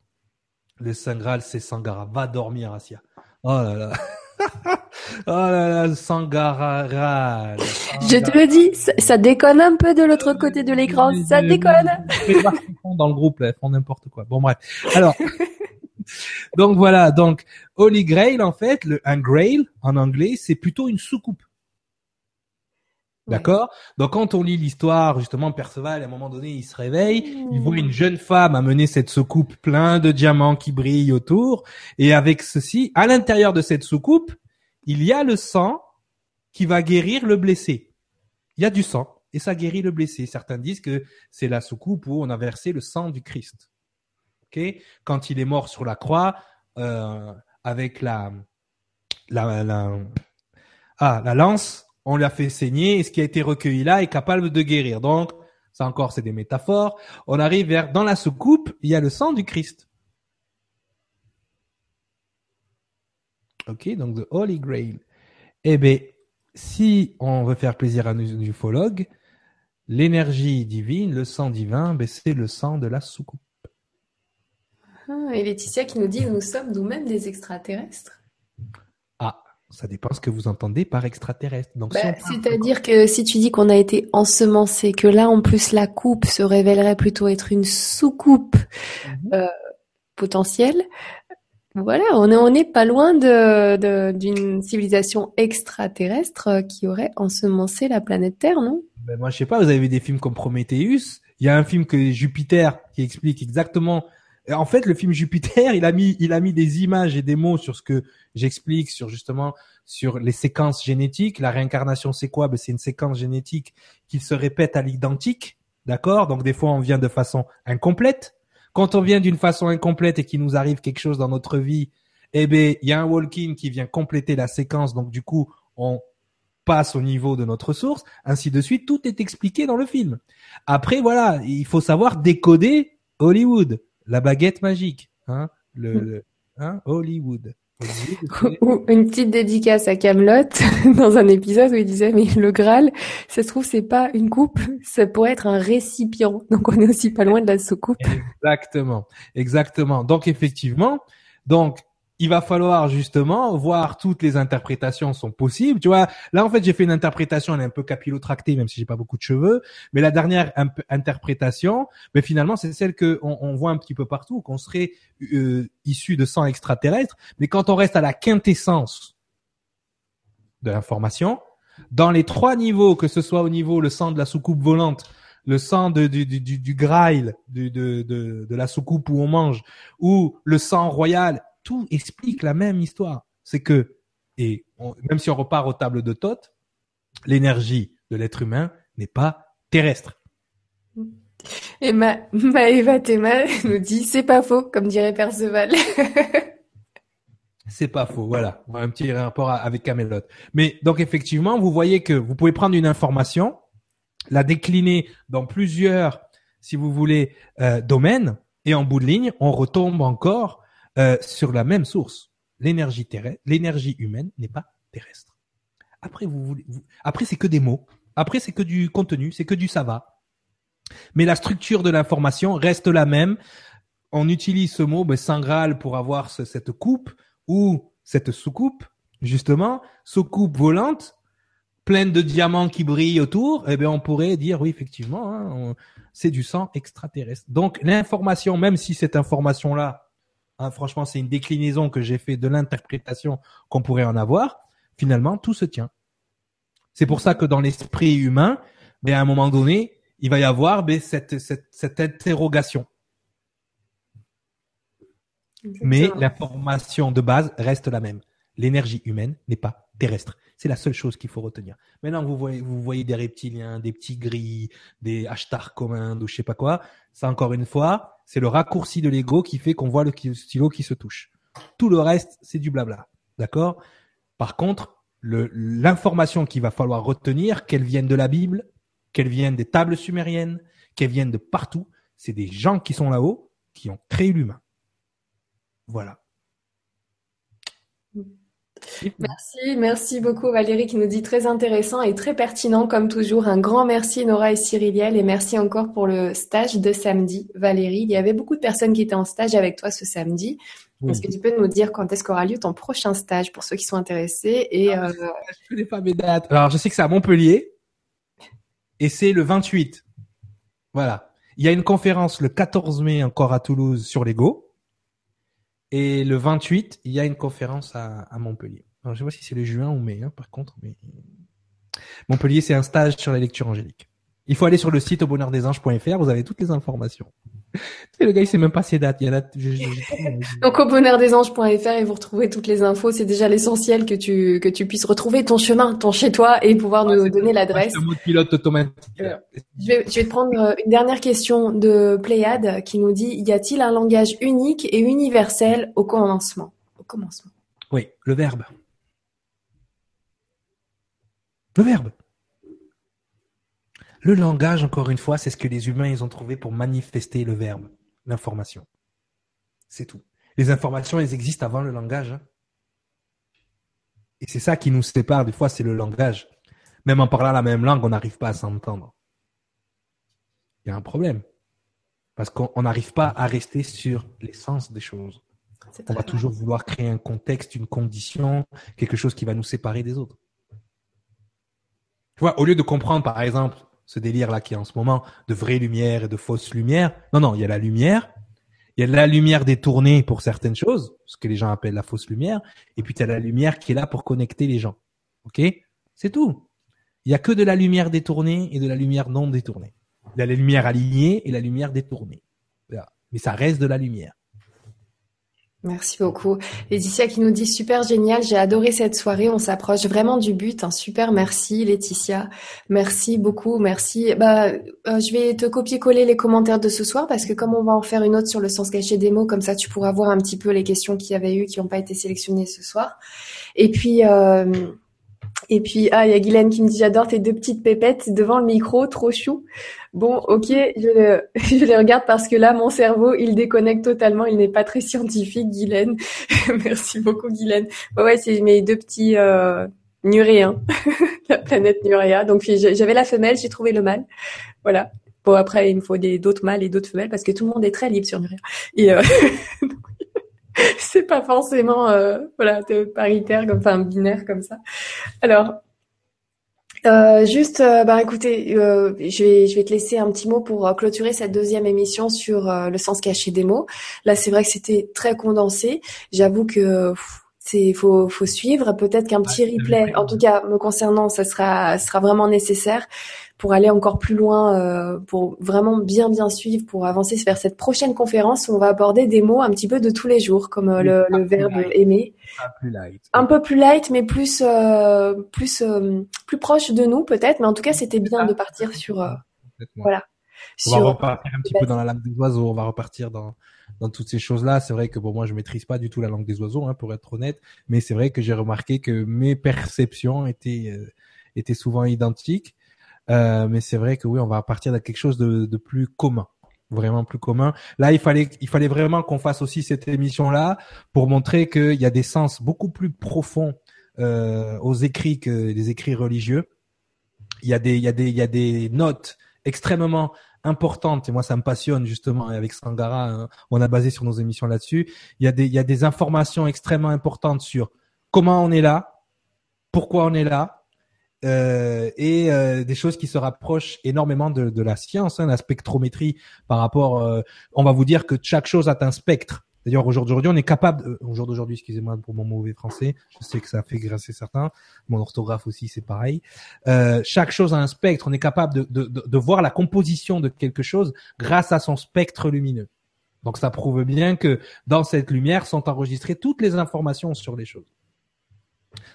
Le Saint Graal, c'est Sangara. Va dormir, Asia. Oh là là. oh là là, Sangara. Je te le dis, ça, ça déconne un peu de l'autre côté de l'écran, ça déconne. Dans le groupe, là, font n'importe quoi. Bon, bref. Alors, donc voilà, donc Holy Grail, en fait, le, un Grail, en anglais, c'est plutôt une soucoupe. D'accord? Donc quand on lit l'histoire, justement, Perceval, à un moment donné, il se réveille, il voit une jeune femme amener cette soucoupe plein de diamants qui brillent autour, et avec ceci, à l'intérieur de cette soucoupe, il y a le sang qui va guérir le blessé. Il y a du sang, et ça guérit le blessé. Certains disent que c'est la soucoupe où on a versé le sang du Christ. Ok? Quand il est mort sur la croix, euh, avec la, la, la, ah, la lance, on l'a fait saigner, et ce qui a été recueilli là est capable de guérir. Donc, ça encore, c'est des métaphores. On arrive vers, dans la soucoupe, il y a le sang du Christ. Ok, donc the Holy Grail. Eh bien, si on veut faire plaisir à nos ufologues, l'énergie divine, le sang divin, ben c'est le sang de la soucoupe. Ah, et Laetitia qui nous dit nous sommes nous-mêmes des extraterrestres. Ça dépend ce que vous entendez par extraterrestre. Donc, Bah, C'est-à-dire que si tu dis qu'on a été ensemencé, que là en plus la coupe se révélerait plutôt être une sous-coupe Mhm. euh, potentielle, voilà, on est, on n'est pas loin de, de- d'une civilisation extraterrestre euh, qui aurait ensemencé la planète Terre, non? Ben, moi, je sais pas, vous avez vu des films comme Prometheus? Il y a un film que Jupiter qui explique exactement en fait, le film Jupiter, il a mis, il a mis des images et des mots sur ce que j'explique, sur justement sur les séquences génétiques. La réincarnation, c'est quoi? Ben, c'est une séquence génétique qui se répète à l'identique, d'accord? Donc des fois, on vient de façon incomplète. Quand on vient d'une façon incomplète et qu'il nous arrive quelque chose dans notre vie, eh ben, il y a un walk-in qui vient compléter la séquence. Donc du coup, on passe au niveau de notre source, ainsi de suite. Tout est expliqué dans le film. Après, voilà, il faut savoir décoder Hollywood la baguette magique, hein, le, hein, Hollywood. Ou une petite dédicace à Camelot dans un épisode où il disait mais le Graal, ça se trouve c'est pas une coupe, ça pourrait être un récipient. Donc on est aussi pas loin de la soucoupe. Exactement, exactement. Donc effectivement, donc il va falloir justement voir toutes les interprétations sont possibles. Tu vois, là en fait j'ai fait une interprétation, elle est un peu capillotractée, même si j'ai pas beaucoup de cheveux. Mais la dernière interprétation, mais finalement c'est celle que on, voit un petit peu partout, qu'on serait euh, issu de sang extraterrestre. Mais quand on reste à la quintessence de l'information, dans les trois niveaux, que ce soit au niveau le sang de la soucoupe volante, le sang de, du, du, du, grail, de, de, de la soucoupe où on mange, ou le sang royal tout explique la même histoire. C'est que, et même si on repart aux tables de Thoth, l'énergie de l'être humain n'est pas terrestre. Et ma, Maëva Théma nous dit c'est pas faux, comme dirait Perceval. c'est pas faux, voilà. Un petit rapport avec Camelot. Mais donc effectivement, vous voyez que vous pouvez prendre une information, la décliner dans plusieurs, si vous voulez, euh, domaines, et en bout de ligne, on retombe encore euh, sur la même source. L'énergie terrestre, l'énergie humaine n'est pas terrestre. Après, vous, voulez, après c'est que des mots. Après, c'est que du contenu, c'est que du ça. Mais la structure de l'information reste la même. On utilise ce mot ben, Saint Graal pour avoir cette coupe ou cette soucoupe, justement, soucoupe volante, pleine de diamants qui brillent autour. Eh bien, on pourrait dire oui, effectivement, hein, c'est du sang extraterrestre. Donc, l'information, même si cette information-là Hein, franchement, c'est une déclinaison que j'ai fait de l'interprétation qu'on pourrait en avoir. Finalement, tout se tient. C'est pour ça que dans l'esprit humain, mais ben, à un moment donné, il va y avoir ben, cette, cette, cette interrogation. Mais l'information de base reste la même. L'énergie humaine n'est pas terrestre. C'est la seule chose qu'il faut retenir. Maintenant, vous voyez, vous voyez des reptiliens, des petits gris, des hashtags commandes ou je sais pas quoi. Ça, encore une fois, c'est le raccourci de l'ego qui fait qu'on voit le stylo qui se touche. Tout le reste, c'est du blabla. D'accord? Par contre, l'information qu'il va falloir retenir, qu'elle vienne de la Bible, qu'elle vienne des tables sumériennes, qu'elle vienne de partout, c'est des gens qui sont là-haut qui ont créé l'humain. Voilà. Merci, merci beaucoup Valérie qui nous dit très intéressant et très pertinent comme toujours. Un grand merci Nora et Cyriliel et merci encore pour le stage de samedi Valérie. Il y avait beaucoup de personnes qui étaient en stage avec toi ce samedi. Est-ce que tu peux nous dire quand est-ce qu'aura lieu ton prochain stage pour ceux qui sont intéressés et ah, euh... Je connais pas mes dates. Alors je sais que c'est à Montpellier et c'est le 28. Voilà. Il y a une conférence le 14 mai encore à Toulouse sur l'ego. Et le 28, il y a une conférence à, Montpellier. Alors, je sais pas si c'est le juin ou mai, hein, par contre, mais Montpellier, c'est un stage sur la lecture angélique. Il faut aller sur le site au bonheurdesanges.fr, vous avez toutes les informations. Le gars, il sait même pas ses dates. Il y a Donc, au bonheurdesanges.fr et vous retrouvez toutes les infos. C'est déjà l'essentiel que tu, que tu puisses retrouver ton chemin, ton chez toi et pouvoir nous donner l'adresse. Pilote automatique. Euh, je, vais, je vais te prendre euh, une dernière question de Pléiade qui nous dit, y a-t-il un langage unique et universel au commencement? Au commencement. Oui, le verbe. Le verbe. Le langage, encore une fois, c'est ce que les humains ils ont trouvé pour manifester le verbe, l'information. C'est tout. Les informations, elles existent avant le langage. Hein. Et c'est ça qui nous sépare, des fois, c'est le langage. Même en parlant la même langue, on n'arrive pas à s'entendre. Il y a un problème. Parce qu'on n'arrive pas à rester sur l'essence des choses. On va toujours vouloir créer un contexte, une condition, quelque chose qui va nous séparer des autres. Tu vois, au lieu de comprendre, par exemple, ce délire-là qui est en ce moment de vraie lumière et de fausse lumière. Non, non, il y a la lumière, il y a la lumière détournée pour certaines choses, ce que les gens appellent la fausse lumière, et puis tu as la lumière qui est là pour connecter les gens. Ok? C'est tout. Il y a que de la lumière détournée et de la lumière non détournée. Il y a la lumière alignée et la lumière détournée. Mais ça reste de la lumière. Merci beaucoup. Laetitia qui nous dit super génial, j'ai adoré cette soirée, on s'approche vraiment du but. Un super merci Laetitia. Merci beaucoup, merci. Bah, euh, je vais te copier-coller les commentaires de ce soir parce que comme on va en faire une autre sur le sens caché des mots, comme ça tu pourras voir un petit peu les questions qu'il y avait eu qui n'ont pas été sélectionnées ce soir. Et puis euh, et puis, ah, il y a Guylaine qui me dit, j'adore tes deux petites pépettes devant le micro, trop chou. Bon, ok, je, je les regarde parce que là, mon cerveau, il déconnecte totalement. Il n'est pas très scientifique, Guylaine. Merci beaucoup, Guylaine. Ouais, c'est mes deux petits euh, Nuréens, la planète Nuréa. Donc, j'avais la femelle, j'ai trouvé le mâle. Voilà. Bon, après, il me faut des d'autres mâles et d'autres femelles parce que tout le monde est très libre sur Nuréa. Et euh, c'est pas forcément euh, voilà paritaire comme enfin binaire comme ça. Alors euh, juste, euh, bah écoutez, euh, je vais je vais te laisser un petit mot pour clôturer cette deuxième émission sur le sens caché des mots. Là, c'est vrai que c'était très condensé. J'avoue que c'est faut faut suivre. Peut-être qu'un petit replay, en tout cas me concernant, ça sera sera vraiment nécessaire pour aller encore plus loin, euh, pour vraiment bien bien suivre, pour avancer vers cette prochaine conférence où on va aborder des mots un petit peu de tous les jours, comme euh, le, le verbe aimer. Un, plus light, un peu plus light, mais plus euh, plus plus proche de nous peut-être. Mais en tout cas, c'était bien de partir sur voilà. On va repartir un petit peu dans la langue des oiseaux. On va repartir dans dans toutes ces choses-là. C'est vrai que bon, moi, je maîtrise pas du tout la langue des oiseaux, hein, pour être honnête. Mais c'est vrai que j'ai remarqué que mes perceptions étaient étaient souvent identiques. Euh, mais c'est vrai que oui, on va partir de quelque chose de, de plus commun vraiment plus commun. Là, il fallait, il fallait vraiment qu'on fasse aussi cette émission-là pour montrer qu'il y a des sens beaucoup plus profonds euh, aux écrits que les écrits religieux. Il y a des, il y a des, il y a des notes extrêmement importantes et moi ça me passionne justement avec Sangara, hein, on a basé sur nos émissions là-dessus. Il y a des, il y a des informations extrêmement importantes sur comment on est là, pourquoi on est là, euh, et euh, des choses qui se rapprochent énormément de, de la science, hein, la spectrométrie par rapport. Euh, on va vous dire que chaque chose a un spectre. D'ailleurs, aujourd'hui, on est capable. au jour d'aujourd'hui, excusez-moi pour mon mauvais français. Je sais que ça fait graisser certains. Mon orthographe aussi, c'est pareil. chaque chose a un spectre. On est capable de, de voir la composition de quelque chose grâce à son spectre lumineux. Donc, ça prouve bien que dans cette lumière sont enregistrées toutes les informations sur les choses.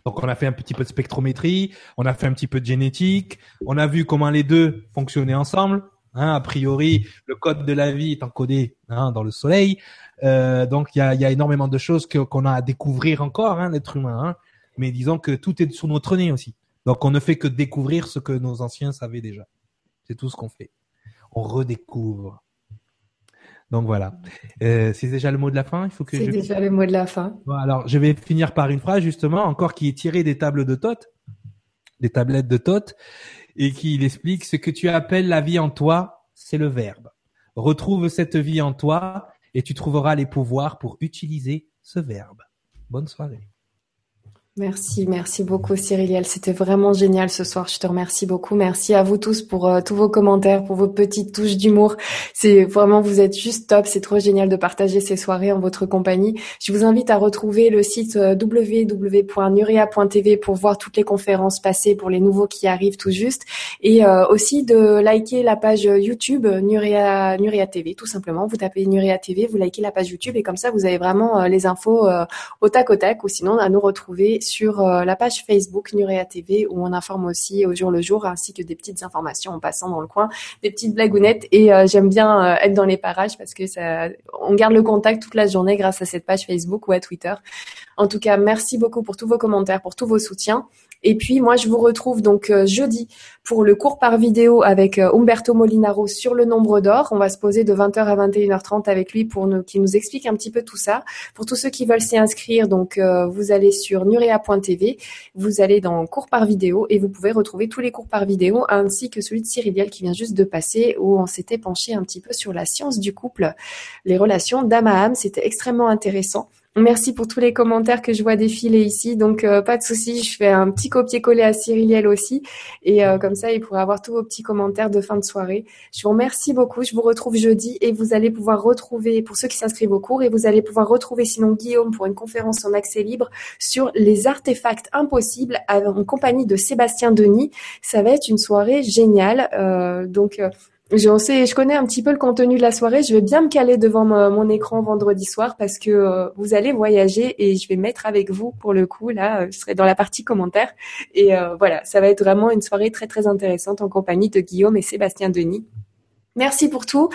Donc on a fait un petit peu de spectrométrie, on a fait un petit peu de génétique, on a vu comment les deux fonctionnaient ensemble. Hein, a priori, le code de la vie est encodé hein, dans le soleil. Euh, donc il y a, y a, énormément de choses qu'on a à découvrir encore, hein, l'être humain. Hein. Mais disons que tout est sur notre nez aussi. Donc on ne fait que découvrir ce que nos anciens savaient déjà. C'est tout ce qu'on fait. On redécouvre. Donc voilà. Euh, c'est déjà le mot de la fin? Il faut que. C'est déjà le mot de la fin. alors je vais finir par une phrase justement encore qui est tirée des tables de Thoth, des tablettes de Thoth, et qui explique ce que tu appelles la vie en toi, c'est le verbe. Retrouve cette vie en toi et tu trouveras les pouvoirs pour utiliser ce verbe. Bonne soirée. Merci, merci beaucoup Cyriliel. C'était vraiment génial ce soir. Je te remercie beaucoup. Merci à vous tous pour euh, tous vos commentaires, pour vos petites touches d'humour. C'est vraiment, vous êtes juste top. C'est trop génial de partager ces soirées en votre compagnie. Je vous invite à retrouver le site euh, www.nuria.tv pour voir toutes les conférences passées pour les nouveaux qui arrivent tout juste. Et euh, aussi de liker la page YouTube Nuria, Nuria TV, tout simplement. Vous tapez Nuria TV, vous likez la page YouTube et comme ça, vous avez vraiment les infos au tac au tac ou sinon à nous retrouver sur euh, la page Facebook Nurea TV où on informe aussi au jour le jour ainsi que des petites informations en passant dans le coin, des petites blagounettes et euh, j'aime bien euh, être dans les parages parce que ça, on garde le contact toute la journée grâce à cette page Facebook ou à Twitter. En tout cas, merci beaucoup pour tous vos commentaires, pour tous vos soutiens. Et puis moi, je vous retrouve donc euh, jeudi pour le cours par vidéo avec euh, Umberto Molinaro sur le nombre d'or. On va se poser de 20h à 21h30 avec lui pour nous, nous explique un petit peu tout ça. Pour tous ceux qui veulent s'y inscrire, donc euh, vous allez sur nurea.tv, vous allez dans cours par vidéo et vous pouvez retrouver tous les cours par vidéo ainsi que celui de Cyriliel qui vient juste de passer où on s'était penché un petit peu sur la science du couple, les relations d'âme à âme. C'était extrêmement intéressant. Merci pour tous les commentaires que je vois défiler ici. Donc euh, pas de souci, je fais un petit copier-coller à Cyriliel aussi et euh, comme ça il pourra avoir tous vos petits commentaires de fin de soirée. Je vous remercie beaucoup. Je vous retrouve jeudi et vous allez pouvoir retrouver pour ceux qui s'inscrivent au cours et vous allez pouvoir retrouver sinon Guillaume pour une conférence en accès libre sur les artefacts impossibles en compagnie de Sébastien Denis. Ça va être une soirée géniale. Euh, donc Je sais, je connais un petit peu le contenu de la soirée. Je vais bien me caler devant mon écran vendredi soir parce que euh, vous allez voyager et je vais mettre avec vous pour le coup. Là, je serai dans la partie commentaire et euh, voilà, ça va être vraiment une soirée très très intéressante en compagnie de Guillaume et Sébastien Denis. Merci pour tout.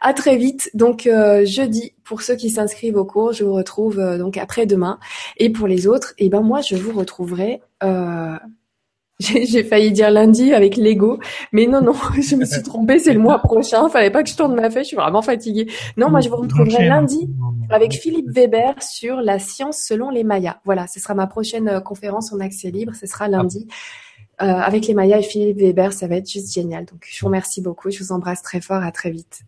À très vite. Donc euh, jeudi pour ceux qui s'inscrivent au cours, je vous retrouve donc après demain. Et pour les autres, et eh ben moi je vous retrouverai. J'ai failli dire lundi avec Lego, mais non, non, je me suis trompée, c'est le mois prochain, fallait pas que je tourne ma feuille, je suis vraiment fatiguée. Non, moi je vous retrouverai lundi avec Philippe Weber sur la science selon les Mayas. Voilà, ce sera ma prochaine euh, conférence en accès libre, ce sera lundi. Euh, avec les Mayas et Philippe Weber, ça va être juste génial. Donc je vous remercie beaucoup, je vous embrasse très fort, à très vite.